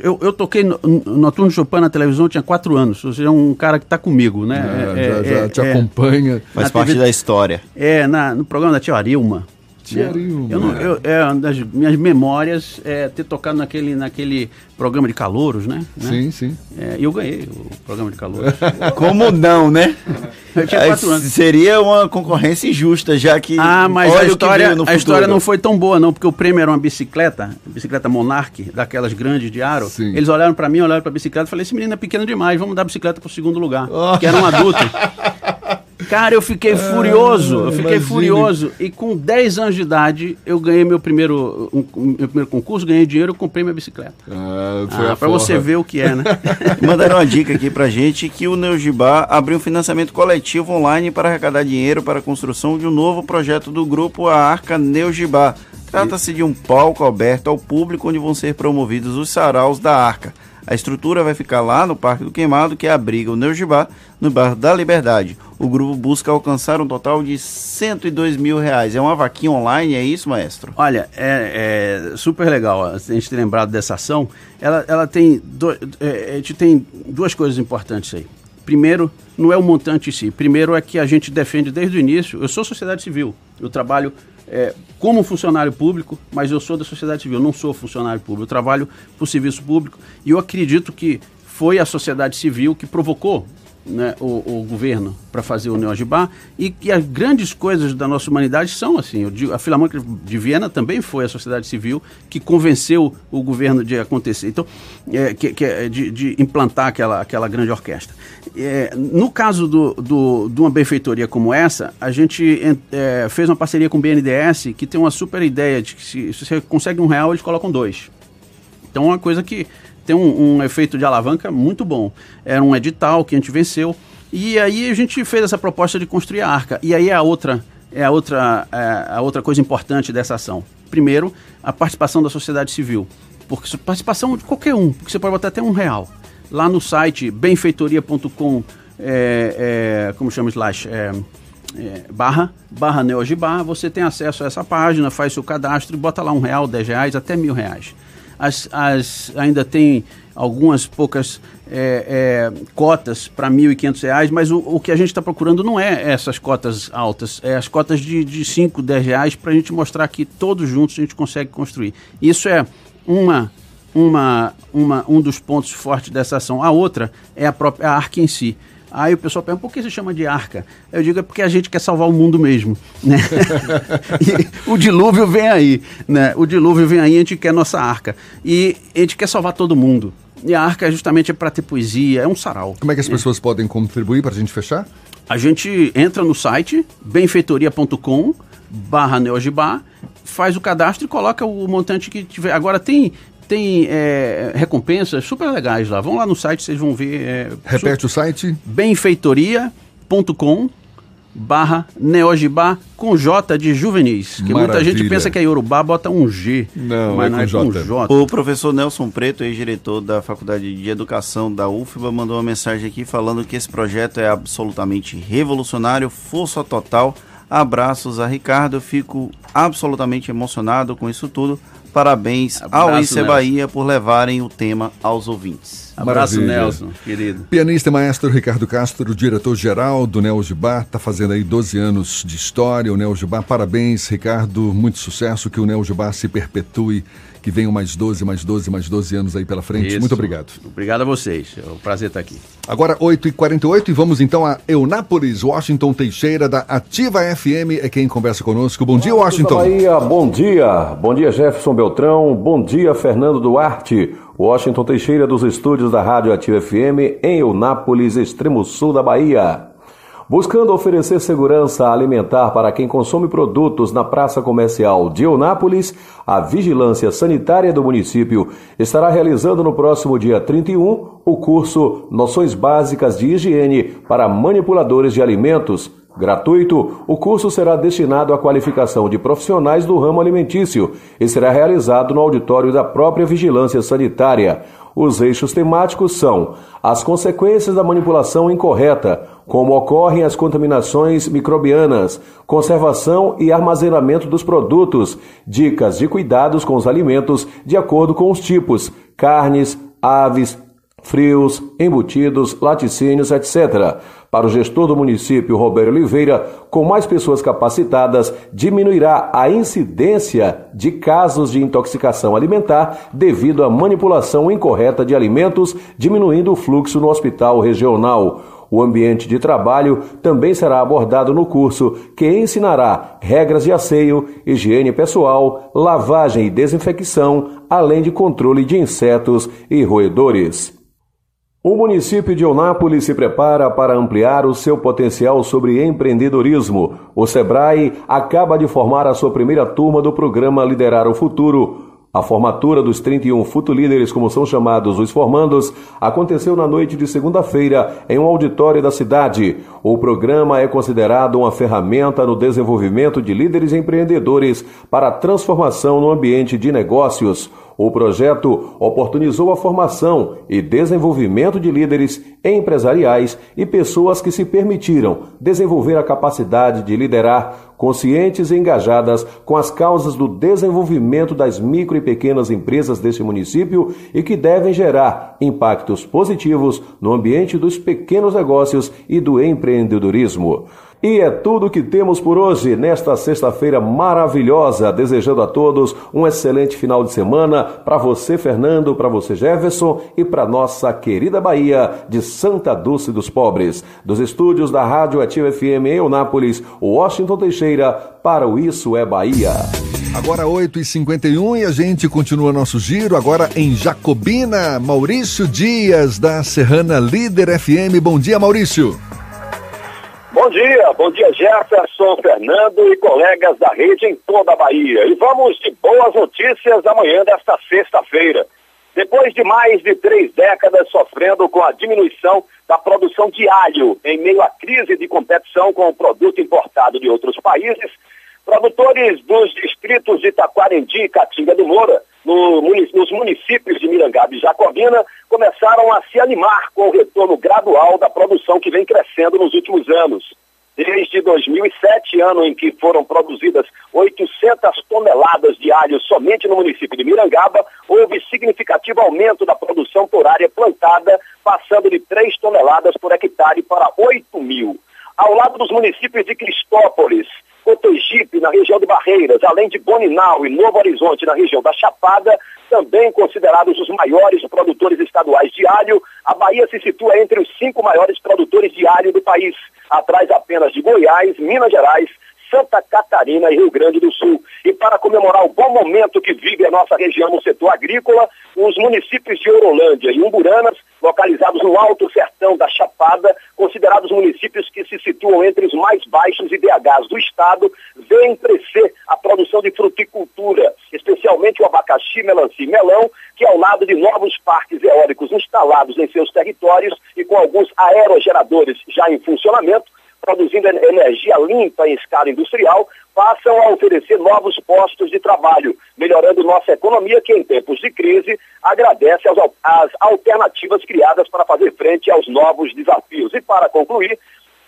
Eu, eu toquei no, no Chopin na televisão, tinha quatro anos. Ou seja, é um cara que está comigo, né? É, é, já, já é, te acompanha. Faz parte TV, da história. É, na, no programa da Tia Arilma. Tiarinho, eu, não, eu, é uma das minhas memórias é ter tocado naquele, naquele programa de calouros, né? Sim, sim. É, e eu ganhei o programa de calouros. <laughs> Como não, né? <laughs> Eu tinha quatro anos. Seria uma concorrência injusta, já que. Ah, mas a história, a história não foi tão boa, não, porque o prêmio era uma bicicleta, bicicleta Monarch, daquelas grandes de aro. Sim. Eles olharam para mim, olharam para a bicicleta e falaram: esse menino é pequeno demais, vamos dar a bicicleta para o segundo lugar. Oh. Que era um adulto. <laughs> Cara, eu fiquei furioso, eu fiquei imagine. furioso. E com 10 anos de idade, eu ganhei meu primeiro, um, meu primeiro concurso, ganhei dinheiro, comprei minha bicicleta. Ah, ah pra você ver o que é, né? <laughs> Mandaram uma dica aqui pra gente que o Neogibá abriu um financiamento coletivo online para arrecadar dinheiro para a construção de um novo projeto do grupo A Arca Neogibá. Trata-se de um palco aberto ao público onde vão ser promovidos os saraus da Arca. A estrutura vai ficar lá no Parque do Queimado, que abriga o Neugibá, no bairro da Liberdade. O grupo busca alcançar um total de 102 mil reais. É uma vaquinha online, é isso, maestro? Olha, é, é super legal a gente ter lembrado dessa ação. Ela, ela tem, do, é, a gente tem duas coisas importantes aí. Primeiro, não é o montante em si. Primeiro é que a gente defende desde o início. Eu sou sociedade civil. Eu trabalho é, como funcionário público, mas eu sou da sociedade civil, não sou funcionário público, eu trabalho por serviço público e eu acredito que foi a sociedade civil que provocou né, o, o, governo para fazer o Neogibá e que as grandes coisas da nossa humanidade são assim. Digo, a Filarmônica de Viena também foi a sociedade civil que convenceu o governo de acontecer, então, é, que, que, é de, de, implantar aquela, aquela grande orquestra. É, no caso do, do, de uma benfeitoria como essa, a gente é, fez uma parceria com o BNDES que tem uma super ideia de que se, se você consegue um real, eles colocam dois. Então, é uma coisa que tem um, um efeito de alavanca muito bom. Era um edital que a gente venceu. E aí a gente fez essa proposta de construir a arca. E aí é a outra, é a outra, é a outra coisa importante dessa ação. Primeiro, a participação da sociedade civil. Porque participação de qualquer um, porque você pode botar até um real. Lá no site benfeitoria.com, é, é, como chama slash? É, é, barra, barra Neogibá, você tem acesso a essa página, faz seu cadastro e bota lá um real, dez reais, até mil reais as, as, ainda tem algumas poucas é, é, cotas para R$ 1.500, mas o, o, que a gente está procurando não é essas cotas altas, é as cotas de, de 5, 10 reais para a gente mostrar que todos juntos a gente consegue construir. Isso é uma, uma, uma, um dos pontos fortes dessa ação. A outra é a própria a arca em si. Aí o pessoal pergunta, por que se chama de arca? Eu digo, é porque a gente quer salvar o mundo mesmo, né? <laughs> o dilúvio vem aí, né? O dilúvio vem aí, a gente quer nossa arca. E a gente quer salvar todo mundo. E a arca justamente é para ter poesia, é um sarau. Como é que as pessoas podem contribuir para a gente fechar? A gente entra no site benfeitoria.com barra neogibá, faz o cadastro e coloca o montante que tiver. Agora tem tem é, recompensas super legais lá. Vão lá no site, vocês vão ver. É, Repete o site. Benfeitoria.com barra neogibá com J de juvenis. Que Maravilha. muita gente pensa que é Yorubá, bota um G. Não, mas é, não é com, J. J. O professor Nelson Preto, ex-diretor da Faculdade de Educação da UFBA, mandou uma mensagem aqui falando que esse projeto é absolutamente revolucionário, força total. Abraços a Ricardo, eu fico absolutamente emocionado com isso tudo. Parabéns Abraço, ao ICE Bahia por levarem o tema aos ouvintes. Abraço, Maravilha. Nelson, querido. Pianista e maestro Ricardo Castro, diretor-geral do Neo Gibá, está fazendo aí 12 anos de história, o Neo Gibá. Parabéns, Ricardo, muito sucesso, que o Neo Gibá se perpetue que venham mais 12, mais 12, mais 12 anos aí pela frente. Isso. Muito obrigado. Obrigado a vocês. É um prazer estar aqui. Agora, 8h48 e vamos então a Eunápolis. Washington Teixeira, da Ativa FM, é quem conversa conosco. Bom dia, Washington. Bahia, bom dia. Bom dia, Jefferson Beltrão. Bom dia, Fernando Duarte. Washington Teixeira, dos estúdios da Rádio Ativa FM, em Eunápolis, extremo sul da Bahia. Buscando oferecer segurança alimentar para quem consome produtos na praça comercial de Eunápolis, a Vigilância Sanitária do município estará realizando no próximo dia 31 o curso Noções Básicas de Higiene para Manipuladores de Alimentos. Gratuito, o curso será destinado à qualificação de profissionais do ramo alimentício e será realizado no auditório da própria Vigilância Sanitária. Os eixos temáticos são as consequências da manipulação incorreta, como ocorrem as contaminações microbianas, conservação e armazenamento dos produtos, dicas de cuidados com os alimentos de acordo com os tipos, carnes, aves, frios, embutidos, laticínios, etc. Para o gestor do município, Roberto Oliveira, com mais pessoas capacitadas, diminuirá a incidência de casos de intoxicação alimentar devido à manipulação incorreta de alimentos, diminuindo o fluxo no hospital regional. O ambiente de trabalho também será abordado no curso, que ensinará regras de asseio, higiene pessoal, lavagem e desinfecção, além de controle de insetos e roedores. O município de Eunápolis se prepara para ampliar o seu potencial sobre empreendedorismo. O Sebrae acaba de formar a sua primeira turma do programa Liderar o Futuro. A formatura dos 31 futulíderes, como são chamados os formandos, aconteceu na noite de segunda-feira em um auditório da cidade. O programa é considerado uma ferramenta no desenvolvimento de líderes empreendedores para a transformação no ambiente de negócios. O projeto oportunizou a formação e desenvolvimento de líderes empresariais e pessoas que se permitiram desenvolver a capacidade de liderar, conscientes e engajadas com as causas do desenvolvimento das micro e pequenas empresas deste município e que devem gerar impactos positivos no ambiente dos pequenos negócios e do empreendedorismo. E é tudo que temos por hoje, nesta sexta-feira maravilhosa. Desejando a todos um excelente final de semana. Para você, Fernando, para você, Jefferson, e para nossa querida Bahia de Santa Dulce dos Pobres. Dos estúdios da Rádio Ativa FM em Eunápolis, Washington Teixeira, para o Isso é Bahia. Agora 8h51 e a gente continua nosso giro agora em Jacobina. Maurício Dias, da Serrana Líder FM. Bom dia, Maurício. Bom dia, bom dia Jefferson, Fernando e colegas da rede em toda a Bahia. E vamos de boas notícias amanhã desta sexta-feira. Depois de mais de três décadas sofrendo com a diminuição da produção de alho em meio à crise de competição com o produto importado de outros países, produtores dos distritos de Taquarendi e Catinga do Moura no, nos municípios de Mirangaba e Jacobina começaram a se animar com o retorno gradual da produção que vem crescendo nos últimos anos. Desde 2007, ano em que foram produzidas 800 toneladas de alho somente no município de Mirangaba, houve significativo aumento da produção por área plantada, passando de 3 toneladas por hectare para 8 mil. Ao lado dos municípios de Cristópolis, Cotegipe, na região de Barreiras, além de Boninal e Novo Horizonte, na região da Chapada, também considerados os maiores produtores estaduais de alho, a Bahia se situa entre os cinco maiores produtores de alho do país, atrás apenas de Goiás, Minas Gerais, Santa Catarina e Rio Grande do Sul. E para comemorar o bom momento que vive a nossa região no setor agrícola, os municípios de Orolândia e Umburanas, localizados no alto sertão da Chapada, considerados municípios que se situam entre os mais baixos IDHs do estado, veem crescer a produção de fruticultura, especialmente o abacaxi, melancia e melão, que ao lado de novos parques eólicos instalados em seus territórios e com alguns aerogeradores já em funcionamento, produzindo energia limpa em escala industrial, passam a oferecer novos postos de trabalho, melhorando nossa economia, que em tempos de crise agradece às, alternativas criadas para fazer frente aos novos desafios. E para concluir,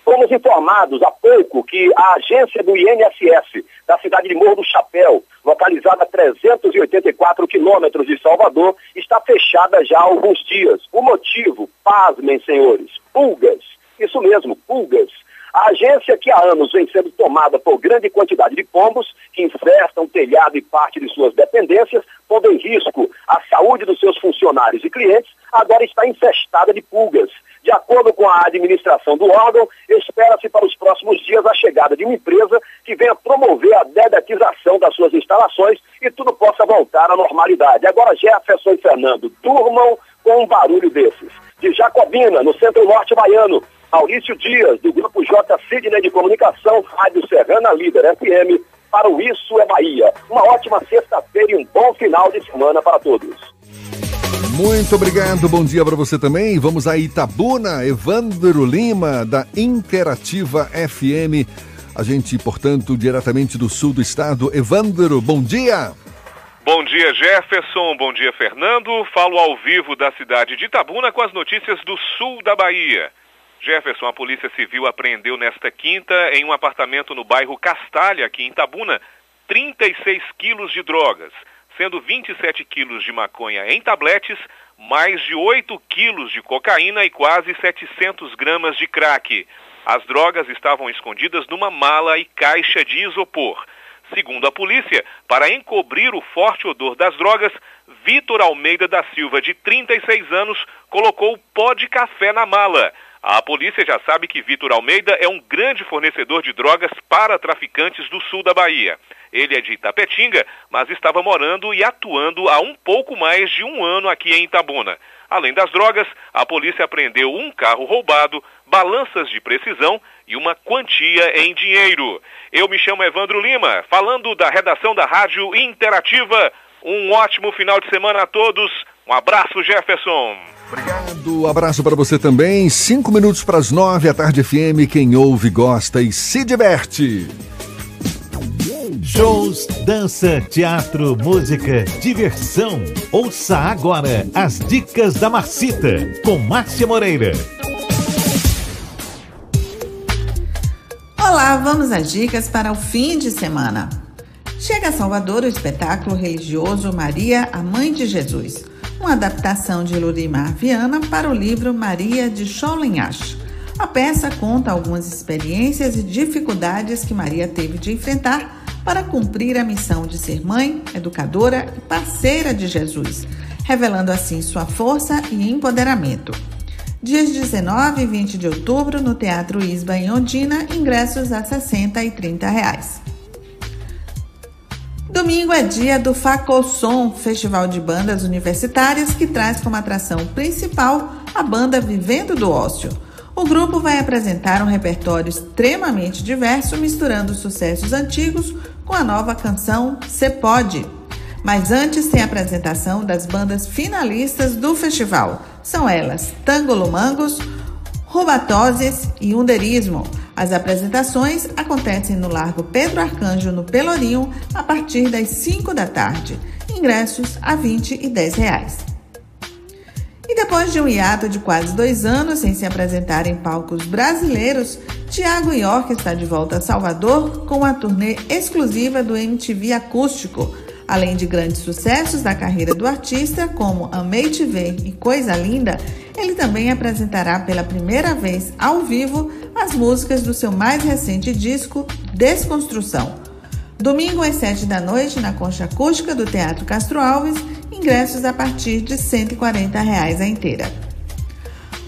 fomos informados há pouco que a agência do INSS da cidade de Morro do Chapéu, localizada a 384 quilômetros de Salvador, está fechada já há alguns dias. O motivo, pasmem, senhores, pulgas. Isso mesmo, pulgas a agência, que há anos vem sendo tomada por grande quantidade de pombos, que infestam o telhado e parte de suas dependências, pondo em risco a saúde dos seus funcionários e clientes, agora está infestada de pulgas. De acordo com a administração do órgão, espera-se para os próximos dias a chegada de uma empresa que venha promover a dedetização das suas instalações e tudo possa voltar à normalidade. Agora, Jefferson e Fernando, durmam com um barulho desses. De Jacobina, no centro-norte baiano, Maurício Dias, do Grupo J Sidney de Comunicação, Rádio Serrana Líder FM, para o Isso é Bahia. Uma ótima sexta-feira e um bom final de semana para todos. Muito obrigado, bom dia para você também. Vamos a Itabuna, Evandro Lima, da Interativa FM. A gente, portanto, diretamente do sul do estado. Evandro, bom dia. Bom dia, Jefferson. Bom dia, Fernando. Falo ao vivo da cidade de Itabuna com as notícias do sul da Bahia. Jefferson, a Polícia Civil apreendeu nesta quinta, em um apartamento no bairro Castalha, aqui em Tabuna, 36 quilos de drogas, sendo 27 quilos de maconha em tabletes, mais de 8 quilos de cocaína e quase 700 gramas de crack. As drogas estavam escondidas numa mala e caixa de isopor. Segundo a polícia, para encobrir o forte odor das drogas, Vitor Almeida da Silva, de 36 anos, colocou pó de café na mala. A polícia já sabe que Vitor Almeida é um grande fornecedor de drogas para traficantes do sul da Bahia. Ele é de Itapetinga, mas estava morando e atuando há um pouco mais de um ano aqui em Itabuna. Além das drogas, a polícia apreendeu um carro roubado, balanças de precisão e uma quantia em dinheiro. Eu me chamo Evandro Lima, falando da redação da Rádio Interativa. Um ótimo final de semana a todos. Um abraço, Jefferson. Obrigado, abraço para você também. Cinco minutos para as nove, à tarde FM. Quem ouve, gosta e se diverte. Shows, dança, teatro, música, diversão. Ouça agora as dicas da Marcita, com Márcia Moreira. Olá, vamos às dicas para o fim de semana. Chega a Salvador o espetáculo religioso Maria, a Mãe de Jesus uma adaptação de Lurimar Viana para o livro Maria de Cholinhash. A peça conta algumas experiências e dificuldades que Maria teve de enfrentar para cumprir a missão de ser mãe, educadora e parceira de Jesus, revelando assim sua força e empoderamento. Dias 19 e 20 de outubro no Teatro Isba em Ondina, ingressos a 60 e 30 reais. Domingo é dia do Facossom, festival de bandas universitárias que traz como atração principal a banda Vivendo do Ócio. O grupo vai apresentar um repertório extremamente diverso, misturando sucessos antigos com a nova canção Cê Pode. Mas antes tem a apresentação das bandas finalistas do festival. São elas Tango Lumangos, Rubatoses e Underismo. As apresentações acontecem no Largo Pedro Arcanjo, no Pelourinho, a partir das 5 da tarde. Ingressos a 20 e 10 reais. E depois de um hiato de quase dois anos sem se apresentar em palcos brasileiros, Tiago York está de volta a Salvador com a turnê exclusiva do MTV Acústico. Além de grandes sucessos da carreira do artista, como Amei Te Ver e Coisa Linda, ele também apresentará pela primeira vez ao vivo as músicas do seu mais recente disco, Desconstrução. Domingo às 7 da noite, na Concha Acústica do Teatro Castro Alves, ingressos a partir de 140 reais a inteira.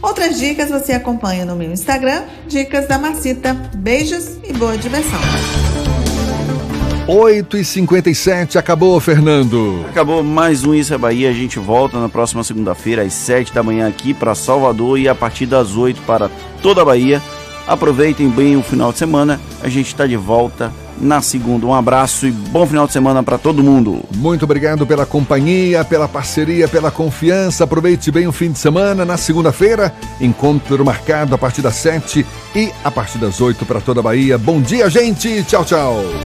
Outras dicas você acompanha no meu Instagram, Dicas da Macita. Beijos e boa diversão. 8 e 57 acabou, Fernando. Acabou mais um Isso é Bahia. A gente volta na próxima segunda-feira, às 7 da manhã, aqui para Salvador e a partir das 8 para toda a Bahia. Aproveitem bem o final de semana. A gente está de volta na segunda. Um abraço e bom final de semana para todo mundo. Muito obrigado pela companhia, pela parceria, pela confiança. Aproveite bem o fim de semana. Na segunda-feira, encontro marcado a partir das 7 e a partir das 8 para toda a Bahia. Bom dia, gente. Tchau, tchau.